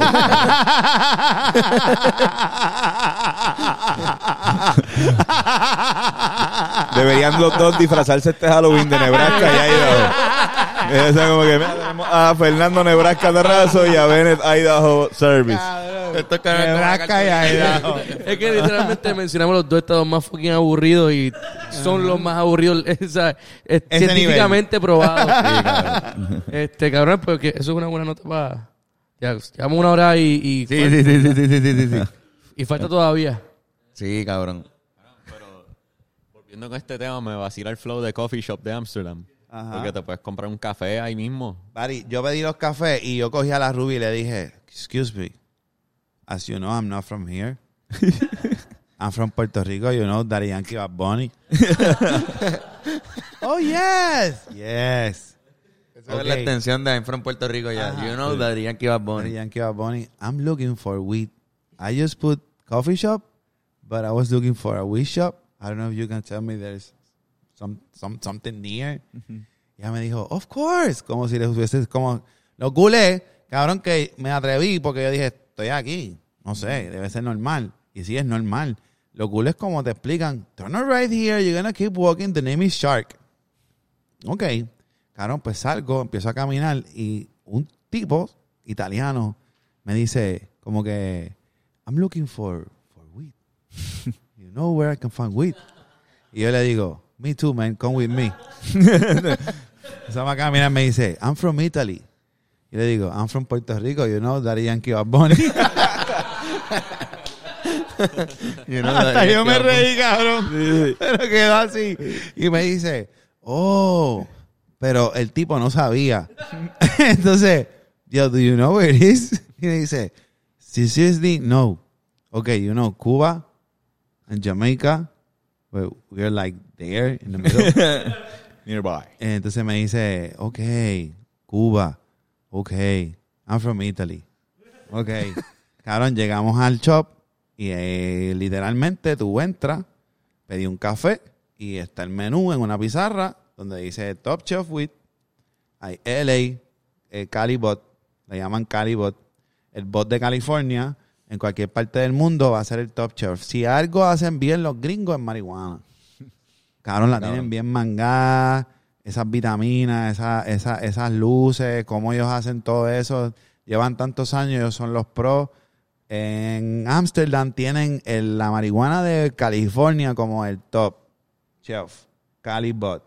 B: Deberían los dos disfrazarse este Halloween de Nebraska y Idaho. O sea, como que mira, tenemos a Fernando Nebraska Terrazo y a Bennett Idaho Service.
A: Esto es que
C: Nebraska y Idaho.
E: es que literalmente mencionamos los dos estados más fucking aburridos y son los más aburridos, o sea, es
C: Ese
E: científicamente probado. este, cabrón, porque eso es una buena nota para... Ya, llevamos una hora y, y,
A: Sí, sí, sí, sí, sí, sí, sí, sí.
E: y falta todavía.
A: Sí, cabrón.
D: Volviendo con este tema, me vacila el flow de Coffee Shop de Amsterdam.
C: Ajá.
D: Porque te puedes comprar un café ahí mismo.
C: Buddy, yo pedí los cafés y yo cogí a la Ruby y le dije, excuse me, as you know, I'm not from here. I'm from Puerto Rico, you know, Daddy Yankee Bad Bunny. oh, yes. Yes.
A: Esa es la extensión de I'm from Puerto Rico ya.
C: Ajá.
A: You know that Yankee Bad Bunny.
C: Yankee Bad Bunny. I'm looking for weed. I just put coffee shop, but I was looking for a weed shop. I don't know if you can tell me there's some, some something near. Y ella me dijo, of course. Como si les hubiese, como, lo culé, cabrón, que me atreví porque yo dije, estoy aquí. No sé, debe ser normal. Y sí es normal. Lo cool es como te explican, turn right here, you're gonna keep walking, the name is Shark. Ok. Cabrón, pues salgo, empiezo a caminar y un tipo italiano me dice como que I'm looking for, for weed. you know where I can find weed? Y yo le digo, me too, man, come with me. Va a caminar me dice, I'm from Italy. Y le digo, I'm from Puerto Rico, you know, Daddy Yankee Bad Bunny.
A: You know
C: Hasta yo me reí, cabrón. Pero quedó así. Y me dice, oh, pero el tipo no sabía. Entonces, yo, do you know where it is? Y me dice, seriously, no. Okay, you know, Cuba and Jamaica, we're, we're like there in the middle.
B: Nearby.
C: Entonces me dice, ok, Cuba, ok, I'm from Italy. Ok. Cabrón, llegamos al shop y eh, literalmente tú entras, pedí un café y está el menú en una pizarra donde dice Top Chef with, hay LA, eh, Calibot, le llaman Calibot, el bot de California, en cualquier parte del mundo va a ser el Top Chef. Si algo hacen bien los gringos es marihuana. Cabrón, la tienen bien mangada, esas vitaminas, esa, esa- esas luces, cómo ellos hacen todo eso. Llevan tantos años, ellos son los pros. En Ámsterdam tienen el- la marihuana de California como el top chef, Calibot.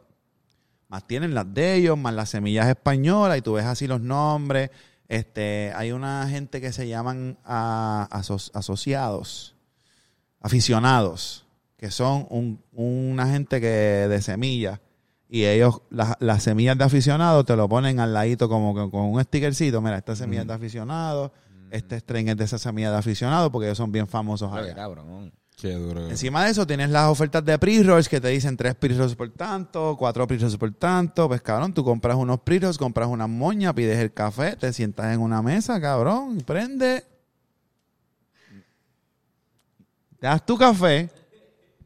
C: Más tienen las de ellos, más las semillas españolas, y tú ves así los nombres. Este, hay una gente que se llaman ah, aso- asociados, aficionados, que son un- una gente que de semillas y ellos las, las semillas de aficionado te lo ponen al ladito como que con un stickercito, mira, esta semilla es de aficionado, este strain es de esa semilla de aficionado porque ellos son bien famosos allá.
A: cabrón.
B: Qué duro.
C: Encima de eso tienes las ofertas de pre-rolls que te dicen tres pre-rolls por tanto, cuatro pre-rolls por tanto. Pues cabrón, tú compras unos pre-rolls, compras una moña, pides el café, te sientas en una mesa, cabrón, y prende. Te das tu café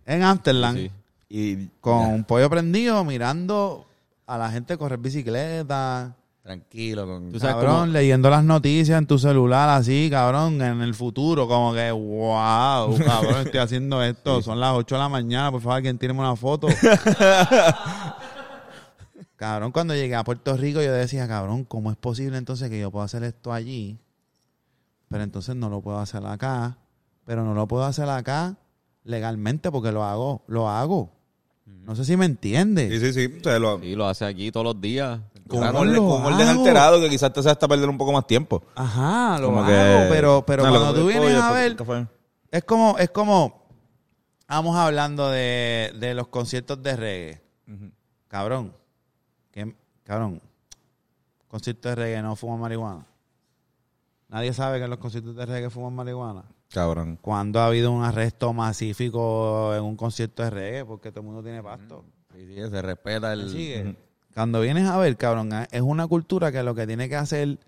C: en Amsterdam
D: Sí.
B: Y
C: con un pollo prendido mirando a la gente correr bicicleta.
A: Tranquilo. Con...
D: Tú sabes
C: Cabrón, leyendo las noticias en tu celular así, cabrón, en el futuro, como que, wow, cabrón, estoy haciendo esto, son las 8 de la mañana, por favor, alguien tíreme una foto. cabrón, cuando llegué a Puerto Rico yo decía, cabrón, ¿cómo es posible entonces que yo pueda hacer esto allí? Pero entonces no lo puedo hacer acá, pero no lo puedo hacer acá legalmente porque lo hago, lo hago. No sé si me entiendes.
B: Sí, sí, sí. O sea, lo,
D: Sí, lo hace aquí todos los días.
B: con un alterado que quizás te hace hasta perder un poco más tiempo.
C: Ajá, lo
B: Como
C: hago,
B: que-
C: pero, pero
B: No,
C: cuando
B: que
C: tú vienes
B: oye,
C: a
B: ¿por
C: ver,
B: qué fue?
C: es como, es como, vamos hablando de, de los conciertos de reggae. Cabrón, que, cabrón, conciertos de reggae no fuman marihuana. Nadie sabe que en los conciertos de reggae fuman marihuana.
B: Cabrón.
C: Cuando ha habido un arresto masífico en un concierto de reggae? Porque todo el mundo tiene pasto.
A: Sí, sí, se respeta el...
C: ¿Me sigue? Cuando vienes a ver, cabrón, eh, es una cultura que lo que tiene que hacer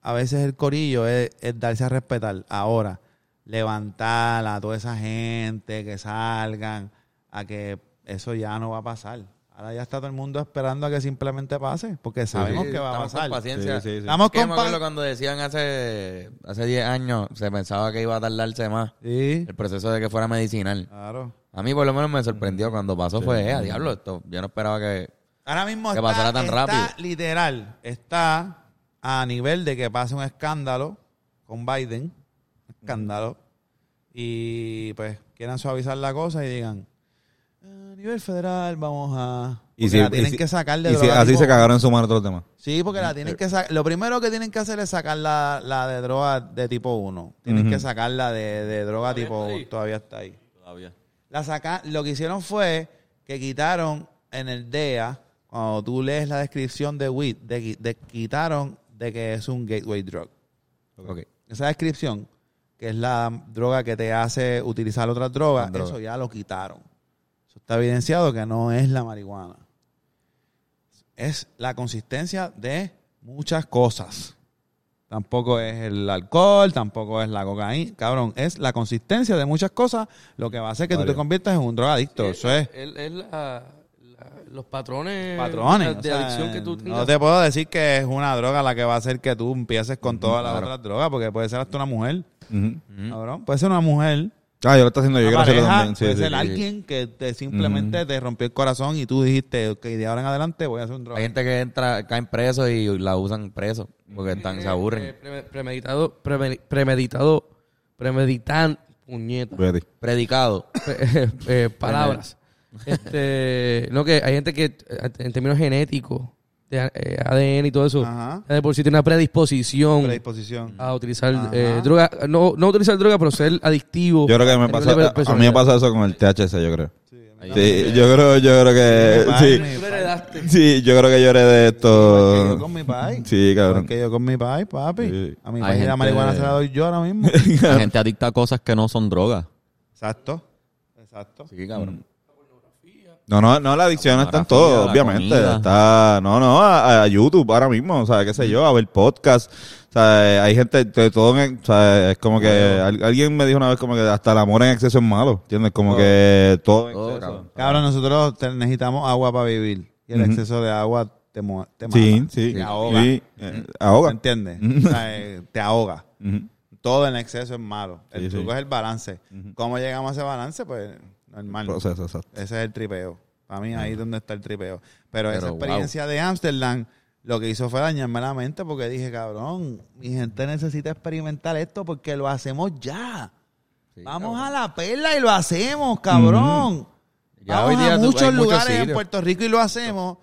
C: a veces el corillo es, es darse a respetar. Ahora, levantar a toda esa gente que salgan, a que eso ya no va a pasar. Ahora ya está todo el mundo esperando a que simplemente pase, porque sabemos
A: Sí,
C: que va a pasar.
A: Con paciencia.
B: Sí, sí.
C: Estamos con
A: me
C: pa-
A: acuerdo cuando decían hace hace 10 años, se pensaba que iba a tardarse más
C: Sí,
A: el proceso de que fuera medicinal.
C: claro.
A: A mí por lo menos me sorprendió cuando pasó fue, eh, a diablo, esto, yo no esperaba que...
C: Ahora mismo
A: Que
C: está,
A: pasara tan
C: está
A: rápido.
C: literal, está a nivel de que pase un escándalo con Biden, escándalo, y pues quieran suavizar la cosa y digan, nivel federal vamos a...
B: Y si-
C: la tienen
B: y si-
C: que sacar de
B: Y si-
C: droga
B: así
C: tipo-
B: se cagaron en su mano todos los demás.
C: Sí, porque la tienen que sacar. Lo primero que tienen que hacer es sacar la, la de droga de tipo 1. Tienen
B: Ujú.
C: que sacarla de, de droga tipo 1. Todavía está ahí.
D: Todavía.
C: La saca, lo que hicieron fue que quitaron en el DEA cuando tú lees la descripción de weed, de, de- quitaron de que es un gateway drug.
A: Ok.
C: Esa descripción, que es la droga que te hace utilizar otras drogas,
A: Las drogas.
C: eso ya lo quitaron. Eso está evidenciado que no es la marihuana. Es la consistencia de muchas cosas. Tampoco es el alcohol, tampoco es la cocaína. Cabrón, es la consistencia de muchas cosas lo que va a hacer que tú te conviertas en un drogadicto. Eso es
E: Es, la- la- los patrones,
C: patrones.
E: de
C: o sea,
E: adicción que tú tengas.
C: no te puedo decir que es una droga la que va a hacer que tú empieces con todas las
A: claro.
C: otras drogas, porque puede ser hasta una mujer. Cabrón, puede ser una mujer.
B: Ah, yo lo estoy haciendo, yo quiero hacerlo
C: pareja,
B: también. Sí,
C: puede
B: sí,
C: ser
B: sí.
C: alguien que te simplemente te rompió el corazón y tú dijiste, ok, de ahora en adelante voy a hacer un
A: Hay
C: droga.
A: gente que entra, caen presos y la usan presos porque están, se
E: Eh,
A: aburren.
E: pre- premeditado, preme- premeditado, premeditan, puñeta.
B: Ready.
A: Predicado.
E: Eh, eh, palabras. este, no que hay gente que eh, en términos genéticos, de eh, ADN y todo eso,
C: Ajá.
E: de por sí tiene una predisposición
C: Predisposición.
E: a utilizar eh, droga, no, no utilizar droga, pero ser adictivo.
B: Yo creo que me
E: a
B: pasa, a, mí me pasa eso con el THC, yo creo.
C: Sí,
B: Sí, yo creo, yo creo que, sí, sí, yo creo que de
C: Igual que yo
B: esto.
C: con mi pai.
B: Sí, cabrón.
C: Que yo con mi pai, papi. A mi pai la marihuana se la doy yo ahora mismo.
D: Hay gente adicta a cosas que no son drogas.
C: Exacto. Exacto.
A: Sí, cabrón.
B: No, no, no, la adicción está en todo, obviamente.
D: comida.
B: Está, no, no, a, a YouTube ahora mismo, o sea, qué sé yo, a ver podcast. O sea, hay gente de todo, en- o sea, es como que al- alguien me dijo una vez como que hasta el amor en exceso es malo, ¿entiendes? Como que todo en
A: Todo,
B: exceso.
A: cabrón.
C: Cabrón, nosotros necesitamos agua para vivir. Y el exceso de agua te, te mata.
B: Sí, sí.
C: Te ahoga.
B: Sí, eh, ahoga.
C: ¿Entiendes? O sea, eh, te ahoga. Todo en exceso es malo. El
B: Sí,
C: truco
B: sí.
C: es el balance. ¿Cómo llegamos a ese balance? Pues normal.
B: Proceso, exacto.
C: Ese es el tripeo. Para mí ahí es donde está el tripeo. Pero, esa experiencia de Ámsterdam lo que hizo fue dañarme la mente porque dije, cabrón, mi gente necesita experimentar esto porque lo hacemos ya.
A: Sí,
C: Vamos
A: cabrón.
C: a la perla y lo hacemos, cabrón.
A: Ya
C: Vamos
A: hoy día
C: a muchos lugares en. Puerto Rico y lo hacemos.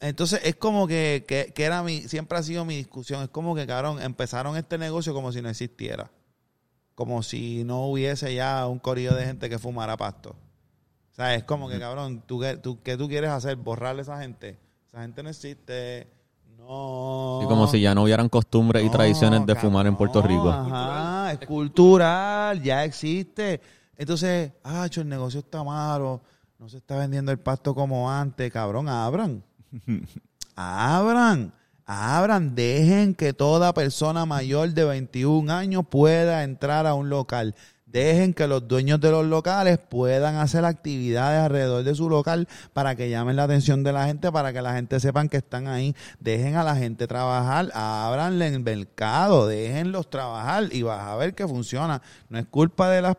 C: Entonces es como que, que, que era mi, siempre ha sido mi discusión. Es como que, cabrón, empezaron este negocio como si no existiera. Como si no hubiese ya un corillo de gente que fumara pasto. O sea, es como que, cabrón, ¿tú, qué, tú, ¿qué tú quieres hacer? ¿Borrarle a esa gente? Esa gente no existe. No.
D: Y como si ya no hubieran costumbres y tradiciones de fumar en Puerto Rico.
C: Ajá, es cultural, ya existe. Entoncho, ah, el negocio está malo, no se está vendiendo el pasto como antes, cabrón, abran. abran, abran, dejen que toda persona mayor de 21 años pueda entrar a un local. Dejen que los dueños de los locales puedan hacer actividades alrededor de su local para que llamen la atención de la gente, para que la gente sepan que están ahí. Dejen a la gente trabajar, ábranle el mercado, déjenlos trabajar y vas a ver que funciona. No es culpa de las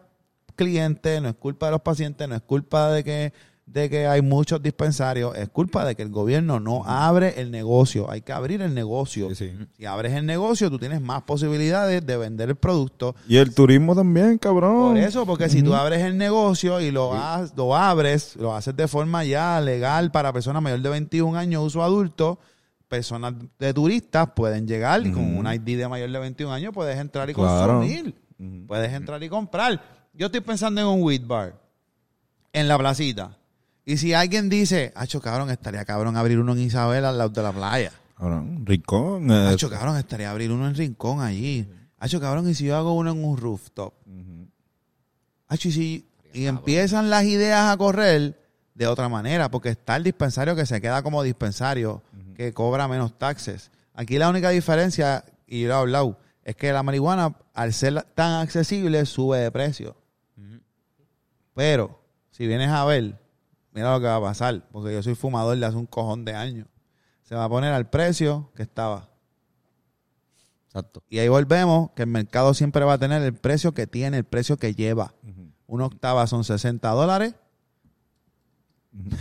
C: clientes, no es culpa de los pacientes, no es culpa de que de que hay muchos dispensarios, es culpa de que el gobierno no abre el negocio. Hay que abrir el negocio.
B: Sí, sí.
C: Si abres el negocio, tú tienes más posibilidades de vender el producto.
B: Y el turismo también, cabrón.
C: Por eso, porque si tú abres el negocio y lo, ha- lo abres, lo haces de forma ya legal para personas mayores de 21 años, uso adulto, personas de turistas pueden llegar y con una ID de mayor de 21 años puedes entrar y
B: Claro.
C: consumir. Puedes entrar y comprar. Yo estoy pensando en un weed bar en la placita. Y si alguien dice, hacho cabrón, estaría cabrón abrir uno en Isabel al lado de la playa.
B: Cabrón, Rincón. eh,
C: Hacho cabrón, estaría abrir uno en Rincón allí. Hacho cabrón, y si yo hago uno en un rooftop. Hacho, y si y empiezan las ideas a correr de otra manera, porque está el dispensario que se queda como dispensario, que cobra menos taxes. Aquí la única diferencia, y yo lo he hablado, es que la marihuana, al ser tan accesible, sube de precio. Pero, si vienes a ver, mira lo que va a pasar, porque yo soy fumador de hace un cojón de años. Se va a poner al precio que estaba.
A: Exacto.
C: Y ahí volvemos, que el mercado siempre va a tener el precio que tiene, el precio que lleva. Una octava son 60 dólares.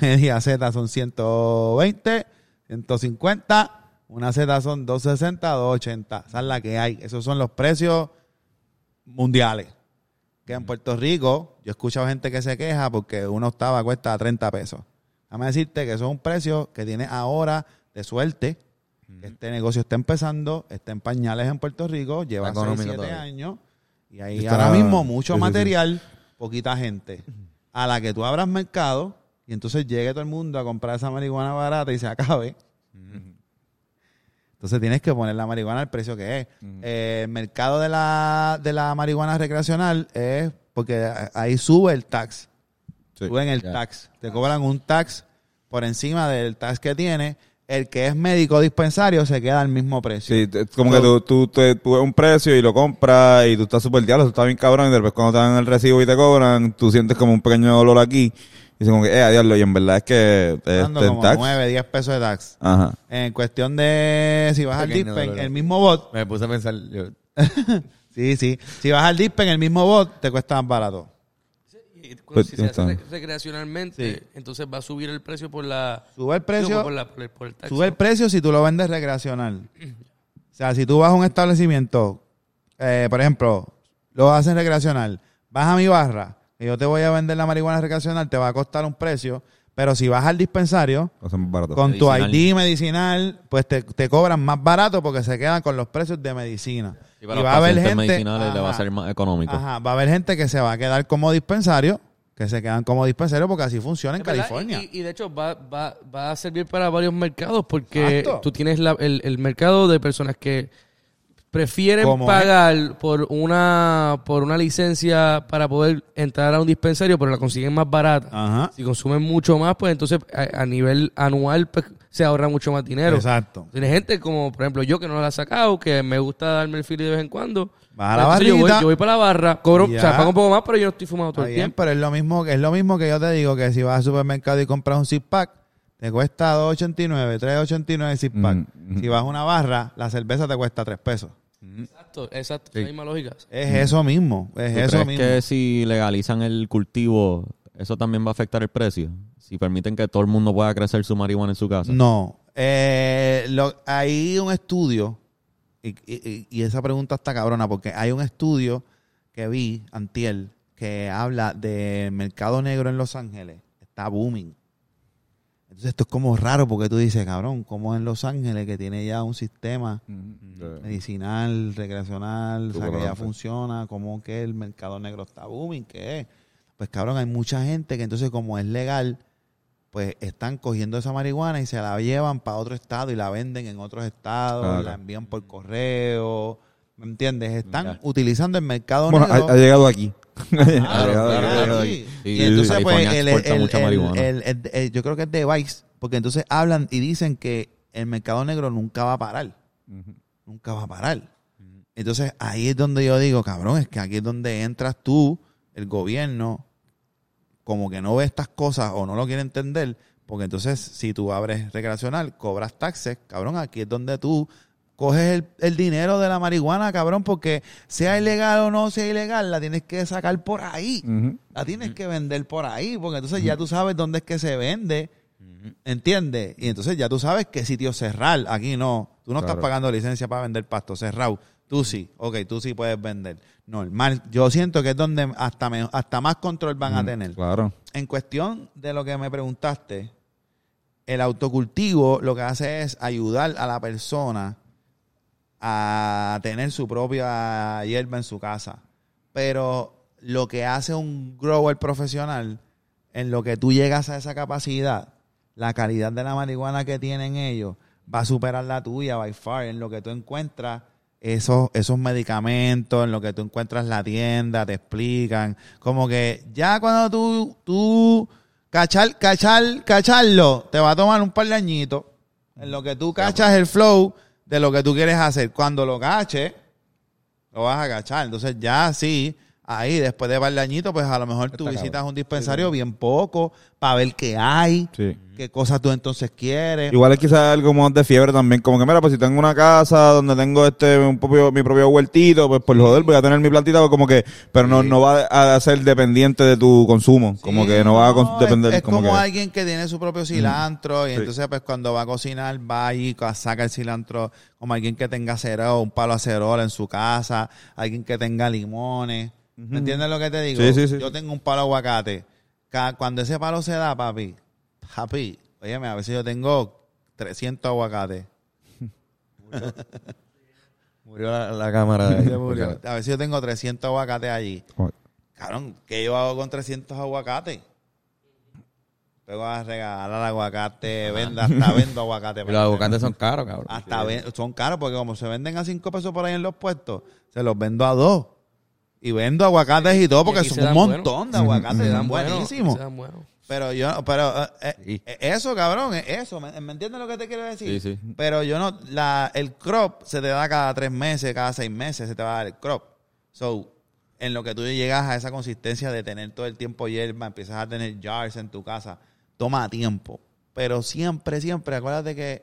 C: Media Z son 120, 150. Una Z son 260, 280. Esa es la que hay. Esos son los precios mundiales. Que en Puerto Rico, yo he escuchado gente que se queja porque una octava cuesta 30 pesos. Déjame decirte que eso es un precio que tiene ahora de suerte. Este negocio está empezando, está en pañales en Puerto Rico, lleva
A: Está
C: 6,
A: económico
C: 7
A: todavía.
C: años. Y ahí
B: Está-
C: ahora mismo mucho
B: sí, sí, sí.
C: material, poquita gente. A la que tú abras mercado, y entonces llegue todo el mundo a comprar esa marihuana barata y se acabe. Entonces tienes que poner la marihuana al precio que es. Eh, el mercado de la, de la marihuana recreacional es porque ahí sube el tax.
B: Sí.
C: Suben el tax. Te cobran un tax por encima del tax que tiene. El que es médico dispensario se queda al mismo precio.
B: Sí, es como que tú, tú, te- tú ves un precio y lo compras y tú estás súper diablo, tú estás bien cabrón y después cuando te dan el recibo y te cobran, tú sientes como un pequeño dolor aquí como que, eh, diablo, y en verdad es que
C: Dando
B: este,
C: como
B: tax.
C: 9, 10 pesos de tax.
B: Ajá.
C: En cuestión de si vas al
A: Pequeño
C: Dispen,
A: dolor.
C: el mismo bot.
A: Me puse a pensar, yo,
C: Sí, sí. Si vas al Dispen, el mismo bot te cuesta más barato.
E: Y
B: Pues,
E: si se hace recreacionalmente, entonces va a subir el precio por la...
C: Sube el precio.
E: por, la- por el, por el tax.
C: Sube el precio si tú lo vendes recreacional. O sea, si tú vas a un establecimiento, eh, por ejemplo, lo haces recreacional, vas a mi barra, y yo te voy a vender la marihuana recreacional, te va a costar un precio, pero si vas al dispensario, con tu
D: Medicinal.
C: ID medicinal, pues te, te cobran más barato porque se quedan con los precios de medicina.
D: Y para los pacientes medicinales le va a
C: ajá,
D: ser más económico.
C: ajá, va a haber gente que se va a quedar como dispensario, que se quedan como dispensario porque así funciona en
E: Es
C: California.
E: Y, y de hecho va, va, va a servir para varios mercados porque
C: Exacto.
E: tú tienes la- el, el mercado de personas que prefieren
C: ¿Cómo
E: pagar por una por una licencia para poder entrar a un dispensario pero la consiguen más barata.
C: Ajá.
E: Si consumen mucho más, pues entonces a, a nivel anual pues, se ahorra mucho más dinero.
C: Exacto.
E: Tienes gente como, por ejemplo, yo que no la he sacado, que me gusta darme el fili de vez en cuando.
C: Vas a la
E: yo voy,
C: barrita.
E: yo voy para la barra, cobro, o sea, pago un poco más, pero yo no estoy fumando todo
C: Está
E: el
C: bien,
E: tiempo.
C: pero es lo mismo que es lo mismo que yo te digo que si vas al supermercado y compras un six pack te cuesta 2.89, 3.89 el six pack.
B: Mm, mm.
C: Si vas a una barra, la cerveza te cuesta 3 pesos.
E: Exacto, exacto, la misma lógica.
C: Es eso mismo, es
D: ¿Tú
C: eso
D: crees
C: mismo.
D: que si legalizan el cultivo, eso también va a afectar el precio? Si permiten que todo el mundo pueda crecer su marihuana en su casa.
C: No, eh, lo- hay un estudio y, y- y esa pregunta está cabrona porque hay un estudio que vi antiel que habla del mercado negro en Los Ángeles. Está booming. Entonces esto es como raro porque tú dices, cabrón, como en Los Ángeles que tiene ya un sistema
B: De-
C: medicinal, recreacional, o sea, que ya funciona, como que el mercado negro está booming, ¿qué es? Pues cabrón, hay mucha gente que entonces como es legal, pues están cogiendo esa marihuana y se la llevan para otro estado y la venden en otros estados,
B: Claro.
C: y la envían por correo, ¿me entiendes? Están
D: Ya.
C: utilizando el mercado
B: Bueno,
C: negro.
B: ha llegado aquí. Ha llegado aquí,
C: claro, y entonces, pues, el- el- yo creo que es de Vice, porque entonces hablan y dicen que el mercado negro nunca va a parar. Nunca va a parar. Entonces, ahí es donde yo digo, cabrón, es que aquí es donde entras tú, el gobierno, como que no ve estas cosas o no lo quiere entender, porque entonces, si tú abres recreacional, cobras taxes, cabrón, aquí es donde tú coges el, el dinero de la marihuana, cabrón, porque sea ilegal o no sea ilegal, la tienes que sacar por ahí. La tienes que vender por ahí, porque entonces ya tú sabes dónde es que se vende, ¿entiendes? Y entonces ya tú sabes qué sitio cerrar. Aquí no. Tú no estás pagando licencia para vender pasto cerrado. Tú sí. Ok, tú sí puedes vender. Normal. Yo siento que es donde hasta, me- hasta más control van a tener.
B: Claro.
C: En cuestión de lo que me preguntaste, el autocultivo lo que hace es ayudar a la persona a tener su propia hierba en su casa. Pero lo que hace un grower profesional, en lo que tú llegas a esa capacidad, la calidad de la marihuana que tienen ellos va a superar la tuya by far. En lo que tú encuentras esos, esos medicamentos, en lo que tú encuentras la tienda, te explican. Como que ya cuando tú, tú cachar, cachar, cacharlo, te va a tomar un par de añitos. En lo que tú cachas el flow de lo que tú quieres hacer. Cuando lo caches, lo vas a cachar. Entonces ya sí, ahí después de añitos, pues a lo mejor tú
B: Está
C: visitas un dispensario bien poco para ver qué hay,
B: Sí.
C: qué cosas tú entonces quieres.
B: Igual es quizás algo más de fiebre también, como que mira, pues si tengo una casa donde tengo este un propio, mi propio huertito, pues por joder voy a tener mi plantita, pues como que, pero no, no va a ser dependiente de tu consumo, como que no va a depender,
C: Es, es
B: como,
C: como,
B: que,
C: alguien que tiene su propio cilantro y entonces pues cuando va a cocinar va y ca- saca el cilantro como alguien que tenga acero, un palo acerola en su casa, alguien que tenga limones. ¿Me entiendes lo que te digo?
B: Sí, sí, sí.
C: Yo tengo un palo aguacate. Ca- Cuando ese palo se da, papi, papi, óyeme, a veces yo tengo 300 aguacates.
A: murió la, la cámara. de ahí.
C: A veces yo tengo 300 aguacates allí. Cabrón, ¿qué yo hago con 300 aguacates? Luego a regalar aguacate, vendo, hasta vendo aguacate.
A: Los aguacates son caros, cabrón.
C: Hasta ven- son caros porque como se venden a 5 pesos por ahí en los puestos, se los vendo a 2. Y vendo aguacates y todo
E: Y
C: porque
E: aquí
C: son un montón de aguacates,
E: Se
C: son
E: dan
C: buenísimos.
E: se dan buenos.
C: Pero yo, pero eh, eh,
A: Sí.
C: eh, eso, cabrón, eso, ¿me, me entiendes lo que te quiero decir?
D: Sí, sí.
C: Pero yo no, la, el crop se te da cada tres meses, cada seis meses se te va a dar el crop. So, en lo que tú llegas a esa consistencia de tener todo el tiempo hierba, empiezas a tener jars en tu casa, toma tiempo. Pero siempre, siempre, acuérdate que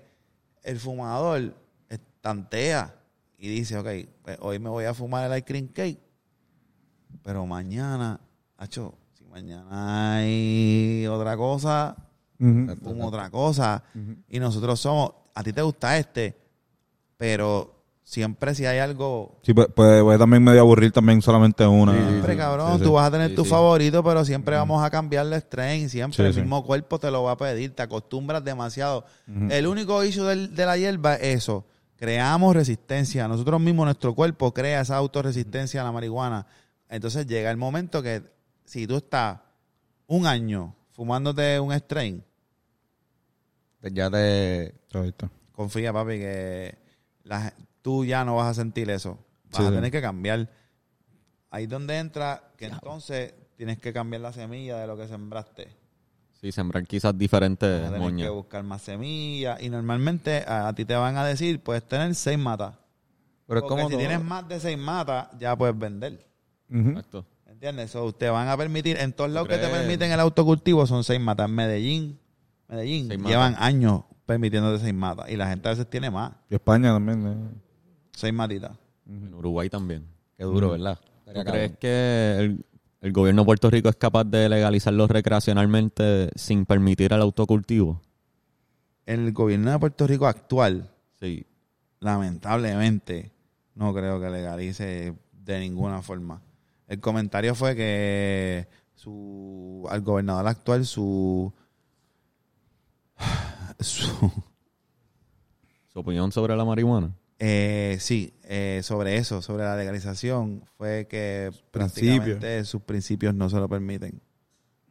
C: el fumador tantea y dice, ok, pues hoy me voy a fumar el ice cream cake, pero mañana, hacho, si mañana hay otra cosa,
B: Ujú.
C: fumo otra cosa. Y nosotros somos, a ti te gusta este, pero siempre si hay algo...
B: Sí, puede, puede- puede también medio aburrir también solamente una.
C: Siempre, cabrón,
B: Sí, sí.
C: tú vas a tener
D: Sí,
C: tu
D: sí.
C: favorito, pero siempre vamos a cambiarle strain. Siempre
B: Sí,
C: el
B: sí.
C: mismo cuerpo te lo va a pedir, te acostumbras demasiado. El único issue del- de la hierba es eso. Creamos resistencia. Nosotros mismos, nuestro cuerpo crea esa autorresistencia a la marihuana. Entonces llega el momento que si tú estás un año fumándote un strain,
A: Pues ya te...
C: Confía, papi, que la- tú ya no vas a sentir eso. Vas
B: Sí,
C: a
B: sí.
C: tener que cambiar. Ahí es donde entra que entonces tienes que cambiar la semilla de lo que sembraste.
D: Sí, sembrar quizás diferentes
C: Vas a tener que buscar más semillas. Y normalmente a, a ti te van a decir, puedes tener seis matas.
A: Pero es como
C: si
A: todo.
C: tienes más de seis matas, ya puedes vender.
D: Exacto.
C: ¿Entiendes? So, te van a permitir, en todos lados que te permiten el autocultivo son seis matas. En Medellín, Medellín,
D: Seis matas.
C: llevan años permitiéndote seis matas. Y la gente a veces tiene más.
B: Y España también. eh.
C: Seis matitas.
D: En Uruguay también.
A: Qué duro, ¿verdad?
D: ¿Tú crees que el, el gobierno de Puerto Rico es capaz de legalizarlo recreacionalmente sin permitir el autocultivo?
C: El gobierno de Puerto Rico actual,
D: Sí.
C: lamentablemente, no creo que legalice de ninguna forma. El comentario fue que su al gobernador actual su su
D: ¿Su opinión sobre la marihuana?
C: eh, sí eh, sobre eso sobre la legalización fue que
B: Principios.
C: prácticamente sus principios no se lo permiten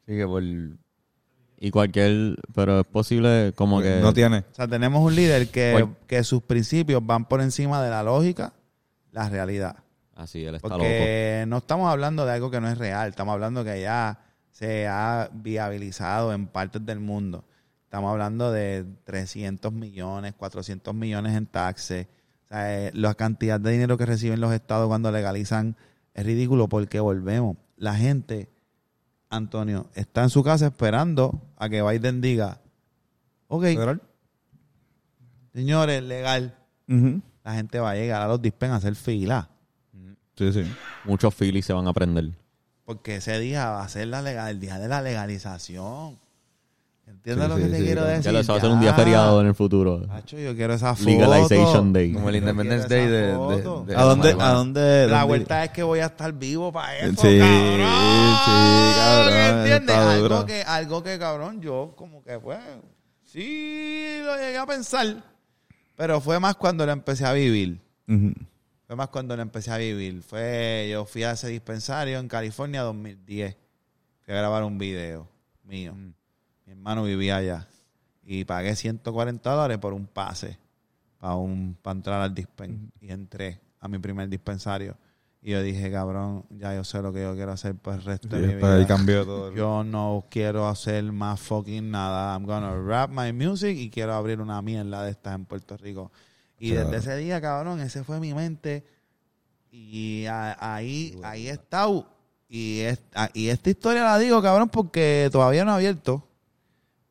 A: Sí, que por...
D: Y cualquier... Pero es posible como que...
B: No tiene.
C: o sea tenemos un líder que, que sus principios van por encima de la lógica la realidad
D: Así, él está loco.
C: Porque no estamos hablando de algo que no es real, estamos hablando que ya se ha viabilizado en partes del mundo. Estamos hablando de 300 millones, 400 millones en taxes. O sea, eh, la cantidad de dinero que reciben los estados cuando legalizan es ridículo porque volvemos. La gente, Antonio, está en su casa esperando a que Biden diga, ok,
B: ¿Federal?
C: señores, legal. La gente va a llegar a los dispen a hacer fila.
B: Sí, sí.
D: Muchos filis se van a prender.
C: Porque ese día va a ser la legal, el día de la legalización. ¿Entiendes
B: Sí,
C: lo que
B: sí,
C: te
B: sí,
C: quiero decir?
D: Ya eso va a ser un día feriado en el futuro.
C: Hacho, yo quiero esa foto.
D: Legalization Day.
A: Como el Independence Day de... de-
B: ¿A dónde? ¿A dónde?
C: La
B: dónde-
C: vuelta es que voy a estar vivo para eso,
B: Sí,
C: cabrón.
B: sí, cabrón,
C: ¿Entiendes? Algo
B: duro.
C: que, algo que, cabrón, yo como que, pues, sí lo llegué a pensar. Pero fue más cuando lo empecé a vivir.
B: Ujú.
C: Fue más cuando lo empecé a vivir. Fue, yo fui a ese dispensario en California 2010. Fui a grabar un video mío. Mi hermano vivía allá. Y pagué 140 dólares por un pase para un para entrar al dispen. Y entré a mi primer dispensario. Y yo dije, cabrón, ya yo sé lo que yo quiero hacer por el resto
B: Sí,
C: de mi
B: ahí
C: vida.
B: cambió todo.
C: Yo no quiero hacer más fucking nada. I'm gonna rap my music y quiero abrir una mierda de estas en Puerto Rico. Y
B: Claro.
C: desde ese día, cabrón, ese fue mi mente. Y a- ahí, ahí he estado. Y, es- a- y esta historia la digo, cabrón, porque todavía no he abierto.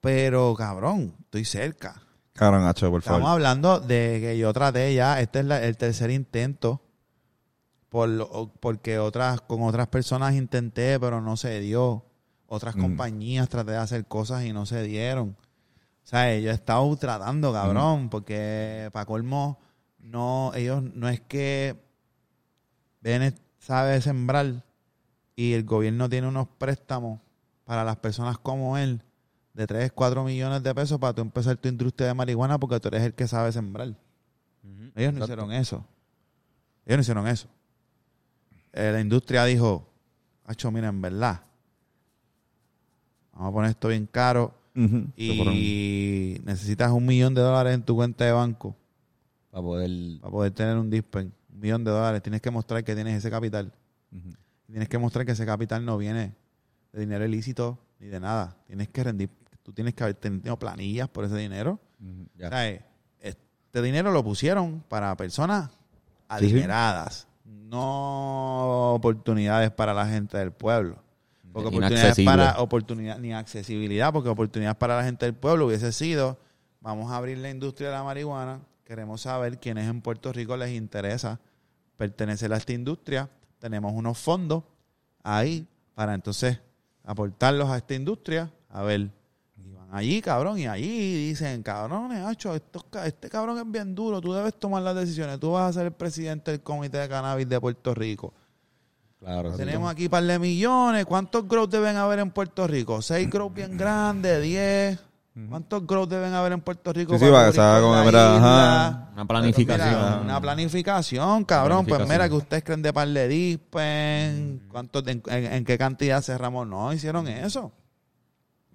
C: Pero, cabrón, estoy cerca.
B: Cabrón, Hacho, por
C: Estamos
B: favor.
C: hablando de que yo traté ya, este es la- el tercer intento, por porque otras, con otras personas intenté, pero no se dio. Otras
B: Mm.
C: compañías traté de hacer cosas y no se dieron. O sea, yo he estado tratando, cabrón, porque para colmo, no, ellos no es que Bennett sabe sembrar y el gobierno tiene unos préstamos para las personas como él de 3, 4 millones de pesos para tú empezar tu industria de marihuana porque tú eres el que sabe sembrar. Ellos no hicieron eso. Ellos no hicieron eso. Eh, la industria dijo, Hacho, mira, en verdad, vamos a poner esto bien caro. Y necesitas un millón de dólares en tu cuenta de banco
A: Para poder...
C: para poder tener un dispen, un millón de dólares, tienes que mostrar que tienes ese capital.
B: Ujú.
C: Tienes que mostrar que ese capital no viene de dinero ilícito ni de nada. Tienes que rendir, tú tienes que haber tenido planillas por ese dinero. O sea, este dinero lo pusieron para personas
B: Sí, sí.
C: adineradas, no oportunidades para la gente del pueblo. Porque oportunidades para oportunidad ni accesibilidad, porque oportunidades para la gente del pueblo hubiese sido, vamos a abrir la industria de la marihuana, queremos saber quiénes en Puerto Rico les interesa pertenecer a esta industria, tenemos unos fondos ahí para entonces aportarlos a esta industria, a ver, y van allí, cabrón, y allí dicen, cabrones, hacho, estos este cabrón es bien duro, tú debes tomar las decisiones, tú vas a ser el presidente del Comité de Cannabis de Puerto Rico.
A: Claro. sí.
C: Tenemos aquí un par de millones. ¿Cuántos grows deben haber en Puerto Rico? ¿Seis grows bien grandes? ¿Diez? ¿Cuántos grows deben haber en Puerto Rico?
B: Sí, sí, para
C: la isla?
B: ajá.
D: Una planificación.
C: Mira, una planificación, cabrón. Pues mira, que ustedes creen de par de dispen, cuántos, en, en- en qué cantidad cerramos. No, hicieron eso.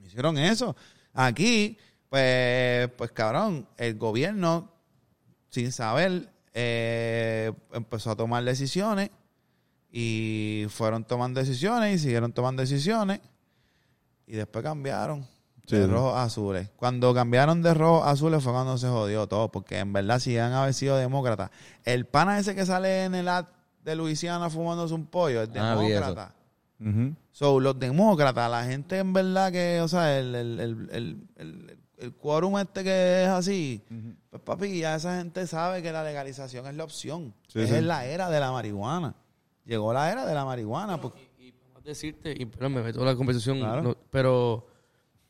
C: Hicieron eso. Aquí, pues, pues cabrón, el gobierno, sin saber, eh, empezó a tomar decisiones y fueron tomando decisiones y siguieron tomando decisiones y después cambiaron
B: Sí,
C: de rojo a azules. Cuando cambiaron de rojo a azules fue cuando se jodió todo, porque en verdad si a haber sido demócratas, el pana ese que sale en el ad de Luisiana fumándose un pollo es
A: Ah,
C: demócrata.
B: Ujú.
C: So, los demócratas, la gente en verdad que, o sea, el, el, el, el, el, el quórum este que es así, pues papi, ya esa gente sabe que la legalización es la opción.
B: Sí,
C: es
B: sí.
C: la era de la marihuana. Llegó la era de la marihuana. Porque,
E: Y para decirte, y perdón, me meto en la conversación,
C: Claro.
E: no, pero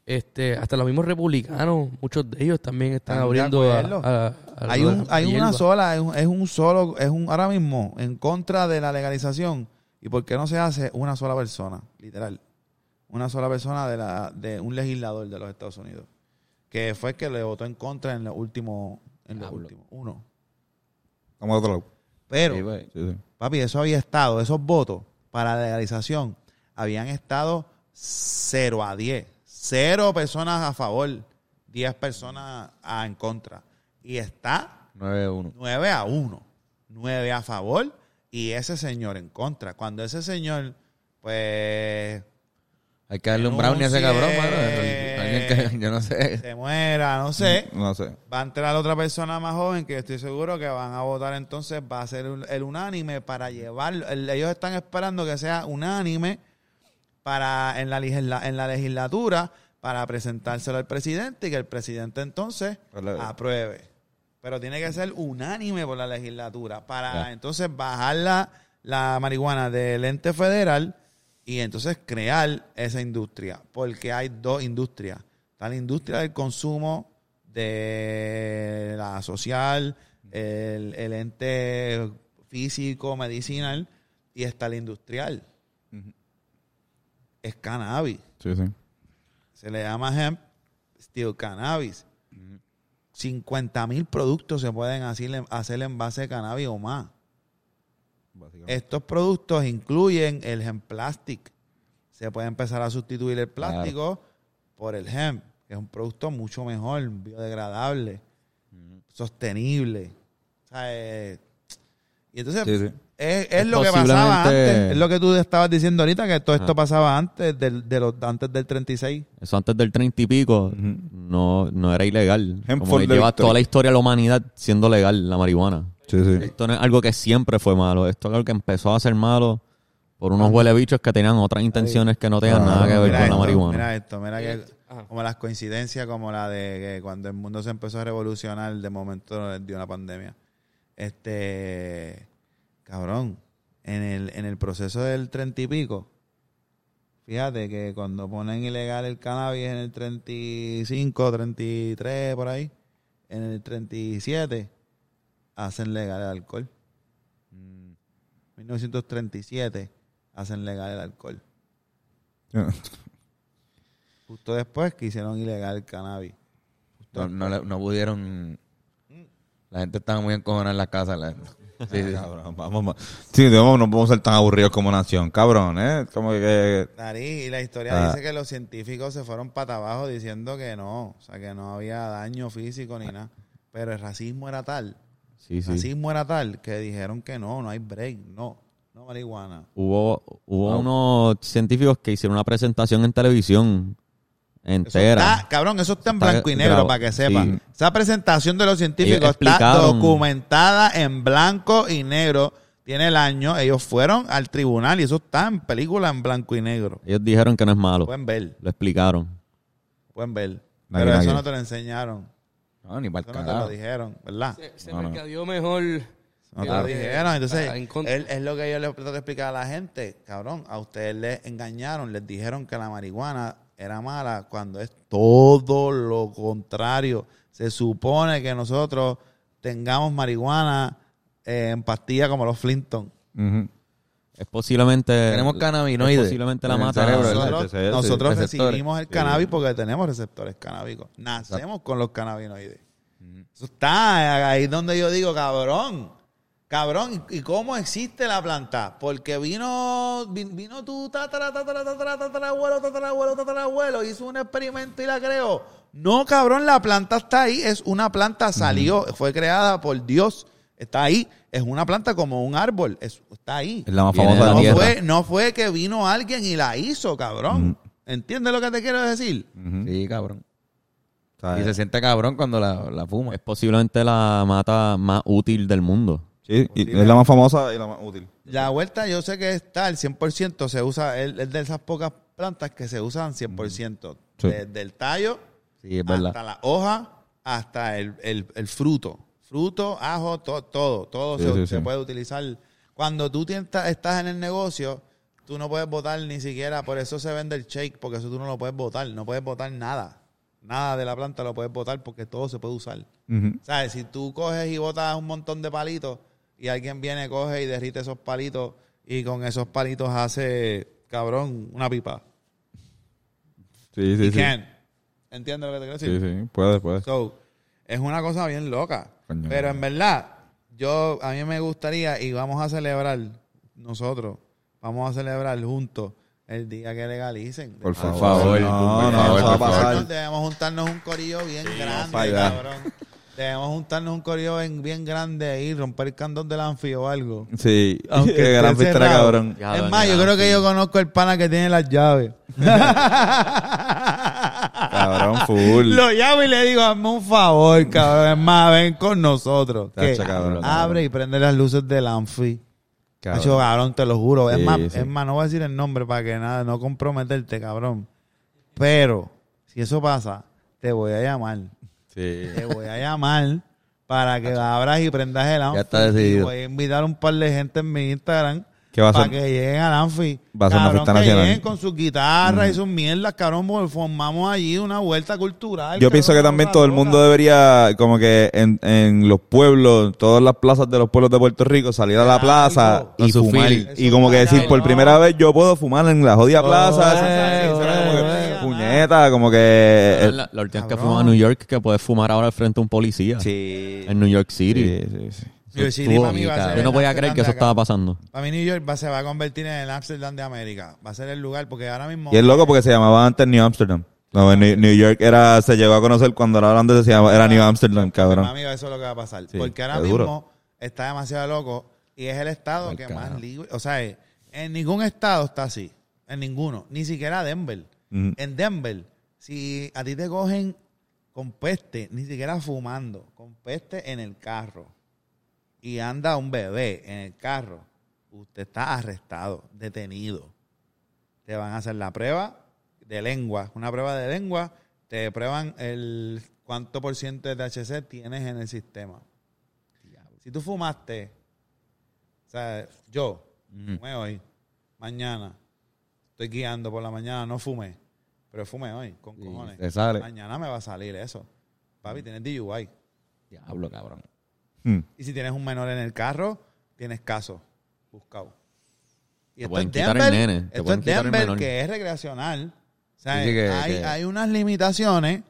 E: este hasta los mismos republicanos, muchos de ellos también están abriendo a, a- a
C: hay
E: lo de
C: un,
E: la
C: hay
E: hierba.
C: una sola, es un, es un solo, es un ahora mismo en contra de la legalización. ¿Y por qué no se hace una sola persona? Literal. Una sola persona de la de un legislador de los Estados Unidos. Que fue el que le votó en contra en los últimos, en los
A: Diablo.
C: últimos, uno.
B: Vamos a otro lado.
C: Pero,
A: Sí, pues.
B: Sí, sí.
C: papi, eso había estado, esos votos para la legalización habían estado 0 a 10. Cero personas a favor, 10 personas a- en contra. Y está
A: 9-1.
C: 9 a 1. 9 a favor y ese señor en contra. Cuando ese señor, pues,
A: Hay que darle un brownie a ese cabrón, mano. Alguien que, yo no sé.
C: se muera, no sé,
B: No sé.
C: va a entrar otra persona más joven que estoy seguro que van a votar entonces, va a ser el, el unánime para llevarlo. el- ellos están esperando que sea unánime para en la, en la legislatura para presentárselo al presidente y que el presidente entonces apruebe. Pero tiene que ser unánime por la legislatura para
A: Ya.
C: entonces bajar la, la marihuana del ente federal y entonces crear esa industria. Porque hay dos industrias. Está la industria del consumo, de la social, el, el ente físico, medicinal, y está la industrial. Es cannabis.
B: Sí, sí.
C: Se le llama hemp steel cannabis. 50 mil productos se pueden hacer, hacer en base de cannabis o más.
B: Básicamente.
C: Estos productos incluyen el hemp plastic. Se puede empezar a sustituir el plástico por el hemp, que es un producto mucho mejor, biodegradable, sostenible. O sea, eh, y entonces
B: Sí, sí.
C: es, es
D: Es
C: lo que pasaba antes. Es lo que tú estabas diciendo ahorita, que todo esto
D: Ah.
C: pasaba antes del, de los, antes del 36.
D: Eso antes del 30 y pico no, no era ilegal.
B: Hemp
D: Como que lleva toda la historia de la humanidad siendo legal la marihuana.
B: Sí, sí.
D: Esto no es algo que siempre fue malo. Esto es algo que empezó a ser malo por unos huele bichos que tenían otras intenciones que no tenían
B: Ah,
D: nada que ver con
C: esto,
D: la marihuana.
C: Mira esto, mira que
E: Ajá.
C: como las coincidencias, como la de que cuando el mundo se empezó a revolucionar, de momento dio una pandemia. Este, cabrón, en el, en el proceso del treinta y pico, fíjate que cuando ponen ilegal el cannabis en el 35, 33, por ahí, en el 37, hacen legal el alcohol. 1937, hacen legal el alcohol. Justo después que hicieron ilegal el cannabis.
A: No, no, no pudieron. La gente estaba muy encojonada en las casas. la- Sí, sí.
B: Cabrón, vamos, ma- sí, no, no podemos ser tan aburridos como nación, cabrón, ¿eh? Como que...
C: Y la historia
B: Ah.
C: dice que los científicos se fueron para abajo diciendo que no, o sea, que no había daño físico ni nada. Pero el racismo era tal,
D: Sí,
C: el
D: sí.
C: racismo era tal que dijeron que no, no hay break, no, no marihuana.
D: Hubo, hubo unos científicos que hicieron una presentación en televisión
C: Eso
D: entera.
C: está, cabrón, eso está en
D: Está
C: blanco y negro
D: grabado.
C: para que sepa.
D: Sí.
C: Esa presentación de los científicos está documentada en blanco y negro. Tiene el año, ellos fueron al tribunal y eso está en película en blanco y negro.
D: Ellos dijeron que no es malo.
C: Pueden ver,
D: Lo explicaron.
C: pueden ver. Pero eso no te lo enseñaron,
A: No, ni para el
C: no te lo dijeron, ¿verdad?
E: Se, se
B: No,
E: mercadeó mejor.
C: No te lo dijeron. Entonces, él- es lo que yo le trato de explicar a la gente. Cabrón, a ustedes les engañaron, les dijeron que la marihuana era mala cuando es todo lo contrario. Se supone que nosotros tengamos marihuana eh, en pastilla como los Flinton.
B: ujú.
D: Es posiblemente.
A: Tenemos cannabinoides
D: es posiblemente la
A: el
D: mata.
C: Nosotros, nosotros
A: receptores.
C: recibimos el cannabis porque tenemos receptores canábicos. Nacemos con los cannabinoides. Eso está ahí donde yo digo, cabrón. Cabrón, ¿y cómo existe la planta? Porque vino, vi- vino tu tatara, tatara, tatara, tatarabuelo, tatarabuelo, tatarabuelo, hizo un experimento y la creó. No, cabrón, la planta está ahí. Es una planta, salió, fue creada por Dios. Está ahí. Es una planta como un árbol. Es- está ahí.
B: Es la más famosa
D: de
B: de
D: la
C: No
D: tierra.
C: fue, no fue que vino alguien y la hizo, cabrón. ¿Entiendes lo que te quiero decir?
A: Sí, cabrón.
B: ¿Sabes?
A: Y se siente cabrón cuando la, la fuma.
D: Es posiblemente la mata más útil del mundo.
B: Sí, y es la más famosa y la más útil.
C: La vuelta yo sé que está al 100%, se usa, es es de esas pocas plantas que se usan 100%.
B: Sí.
C: Desde el tallo
A: Sí, es verdad.
C: hasta la hoja, hasta el, el- el fruto. Fruto, ajo, to- todo, todo
B: Sí,
C: se,
B: sí,
C: se
B: sí.
C: puede utilizar. Cuando tú tienta- estás en el negocio, tú no puedes votar ni siquiera, por eso se vende el shake, porque eso tú no lo puedes votar, no puedes votar nada. Nada de la planta lo puedes votar porque todo se puede usar. ¿Sabes? Si tú coges y botas un montón de palitos y alguien viene, coge y derrite esos palitos y con esos palitos hace, cabrón, una pipa.
B: Sí, sí, sí.
C: can. ¿Entiendes lo que te quiero
B: Sí,
C: decir?
B: sí, puede, puede.
C: So, es una cosa bien loca.
B: Coño.
C: Pero en verdad, yo a mí me gustaría y vamos a celebrar nosotros, vamos a celebrar juntos el día que legalicen.
B: Por
A: Por
B: favor.
A: favor,
B: no,
A: por
B: no,
A: favor, por
C: debemos juntarnos un corillo bien grande,
B: para allá.
C: cabrón. Debemos juntarnos un corillo bien, bien grande y romper el candón del anfio o algo.
B: Sí,
C: Aunque
B: gran cabrón.
C: Es más, yo creo que yo conozco el pana que tiene las llaves.
B: Cabrón, full.
C: Lo llamo y le digo, hazme un favor, cabrón. Es más, ven con nosotros.
B: Tacho,
C: Que
B: cabrón,
C: abre y prende las luces del anfi.
B: Cabrón.
C: Cacho, cabrón, te lo juro. es, más,
B: sí.
C: es más, no voy a decir el nombre para que nada, no comprometerte, cabrón. Pero, si eso pasa, te voy a llamar.
B: Sí.
C: Te voy a llamar para que abras y prendas el Anfi.
A: está decidido.
C: Y voy a invitar un par de gente en mi Instagram
B: ¿Qué va a
C: para que lleguen al Anfi.
B: Va a ser una fiesta
C: que
B: nacional.
C: lleguen con sus guitarras y sus mierdas, cabrón, porque formamos allí una vuelta cultural.
B: Yo pienso que también todo el mundo debería, como que en, en los pueblos, todas las plazas de los pueblos de Puerto Rico, salir a la plaza
A: Con
B: y
A: su
B: fumar.
A: feeling.
B: Y como que decir, por primera vez yo puedo fumar en la jodida plaza.
C: eh,
B: Eso era como que,
C: eh,
B: puñeta, como que...
D: la, la última vez que
C: cabrón.
D: fuimos a New York, que puedes fumar ahora al frente de un policía.
B: Sí.
D: En New York City.
B: Sí, sí, sí.
C: New York City
D: Estuvo-
C: para mí va a ser
D: Yo no podía creer que eso
C: Amsterdam
D: estaba pasando.
C: Para mí New York va, se va a convertir en el Amsterdam de América. Va a ser el lugar, porque ahora mismo...
B: Y es loco porque se llamaba antes New Amsterdam. No, en New, New York era, se llegó a conocer cuando era grande, se llamaba, era New Amsterdam, cabrón.
C: Amigo, eso es lo que va a pasar.
B: Sí,
C: porque ahora
B: es
C: mismo
B: duro.
C: está demasiado loco y es el estado
A: Ay,
C: que más libre... O sea, en ningún estado está así. En ninguno. Ni siquiera Denver. En Denver, si a ti te cogen con peste, ni siquiera fumando, con peste en el carro, y anda un bebé en el carro, usted está arrestado, detenido. Te van a hacer la prueba de lengua, una prueba de lengua, te prueban el cuánto por ciento de THC tienes en el sistema. Si tú fumaste, o sea, yo fumé hoy, mañana, estoy guiando por la mañana, no fumé, pero fumé hoy, con cojones.
A: te sale.
C: Mañana me va a salir eso. Papi, tienes DUI.
A: Diablo, cabrón.
B: Mm.
C: Y si tienes un menor en el carro, tienes caso. Buscado. Y
D: Te
C: esto
D: pueden
C: es Denver,
D: nene, te
C: esto
D: pueden
C: es Denver, que es recreacional. O sea,
A: que-
C: hay,
A: que-
C: hay unas limitaciones,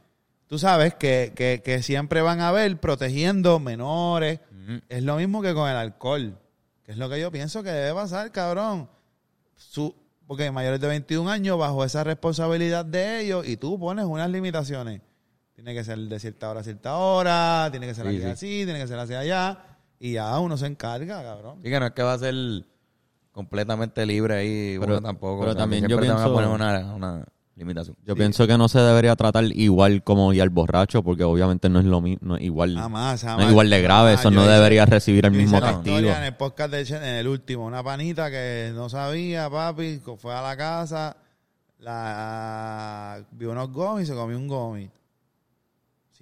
C: tú sabes, que, que, que siempre van a haber protegiendo menores, Es lo mismo que con el alcohol, que es lo que yo pienso que debe pasar, cabrón. Su, porque mayores de 21 años, bajo esa responsabilidad de ellos, y tú pones unas limitaciones. Tiene que ser de cierta hora a cierta hora, tiene que ser
A: sí,
C: así, tiene que ser hacia allá. Y ya uno se encarga, cabrón.
A: Y que no es que va a ser completamente libre ahí,
D: pero
A: tampoco.
D: Pero también yo
A: pienso... Van a poner una, una limitación.
D: Yo pienso que no se debería tratar igual como y al borracho, porque obviamente no es lo mismo, no es igual, ah,
C: jamás,
D: igual de grave,
C: ah,
D: eso no debería recibir el mismo castigo.
C: En el podcast en el último, una panita que no sabía, papi, fue a la casa, la vio unos gomis y se comió un gomis.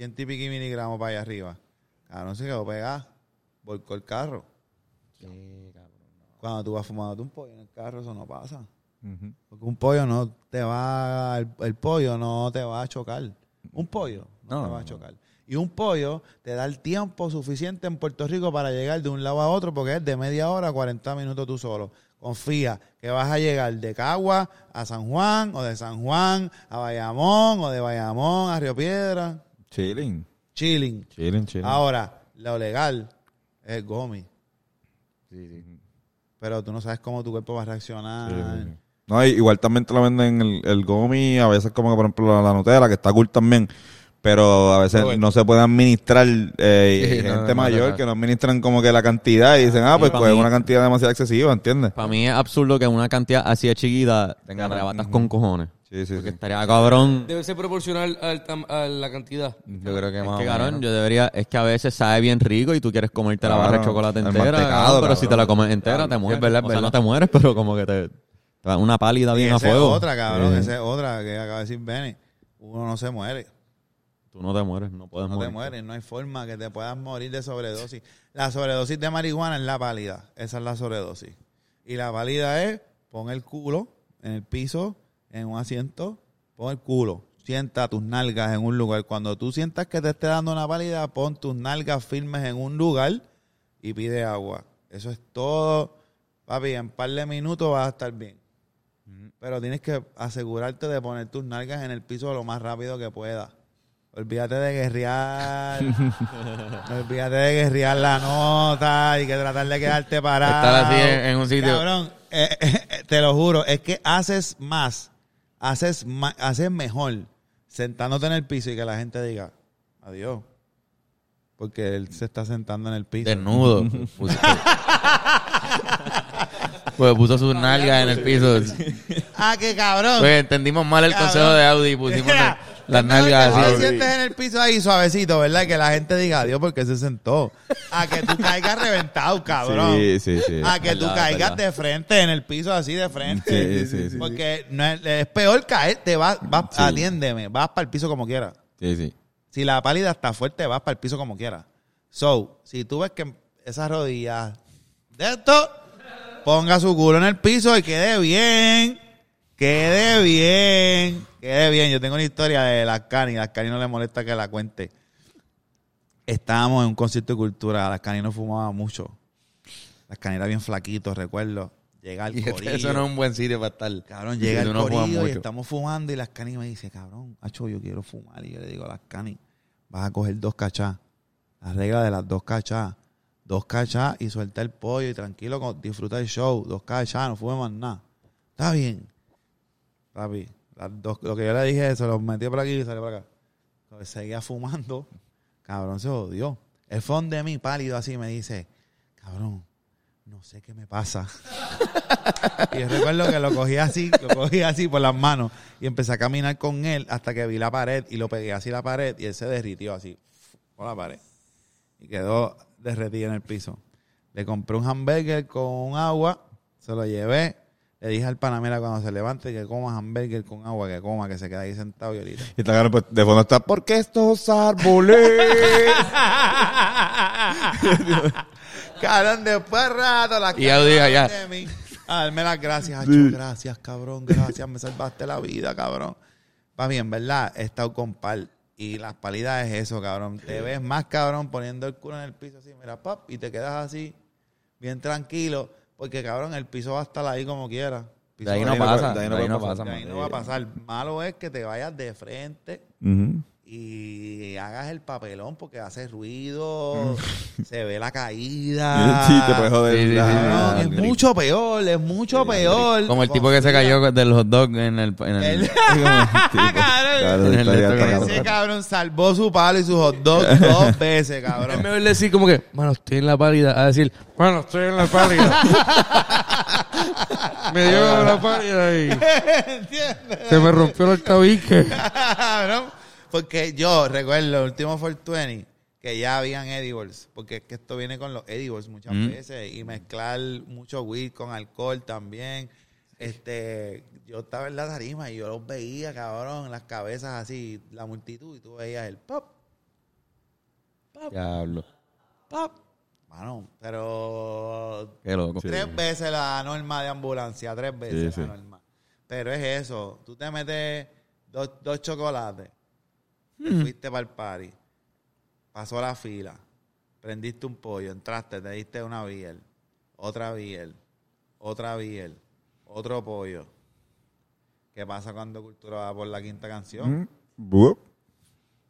C: 100 y pico miligramos para allá arriba. Cabrón, se quedó pegado. Volcó el carro. Sí, cabrón. Cuando tú vas fumando un pollo en el carro, eso no pasa. Porque un pollo no te va. El, pollo no te va a chocar. Un pollo no, te va a chocar. Y un pollo te da el tiempo suficiente en Puerto Rico para llegar de un lado a otro, porque es de media hora a 40 minutos tú solo. Confía que vas a llegar de Cagua a San Juan, o de San Juan a Bayamón, o de Bayamón a Río Piedra.
B: Chilling.
C: Chilling.
B: Chilling, chilling.
C: Ahora, lo legal es el gomi. Pero tú no sabes cómo tu cuerpo va a reaccionar.
B: Sí, sí, sí. No, igual también te lo venden el, el gomi, a veces como que por ejemplo la, la Nutella, que está cool también, pero a veces no se puede administrar eh,
A: Sí, no,
B: gente
A: no,
B: mayor
A: no.
B: que no administran como que la cantidad y dicen, ah, pues, pues es una cantidad demasiado excesiva, ¿entiendes?
D: Para mí es absurdo que una cantidad así de chiquita te
A: Tenga-
D: arrebatas con cojones.
B: Sí, sí,
D: Porque
B: sí.
D: estaría cabrón.
E: Debe ser proporcional al tam- a la cantidad.
A: Yo creo que
D: Es
A: más
D: que,
A: o
D: cabrón, yo debería... Es que a veces sabe bien rico y tú quieres comerte la barra de chocolate
B: el
D: entera.
B: mantecado,
D: cabrón, pero
B: cabrón.
D: si te la comes entera,
B: Claro,
D: te mueres.
A: verdad, es
D: o sea,
A: verdad.
D: no te mueres, pero como que te... te da una pálida
C: Y
D: bien a
C: esa es
D: fuego.
C: otra, cabrón.
B: Sí.
C: Esa es otra que acaba de decir Benny. Uno no se muere.
D: Tú no te mueres, no puedes
C: No te
D: morir.
C: mueres. No hay forma que te puedas morir de sobredosis. La sobredosis de marihuana es la pálida. Esa es la sobredosis. Y la pálida es pon el culo en el piso, en un asiento, pon el culo. Sienta tus nalgas en un lugar. Cuando tú sientas que te esté dando una pálida, pon tus nalgas firmes en un lugar y pide agua. Eso es todo. Papi, en par de minutos vas a estar bien. Pero tienes que asegurarte de poner tus nalgas en el piso lo más rápido que puedas. Olvídate de guerrear. olvídate de guerrear la nota y que tratar de quedarte parado.
A: Estar así en- en un sitio.
C: Cabrón, eh, eh, te lo juro, es que haces más, haces, haces mejor sentándote en el piso y que la gente diga adiós. Porque él se está sentando en el piso.
A: Desnudo. Puso- pues puso sus nalgas en el piso.
C: Ah, qué cabrón.
A: Pues entendimos mal el
C: Cabrón.
A: consejo de Audi y pusimos las nalgas
C: tú te
A: así.
C: sientes en el piso ahí suavecito, ¿verdad? Que la gente diga adiós porque se sentó. A que tú caigas reventado, cabrón.
B: Sí, sí, sí.
C: A que tú
D: Verdad,
C: caigas
D: verdad.
C: de frente en el piso así de frente.
B: Sí, sí, sí.
C: Porque no es, es peor caer, te vas, vas
B: Sí.
C: atiéndeme, vas para el piso como quieras.
B: Sí, sí.
C: Si la pálida está fuerte, vas para el piso como quieras. So, si tú ves que esas rodillas de esto, ponga su culo en el piso y quede bien. Quede bien. Quede bien. Yo tengo una historia de las Cani. Las Cani no le molesta que la cuente. Estábamos en un concierto de cultura. Las Cani no fumaba mucho. Las Cani era bien flaquito, recuerdo. Llega el
A: Y
C: corillo.
A: eso no es un buen sitio para estar.
C: Cabrón, llega el
A: no
C: corillo y estamos fumando y las canis me dice, cabrón, hacho, yo quiero fumar. Y yo le digo a las canis, vas a coger dos cachás. La regla de las dos cachás. Dos cachás y suelta el pollo y tranquilo, disfruta el show. Dos cachás, no fume más nada. Está bien. Papi, lo que yo le dije, se lo metí por aquí y salió por acá. Seguía fumando. Cabrón, se odió. El fondo de mí, pálido así, me dice, cabrón, no sé qué me pasa. Y recuerdo que lo cogí así, lo cogí así por las manos y empecé a caminar con él hasta que vi la pared y lo pegué así la pared y él se derritió así por la pared y quedó derretido en el piso. Le compré un hamburger con agua, se lo llevé, le dije al panamera cuando se levante que coma hamburger con agua, que coma, que se quede ahí sentado y ahorita.
B: Y está claro, pues de fondo está, ¿por qué estos árboles?
C: Cabrón, después de rato la
A: Y Audi dijo, ya.
C: de mí. A darme las gracias, Hacho, gracias, cabrón, gracias, me salvaste la vida, cabrón. Va bien, ¿verdad? He estado con pal. Y las palidas es eso, cabrón. Te ves más, cabrón, poniendo el culo en el piso así, mira, pap, y te quedas así, bien tranquilo, porque, cabrón, el piso va a estar ahí como quiera.
A: De ahí no pasa.
B: de ahí no
A: pasa.
C: de ahí no va a pasar. Malo es que te vayas de frente y hagas el papelón porque hace ruido, se ve la caída.
B: Sí, te puedes joder.
A: Sí, sí, sí,
C: Cabrón, es mucho peor, es mucho peor.
A: Como el tipo que se cayó del hot dog en el... En el,
C: El- Cabrón,
B: estaría-
A: Ese
C: cabrón salvó su palo y su hot dog dos veces,
E: Es
C: cabrón.
E: mejor decir como que, mano, estoy en la pálida, a decir, mano, estoy en la pálida. me dio la pálida y se me rompió el tabique.
C: Cabrón. Porque yo recuerdo el último 420 que ya habían edibles, porque es que esto viene con los edibles muchas veces y mezclar mucho weed con alcohol también. Este, yo estaba en la tarima y yo los veía, cabrón, las cabezas así, la multitud y tú veías el pop,
A: Diablo.
C: pop. Mano, pero
A: Qué loco.
C: tres veces la norma de ambulancia, tres veces
B: Sí,
C: la
B: sí.
C: norma. Pero es eso, tú te metes dos, dos chocolates, te
B: Hmm.
C: fuiste para el party, pasó la fila, prendiste un pollo, entraste, te diste una biel, otra biel, otra biel, otro pollo. ¿Qué pasa cuando Cultura va por la quinta canción?
B: Mm.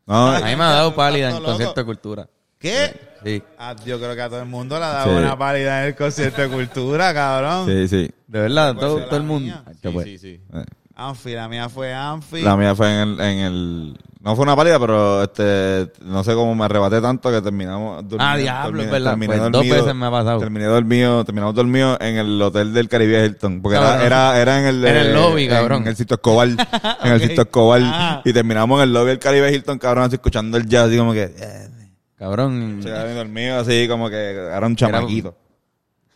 B: No,
A: A mí me ha dado pálida en
C: Tanto
A: concierto de cultura.
C: ¿Qué?
A: Sí.
C: Ah, yo creo que a todo el mundo le ha dado
B: Sí.
C: una pálida en el concierto de Cultura, cabrón.
B: sí, sí.
A: De verdad,
C: ¿Cuál
A: todo, todo el mundo.
C: mía?
D: Sí, sí, sí.
C: Anfi, la mía fue Anfi.
B: La mía fue en el, en el... No fue una pálida, pero este, no sé cómo me arrebaté tanto que terminamos durmiendo.
A: Ah, diablo, es verdad.
B: terminé
A: Pues dos veces me ha pasado.
B: Terminé dormido, terminamos dormidos en el hotel del Caribe Hilton. Porque era, era, era en el...
A: En el lobby, cabrón.
B: En el sitio Escobar. En el sitio Escobar. Y terminamos en el lobby del Caribe Hilton, cabrón, así escuchando el jazz, así como que... eh,
A: Cabrón.
B: se quedaba bien dormido, así como que era un chamaquito.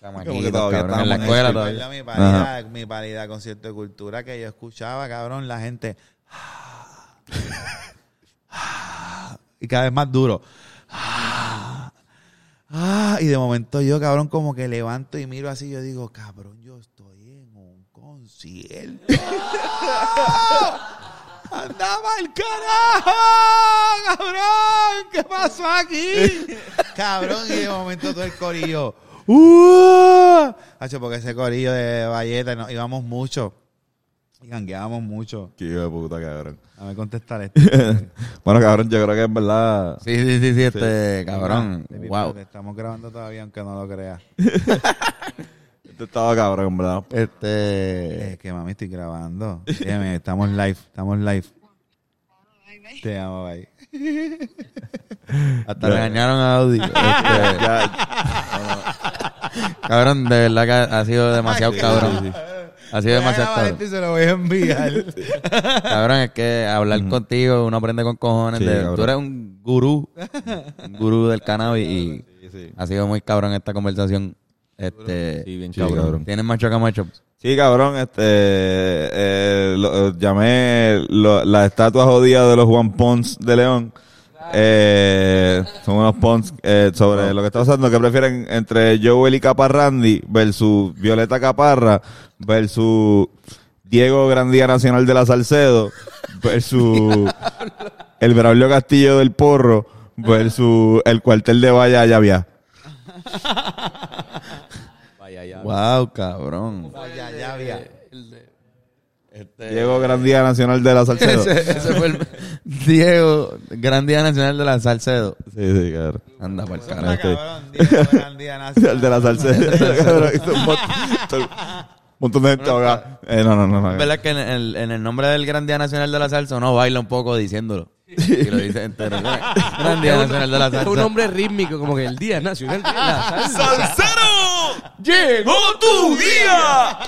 A: Chamaquito,
B: Como que todavía
A: cabrón, en la escuela
B: el-
A: todavía.
C: Mi parida, mi parida concierto de cultura que yo escuchaba, cabrón, la gente. Y cada vez más duro. Ah, y de momento yo, cabrón, como que levanto y miro así, yo digo, cabrón, yo estoy en un concierto. ¡Andaba el carajo! ¡Cabrón! ¿Qué pasó aquí? cabrón, y de momento todo el corillo. ¡Uh! Hacho, porque ese corillo de Valleta no, íbamos mucho. Y gangueábamos mucho.
B: Qué hijo de puta, cabrón.
C: A ver, contestar esto.
B: bueno, cabrón, yo creo que en verdad...
A: Sí, sí, sí, sí, este, cabrón. Wow.
C: Estamos grabando todavía, aunque no lo creas.
B: Este estaba cabrón, en verdad.
A: Este.
C: Es que mami, estoy grabando. Dígame, estamos live, estamos live. Te amo, bye.
A: Hasta regañaron a Audi. Este,
B: Ya,
A: cabrón, de verdad que ha sido demasiado cabrón. Sido
C: Voy a
A: demasiado
C: grabar
A: cabrón.
C: esto y se lo voy a enviar.
A: Cabrón, es que hablar contigo uno aprende con cojones.
B: Sí,
A: de- tú eres un gurú. Un gurú del cannabis y
B: sí, sí.
A: ha sido muy cabrón esta conversación. Este,
D: Sí, bien cabrón.
B: cabrón.
A: ¿Tienes macho camacho?
B: Sí, cabrón, este, eh, lo- llamé lo- las estatuas jodidas de los Juan Pons de León. Eh, son unos Pons eh, sobre lo que está pasando, que prefieren entre Joel y Caparrandi versus Violeta Caparra versus Diego Grandía Nacional de la Salcedo versus el Braulio Castillo del Porro versus el cuartel de Valla Llavia.
D: Vaya, ya.
A: Wow, cabrón.
C: ya, ya había.
A: Este,
B: Diego Grandía Nacional de la Salcedo.
A: ese, ese fue el Diego, Gran Día Nacional de la Salcedo.
B: Sí, sí, cabrón.
A: Anda por
C: Está
A: carajo.
C: Diego, gran día nacional.
B: El de la hizo un mon- un montón de gente ahogada. Eh, no, no, no. no.
A: Es verdad que en el, en el nombre del Gran Día Nacional de la Salsa uno baila un poco diciéndolo. Y lo dice entero. Gran Día Nacional de la
E: Es un
A: Salsa.
E: nombre rítmico, como que el Día Nacional de la Salsa.
A: ¡Llegó tu día!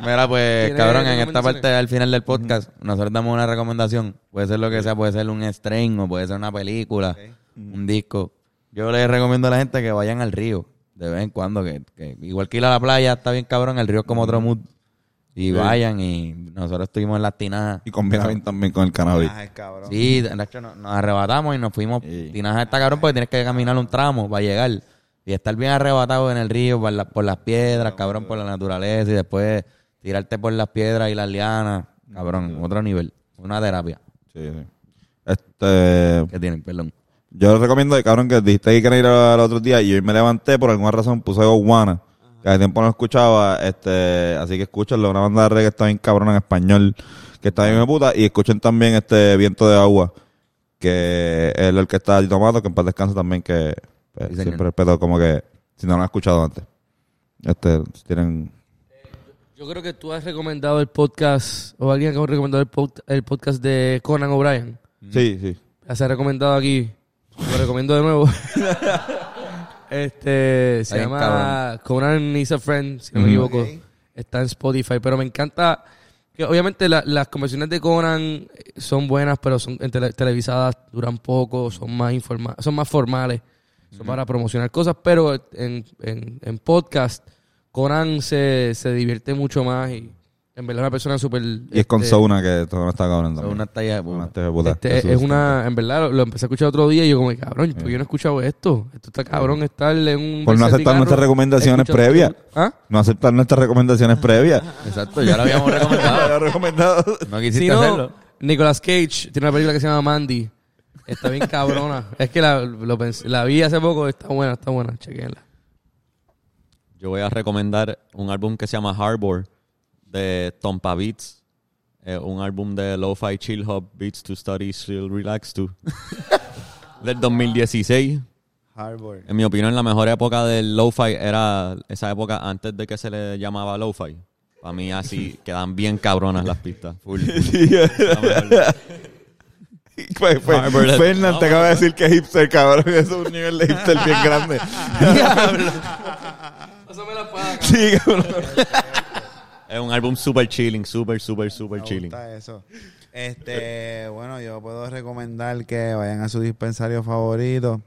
A: Mira, pues, cabrón, en esta parte al final del podcast, nosotros damos una recomendación. Puede ser lo que sea, puede ser un strain o puede ser una película, un disco. Yo les recomiendo a la gente que vayan al río de vez en cuando, que, que igual que ir a la playa está bien cabrón, el río es como otro mood. Y vayan y nosotros estuvimos en las tinajas.
B: Y combina bien también con el cannabis.
C: Ay, cabrón.
A: Sí, de hecho nos, nos arrebatamos y nos fuimos.
B: Sí.
A: Tinajas está cabrón porque tienes que caminar un tramo para llegar. Y estar bien arrebatado en el río por, la- por las piedras, cabrón, por la naturaleza. Y después tirarte por las piedras y las lianas. Cabrón, otro nivel. Una terapia
B: Sí, sí. Este,
A: que tienen, perdón.
B: yo les recomiendo, cabrón, que dijiste que querían ir al otro día y hoy me levanté por alguna razón, puse Gowana, que hace tiempo no escuchaba, este, así que escúchenlo, una banda de reggae que está bien cabrón en español, que está bien de puta, y escuchen también este Viento de Agua, que es la orquesta de Tomato, que en paz descanso también, que pues,
A: Sí,
B: siempre respeto como que, si no lo han escuchado antes. Este, si tienen...
E: Yo creo que tú has recomendado el podcast, o alguien ha recomendado el, pod- el podcast de Conan O'Brien.
B: Sí, sí.
E: Se ha recomendado aquí. Lo recomiendo de nuevo. este se llama Conan is a Friend, si no me
B: Mm.
E: equivoco.
C: Ok.
E: Está en Spotify. Pero me encanta que obviamente la- las conversaciones de Conan son buenas, pero son en tele- televisadas, duran poco, son más informa son más formales. Son para promocionar cosas, pero en, en, en podcast Conan se, se divierte mucho más y en verdad es una persona súper...
B: Y es con
E: este,
B: Sauna, que todo no está cabrón también.
A: Una talla
B: Una este
E: este, es una, en verdad, lo, lo empecé a escuchar otro día y yo como, cabrón, ¿por qué yo no he escuchado esto? Esto está cabrón estar en un...
B: Por no aceptar nuestras recomendaciones previas.
E: ¿Ah?
B: No aceptar nuestras recomendaciones previas.
A: Exacto, ya lo habíamos recomendado.
B: Lo recomendado.
A: No quisiste
E: Si no,
A: hacerlo.
E: Nicolas Cage tiene una película que se llama Mandy. Está bien cabrona. es que la, lo pensé- la vi hace poco, está buena, está buena, chequenla.
D: Yo voy a recomendar un álbum que se llama Harbor de Tompa Beats. Eh, un álbum de Lo-Fi Chill Hop Beats to Study, Chill, Relax to. del 2016.
C: Harvard.
D: En mi opinión, la mejor época del Lo-Fi era esa época antes de que se le llamaba Lo-Fi. Para mí así quedan bien cabronas las pistas. Full.
B: Pues, pues,
D: Harvard.
B: Fernan
D: No,
B: te acaba de decir que es hipster, cabrón. Eso es un nivel de hipster bien grande.
E: Pásame la paga.
B: sí, cabrón.
D: Es un álbum super chilling, super, super, super
C: Me
D: chilling.
C: gusta eso. Este, bueno, yo puedo recomendar que vayan a su dispensario favorito.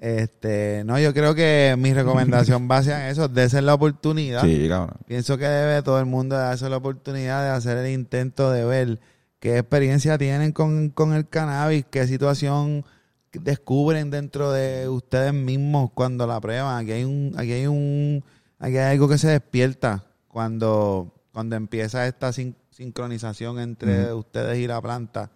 C: Este, no, yo creo que mi recomendación va hacia eso, dése la oportunidad.
B: Sí, cabrón.
C: Pienso que debe todo el mundo darse la oportunidad de hacer el intento de ver qué experiencia tienen con, con el cannabis, qué situación descubren dentro de ustedes mismos cuando la prueban. Aquí hay un, aquí hay un, aquí hay algo que se despierta cuando, cuando empieza esta sin- sincronización entre ustedes y la planta,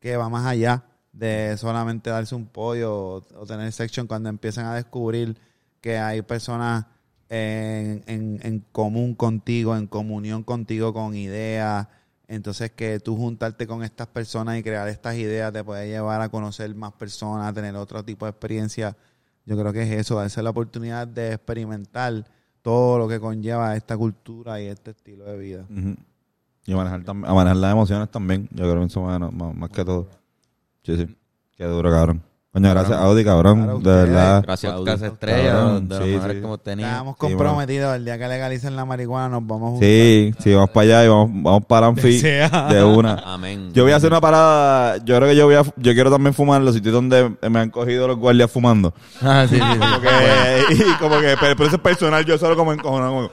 C: que va más allá de solamente darse un pollo o, o tener section cuando empiezan a descubrir que hay personas en, en, en común contigo, en comunión contigo con ideas. Entonces que tú juntarte con estas personas y crear estas ideas te puede llevar a conocer más personas, a tener otro tipo de experiencia. Yo creo que es eso, darse la oportunidad de experimentar todo lo que conlleva esta cultura y este estilo de vida.
B: Y manejar, a manejar las emociones también. Yo creo que eso más, más, más que todo. Sí, sí. Qué duro, cabrón. Coño, gracias, Audi, cabrón.
C: Claro,
B: de
C: ustedes.
B: verdad.
D: Gracias, Audi.
A: Estrella,
B: Cabrón,
A: de los
B: sí,
A: mejores
B: sí.
A: que hemos tenido.
C: Estábamos comprometidos, el día que legalicen la marihuana nos vamos a juntar.
B: Sí, sí, vamos para allá y vamos, vamos para Anfi de una.
D: Amén.
B: Yo voy a hacer una parada. Yo creo que yo voy a, yo quiero también fumar en los sitios donde me han cogido los guardias fumando.
A: Ah, sí, sí.
B: Como que, y como que, pero, pero eso es personal, yo solo como encojonado. como-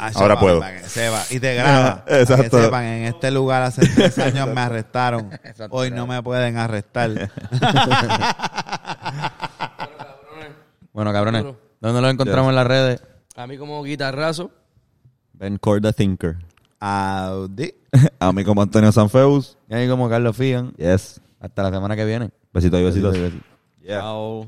C: Ah,
B: Ahora puedo.
C: para que sepa. Y te graba.
B: Ah,
C: Para que
B: exacto.
C: sepan, en este lugar hace tres años me arrestaron.
A: Exacto.
C: Hoy no me pueden arrestar.
A: Bueno, cabrones. ¿dónde lo encontramos en las redes?
E: A mí como guitarrazo.
D: Ben Core the Thinker.
C: Audi.
B: A mí como Antonio Sanfeus.
A: Y ahí como Carlos Figan.
B: Yes.
A: Hasta la semana que viene. Besitos y besitos.
B: Yeah.
D: Chao.